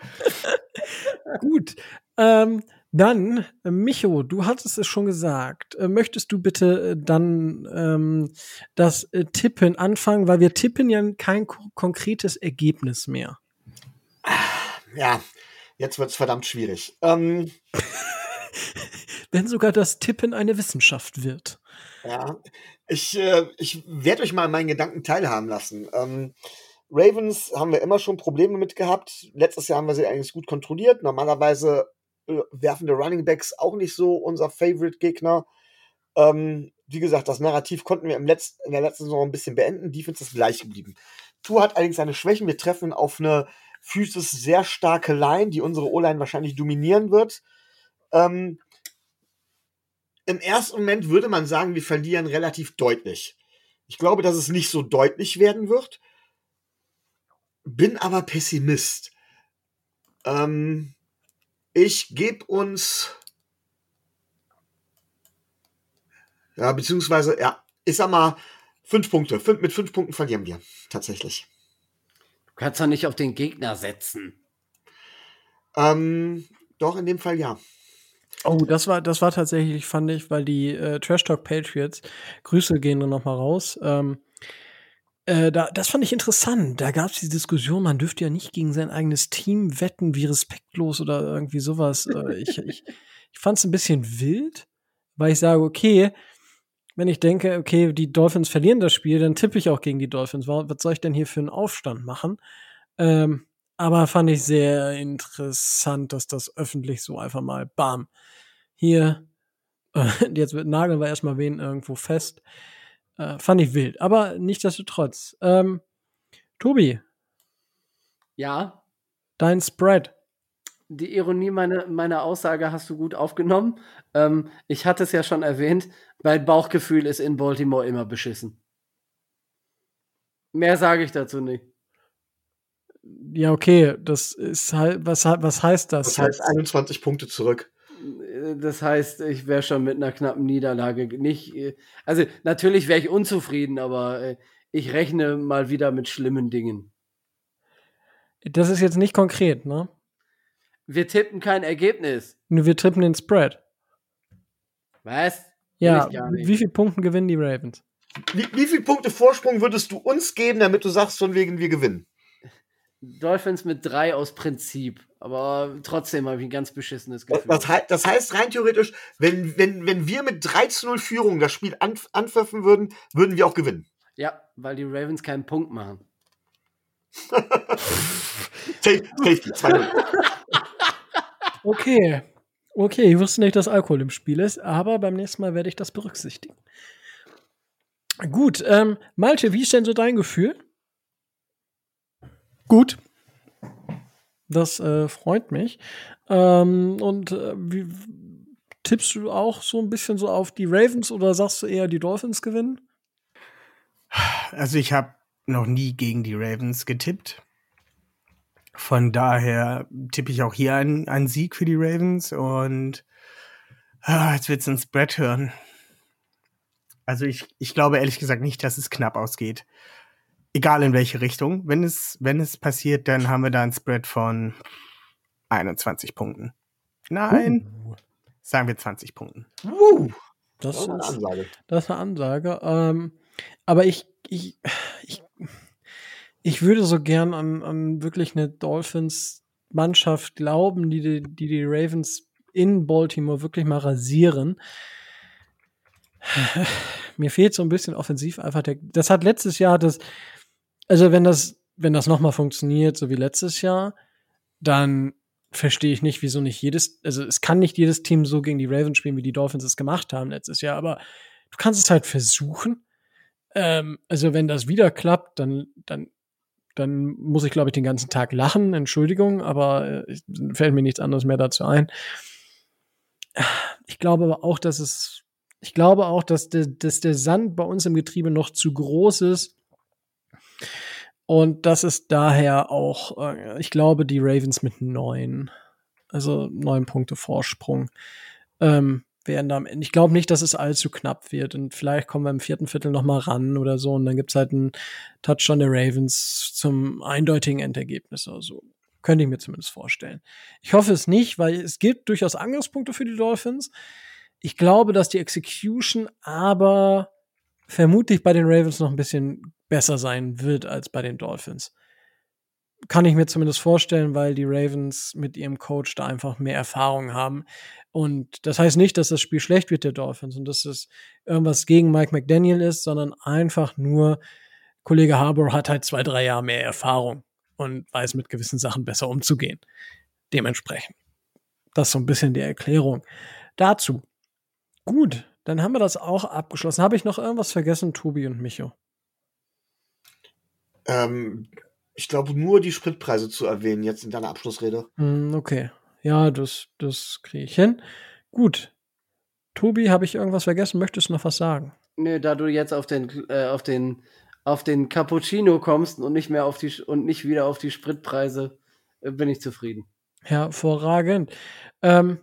Gut. Ähm, dann, äh, Micho, du hattest es schon gesagt. Äh, möchtest du bitte äh, dann ähm, das Tippen anfangen, weil wir tippen ja kein ko konkretes Ergebnis mehr. Ja, jetzt wird's verdammt schwierig. Ähm, Wenn sogar das Tippen eine Wissenschaft wird. Ja, ich, äh, ich werde euch mal an meinen Gedanken teilhaben lassen. Ähm, Ravens haben wir immer schon Probleme mit gehabt. Letztes Jahr haben wir sie eigentlich gut kontrolliert. Normalerweise äh, werfen die Running Backs auch nicht so unser Favorite-Gegner. Ähm, wie gesagt, das Narrativ konnten wir im Letz in der letzten Saison ein bisschen beenden. Defense ist gleich geblieben. Tour hat allerdings seine Schwächen. Wir treffen auf eine physisch sehr starke Line, die unsere O-Line wahrscheinlich dominieren wird. Ähm, im ersten Moment würde man sagen, wir verlieren relativ deutlich. Ich glaube, dass es nicht so deutlich werden wird. Bin aber Pessimist. Ähm, ich gebe uns. Ja, beziehungsweise, ja, ich sag mal, fünf Punkte. Fünf, mit fünf Punkten verlieren wir. Tatsächlich. Du kannst doch nicht auf den Gegner setzen. Ähm, doch, in dem Fall ja. Oh, das war, das war tatsächlich, fand ich, weil die äh, Trash Talk Patriots, Grüße gehen dann noch mal raus. Ähm, äh, da, das fand ich interessant. Da gab es die Diskussion, man dürfte ja nicht gegen sein eigenes Team wetten, wie respektlos oder irgendwie sowas. Äh, ich ich, ich fand es ein bisschen wild, weil ich sage, okay, wenn ich denke, okay, die Dolphins verlieren das Spiel, dann tippe ich auch gegen die Dolphins. Was soll ich denn hier für einen Aufstand machen? Ähm, aber fand ich sehr interessant, dass das öffentlich so einfach mal bam. Hier, äh, jetzt wird nageln wir erstmal wen irgendwo fest. Äh, fand ich wild. Aber nichtsdestotrotz. Ähm, Tobi. Ja. Dein Spread. Die Ironie meiner, meiner Aussage hast du gut aufgenommen. Ähm, ich hatte es ja schon erwähnt, mein Bauchgefühl ist in Baltimore immer beschissen. Mehr sage ich dazu nicht. Ja, okay, das ist halt, was, was heißt das? Das heißt 21 Punkte zurück. Das heißt, ich wäre schon mit einer knappen Niederlage nicht. Also, natürlich wäre ich unzufrieden, aber äh, ich rechne mal wieder mit schlimmen Dingen. Das ist jetzt nicht konkret, ne? Wir tippen kein Ergebnis. Nur wir tippen den Spread. Was? Ja, wie viele Punkte gewinnen die Ravens? Wie, wie viele Punkte Vorsprung würdest du uns geben, damit du sagst, von wegen wir gewinnen? Dolphins mit drei aus Prinzip. Aber trotzdem habe ich ein ganz beschissenes Gefühl. Das, das, heißt rein theoretisch, wenn, wenn, wenn wir mit 3 zu 0 Führung das Spiel anf anpfiffen würden, würden wir auch gewinnen. Ja, weil die Ravens keinen Punkt machen. Safety, 2 Okay. Okay, ich wusste nicht, dass Alkohol im Spiel ist, aber beim nächsten Mal werde ich das berücksichtigen. Gut, ähm, Malte, wie ist denn so dein Gefühl? Gut. Das äh, freut mich. Ähm, und äh, wie, tippst du auch so ein bisschen so auf die Ravens oder sagst du eher, die Dolphins gewinnen? Also ich habe noch nie gegen die Ravens getippt. Von daher tippe ich auch hier einen, einen Sieg für die Ravens und ah, jetzt wird es ein Spread hören. Also ich, ich glaube ehrlich gesagt nicht, dass es knapp ausgeht egal in welche Richtung. Wenn es, wenn es passiert, dann haben wir da ein Spread von 21 Punkten. Nein, uh. sagen wir 20 Punkten. Uh. Das, das, ist eine Ansage. Das ist eine Ansage. Ähm, aber ich, ich, ich, ich würde so gern an, an wirklich eine Dolphins Mannschaft glauben, die die, die, die Ravens in Baltimore wirklich mal rasieren. Mir fehlt so ein bisschen offensiv einfach der. Das hat letztes Jahr das. Also, wenn das, wenn das nochmal funktioniert, so wie letztes Jahr, dann verstehe ich nicht, wieso nicht jedes, also es kann nicht jedes Team so gegen die Ravens spielen, wie die Dolphins es gemacht haben letztes Jahr, aber du kannst es halt versuchen. Ähm, also wenn das wieder klappt, dann, dann, dann muss ich, glaube ich, den ganzen Tag lachen. Entschuldigung, aber äh, fällt mir nichts anderes mehr dazu ein. Ich glaube aber auch, dass es, ich glaube auch, dass, de, dass der Sand bei uns im Getriebe noch zu groß ist. Und das ist daher auch, äh, ich glaube, die Ravens mit neun, also neun Punkte Vorsprung, ähm, werden da am Ende. Ich glaube nicht, dass es allzu knapp wird. Und vielleicht kommen wir im vierten Viertel noch mal ran oder so. Und dann gibt's halt einen Touchdown der Ravens zum eindeutigen Endergebnis oder so. Könnte ich mir zumindest vorstellen. Ich hoffe es nicht, weil es gibt durchaus Angriffspunkte für die Dolphins. Ich glaube, dass die Execution aber vermutlich bei den Ravens noch ein bisschen besser sein wird als bei den Dolphins. Kann ich mir zumindest vorstellen, weil die Ravens mit ihrem Coach da einfach mehr Erfahrung haben. Und das heißt nicht, dass das Spiel schlecht wird der Dolphins und dass es irgendwas gegen Mike McDaniel ist, sondern einfach nur, Kollege Harbour hat halt zwei, drei Jahre mehr Erfahrung und weiß mit gewissen Sachen besser umzugehen. Dementsprechend. Das ist so ein bisschen die Erklärung dazu. Gut, dann haben wir das auch abgeschlossen. Habe ich noch irgendwas vergessen, Tobi und Micho? Ähm, ich glaube, nur die Spritpreise zu erwähnen jetzt in deiner Abschlussrede. Hm, okay. Ja, das, das kriege ich hin. Gut. Tobi, habe ich irgendwas vergessen? Möchtest du noch was sagen? Nö, da du jetzt auf den, äh, auf den, auf den Cappuccino kommst und nicht mehr auf die und nicht wieder auf die Spritpreise, äh, bin ich zufrieden. Hervorragend. Ähm,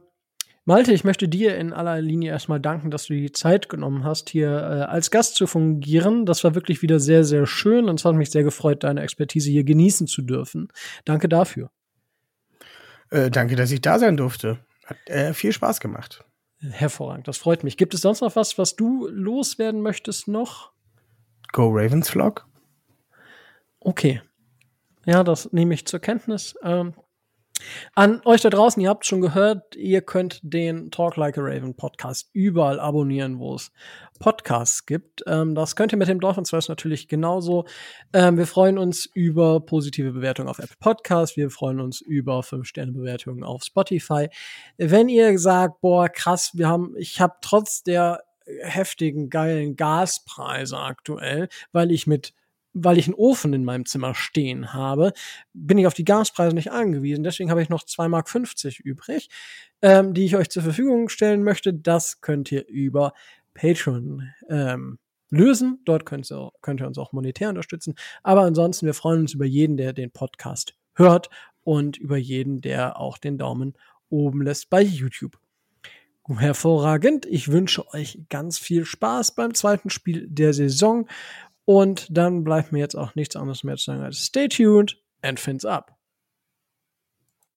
Malte, ich möchte dir in aller Linie erstmal danken, dass du die Zeit genommen hast, hier äh, als Gast zu fungieren. Das war wirklich wieder sehr, sehr schön und es hat mich sehr gefreut, deine Expertise hier genießen zu dürfen. Danke dafür. Äh, danke, dass ich da sein durfte. Hat äh, viel Spaß gemacht. Hervorragend, das freut mich. Gibt es sonst noch was, was du loswerden möchtest noch? Go Ravens Vlog. Okay. Ja, das nehme ich zur Kenntnis. Ähm, an euch da draußen, ihr habt schon gehört, ihr könnt den Talk Like a Raven Podcast überall abonnieren, wo es Podcasts gibt. Ähm, das könnt ihr mit dem Dolphins Rest natürlich genauso. Ähm, wir freuen uns über positive Bewertungen auf Apple Podcasts. Wir freuen uns über 5-Sterne-Bewertungen auf Spotify. Wenn ihr sagt, boah, krass, wir haben, ich habe trotz der heftigen, geilen Gaspreise aktuell, weil ich mit weil ich einen Ofen in meinem Zimmer stehen habe, bin ich auf die Gaspreise nicht angewiesen. Deswegen habe ich noch 2,50 Mark übrig, ähm, die ich euch zur Verfügung stellen möchte. Das könnt ihr über Patreon ähm, lösen. Dort könnt ihr, könnt ihr uns auch monetär unterstützen. Aber ansonsten, wir freuen uns über jeden, der den Podcast hört und über jeden, der auch den Daumen oben lässt bei YouTube. Hervorragend. Ich wünsche euch ganz viel Spaß beim zweiten Spiel der Saison und dann bleibt mir jetzt auch nichts anderes mehr zu sagen als stay tuned and fins up.